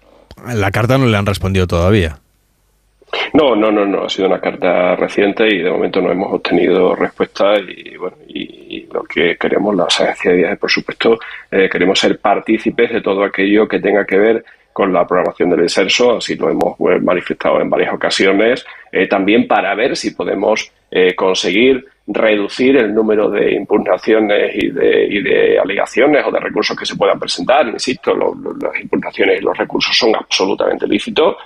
La carta no le han respondido todavía. No, no, no, no. Ha sido una carta reciente y de momento no hemos obtenido respuesta y bueno, y, lo que queremos las agencias de viajes, por supuesto, eh, queremos ser partícipes de todo aquello que tenga que ver con la programación del inserso, así lo hemos pues, manifestado en varias ocasiones, eh, también para ver si podemos eh, conseguir reducir el número de impugnaciones y de, y de, alegaciones o de recursos que se puedan presentar. Insisto, lo, las impugnaciones y los recursos son absolutamente lícitos,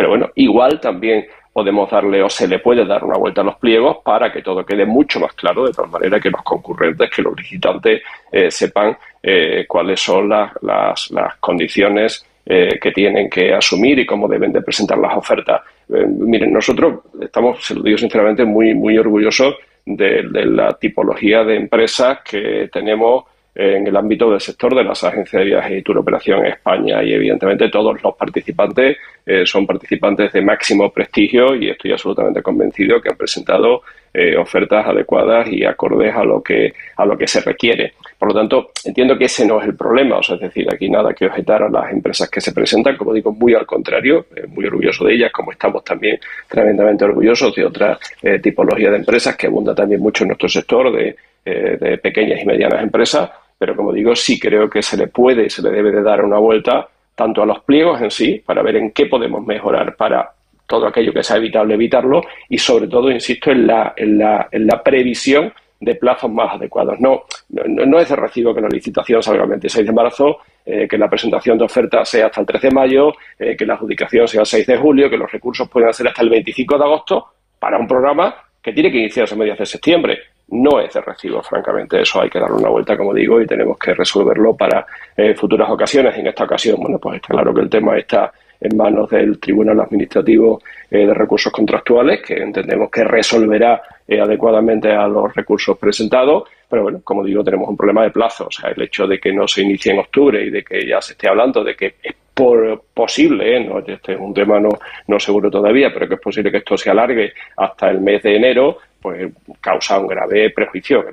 pero bueno, igual también podemos darle o se le puede dar una vuelta a los pliegos para que todo quede mucho más claro, de tal manera que los concurrentes, que los licitantes eh, sepan eh, cuáles son las, las, condiciones eh, que tienen que asumir y cómo deben de presentar las ofertas. Eh, miren, nosotros estamos, se lo digo sinceramente, muy, muy orgullosos de, la tipología de empresas que tenemos en el ámbito del sector de las agencias de viajes y tour operación en España. Y evidentemente todos los participantes son participantes de máximo prestigio y estoy absolutamente convencido que han presentado eh, ofertas adecuadas y acordes a lo que a lo que se requiere. Por lo tanto, entiendo que ese no es el problema, o sea, es decir, aquí nada que objetar a las empresas que se presentan, como digo, muy al contrario, eh, muy orgulloso de ellas, como estamos también tremendamente orgullosos de otra eh, tipología de empresas que abunda también mucho en nuestro sector de, de pequeñas y medianas empresas, pero como digo, sí creo que se le puede y se le debe de dar una vuelta tanto a los pliegos en sí, para ver en qué podemos mejorar para todo aquello que sea evitable, evitarlo y sobre todo, insisto, en la, en la, en la previsión de plazos más adecuados. No, no, es de recibo que la licitación salga el 26 de marzo, eh, que la presentación de ofertas sea hasta el 13 de mayo, eh, que la adjudicación sea el 6 de julio, que los recursos puedan ser hasta el 25 de agosto para un programa que tiene que iniciarse a mediados de septiembre. No es de recibo, francamente. Eso hay que darle una vuelta, como digo, y tenemos que resolverlo para eh, futuras ocasiones. En esta ocasión, bueno, pues está claro que el tema está en manos del Tribunal Administrativo eh, de Recursos Contractuales, que entendemos que resolverá eh, adecuadamente a los recursos presentados. Pero bueno, como digo, tenemos un problema de plazo. O sea, el hecho de que no se inicie en octubre y de que ya se esté hablando de que por posible, ¿eh? no, este es un tema no, no seguro todavía, pero que es posible que esto se alargue hasta el mes de enero, pues causa un grave prejuicio,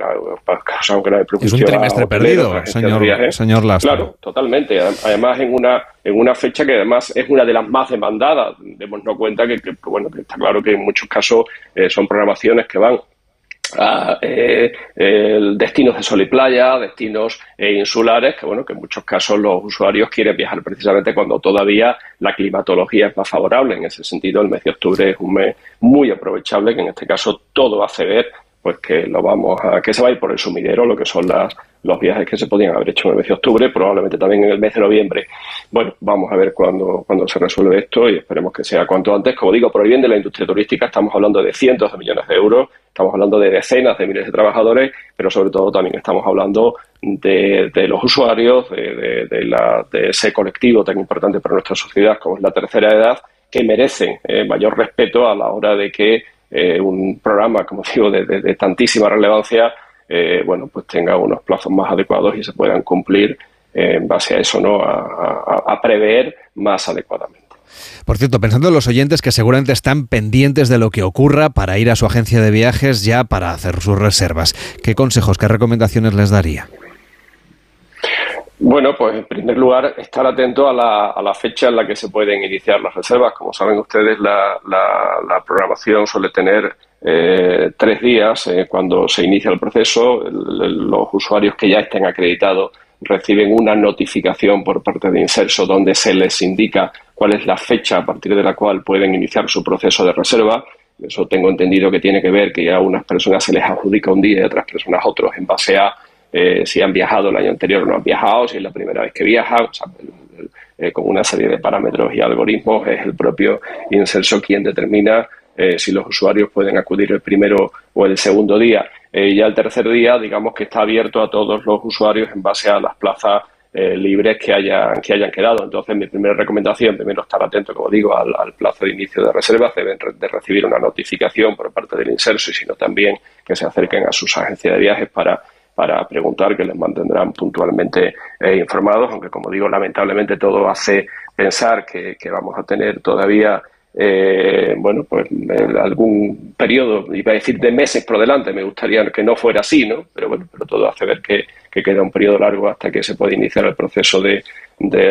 causa un grave prejuicio. Es un trimestre perdido, señor, señor Lastra. Claro, totalmente. Además, en una, en una fecha que además es una de las más demandadas. Démonos cuenta que, bueno, que está claro que en muchos casos eh, son programaciones que van a eh, destinos de sol y playa, destinos eh, insulares, que bueno, que en muchos casos los usuarios quieren viajar precisamente cuando todavía la climatología es más favorable. En ese sentido, el mes de octubre es un mes muy aprovechable, que en este caso todo hace ver pues que lo vamos a que se va a ir por el sumidero, lo que son las, los viajes que se podían haber hecho en el mes de octubre, probablemente también en el mes de noviembre. Bueno, vamos a ver cuándo, cuándo se resuelve esto y esperemos que sea cuanto antes. Como digo, por el bien de la industria turística estamos hablando de cientos de millones de euros, estamos hablando de decenas de miles de trabajadores, pero sobre todo también estamos hablando de, de los usuarios, de, de, la, de ese colectivo tan importante para nuestra sociedad como es la tercera edad, que merecen eh, mayor respeto a la hora de que eh, un programa, como digo, de, tantísima relevancia, eh, bueno, pues tenga unos plazos más adecuados y se puedan cumplir en base a eso, ¿no? A, prever más adecuadamente. Por cierto, pensando en los oyentes que seguramente están pendientes de lo que ocurra para ir a su agencia de viajes ya para hacer sus reservas, ¿qué consejos, qué recomendaciones les daría? Bueno, pues en primer lugar, estar atento a la, a la fecha en la que se pueden iniciar las reservas. Como saben ustedes, la, la, programación suele tener eh, tres días eh, cuando se inicia el proceso. los usuarios que ya estén acreditados reciben una notificación por parte de Inserso donde se les indica cuál es la fecha a partir de la cual pueden iniciar su proceso de reserva. Eso tengo entendido que tiene que ver que a unas personas se les adjudica un día y a otras personas otros en base a eh, si han viajado el año anterior o no han viajado, si es la primera vez que viajan, con una serie de parámetros y algoritmos, es el propio Inserso quien determina eh, si los usuarios pueden acudir el primero o el segundo día. y ya el tercer día, digamos que está abierto a todos los usuarios en base a las plazas libres que hayan, que hayan quedado. Entonces, mi primera recomendación, primero estar atento, como digo, al, plazo de inicio de reservas, deben de recibir una notificación por parte del inserso y sino también que se acerquen a sus agencias de viajes para para preguntar, que les mantendrán puntualmente eh, informados, aunque como digo, lamentablemente todo hace pensar que, vamos a tener todavía eh, bueno, pues algún periodo, iba a decir de meses por delante, me gustaría que no fuera así, ¿no? Pero bueno, pero todo hace ver que, queda un periodo largo hasta que se puede iniciar el proceso de,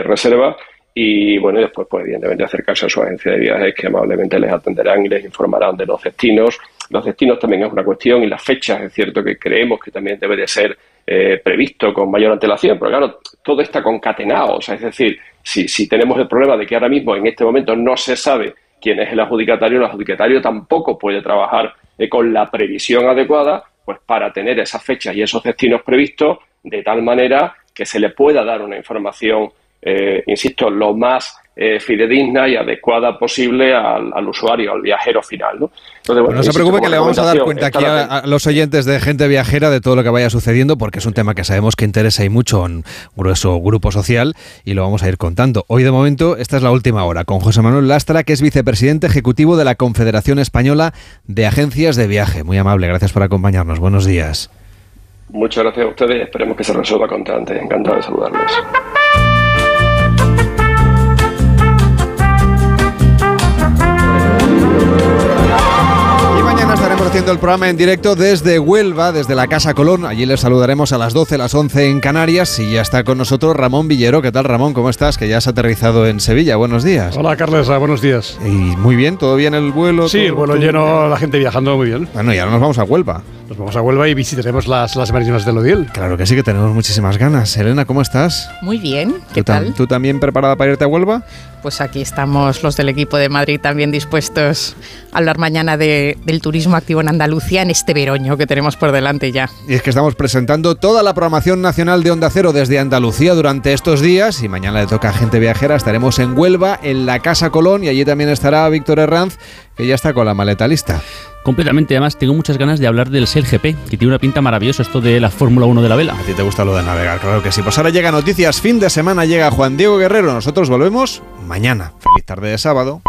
reserva. Y bueno, después pues evidentemente acercarse a su agencia de viajes que amablemente les atenderán y les informarán de los destinos. Los destinos también es una cuestión y las fechas, es cierto que creemos que también debe de ser eh, previsto con mayor antelación, pero claro, todo está concatenado, o sea, es decir, si, si tenemos el problema de que ahora mismo en este momento no se sabe quién es el adjudicatario, el adjudicatario tampoco puede trabajar eh, con la previsión adecuada, pues para tener esas fechas y esos destinos previstos de tal manera que se le pueda dar una información, eh, insisto, lo más eh, fidedigna y adecuada posible al, al, usuario, al viajero final. ¿no? Entonces, no se preocupe que le vamos a dar cuenta aquí a, a, los oyentes de gente viajera de todo lo que vaya sucediendo, porque es un tema que sabemos que interesa y mucho a un grueso grupo social y lo vamos a ir contando. Hoy de momento, esta es la última hora, con José Manuel Lastra, que es vicepresidente ejecutivo de la Confederación Española de Agencias de Viaje. Muy amable, gracias por acompañarnos. Buenos días. Muchas gracias a ustedes esperemos que se resuelva con antes. Encantado de saludarles. Estaremos haciendo el programa en directo desde Huelva, desde la Casa Colón. Allí les saludaremos a las 12, las 11 en Canarias. Y ya está con nosotros Ramón Villero. ¿Qué tal, Ramón? ¿Cómo estás? Que ya has aterrizado en Sevilla. Buenos días. Hola, Carles. Buenos días. Y muy bien, ¿todo bien el vuelo? Sí, el vuelo lleno, la gente viajando muy bien. Bueno, y ahora nos vamos a Huelva. Nos vamos a Huelva y visitaremos las, las marítimas del Odiel. Claro que sí, que tenemos muchísimas ganas. Elena, ¿cómo estás? Muy bien, ¿qué ¿Tú tal? ¿Tú también preparada para irte a Huelva? Pues aquí estamos los del equipo de Madrid también dispuestos a hablar mañana de, del turismo activo en Andalucía en este veroño que tenemos por delante ya. Y es que estamos presentando toda la programación nacional de Onda Cero desde Andalucía durante estos días y mañana le toca a gente viajera. Estaremos en Huelva, en la Casa Colón y allí también estará Víctor Herranz, que ya está con la maleta lista. Completamente, además tengo muchas ganas de hablar del SELGP, que tiene una pinta maravillosa esto de la Fórmula 1 de la vela. A ti te gusta lo de navegar, claro que sí. Pues ahora llega noticias, fin de semana llega Juan Diego Guerrero, nosotros volvemos mañana. Feliz tarde de sábado.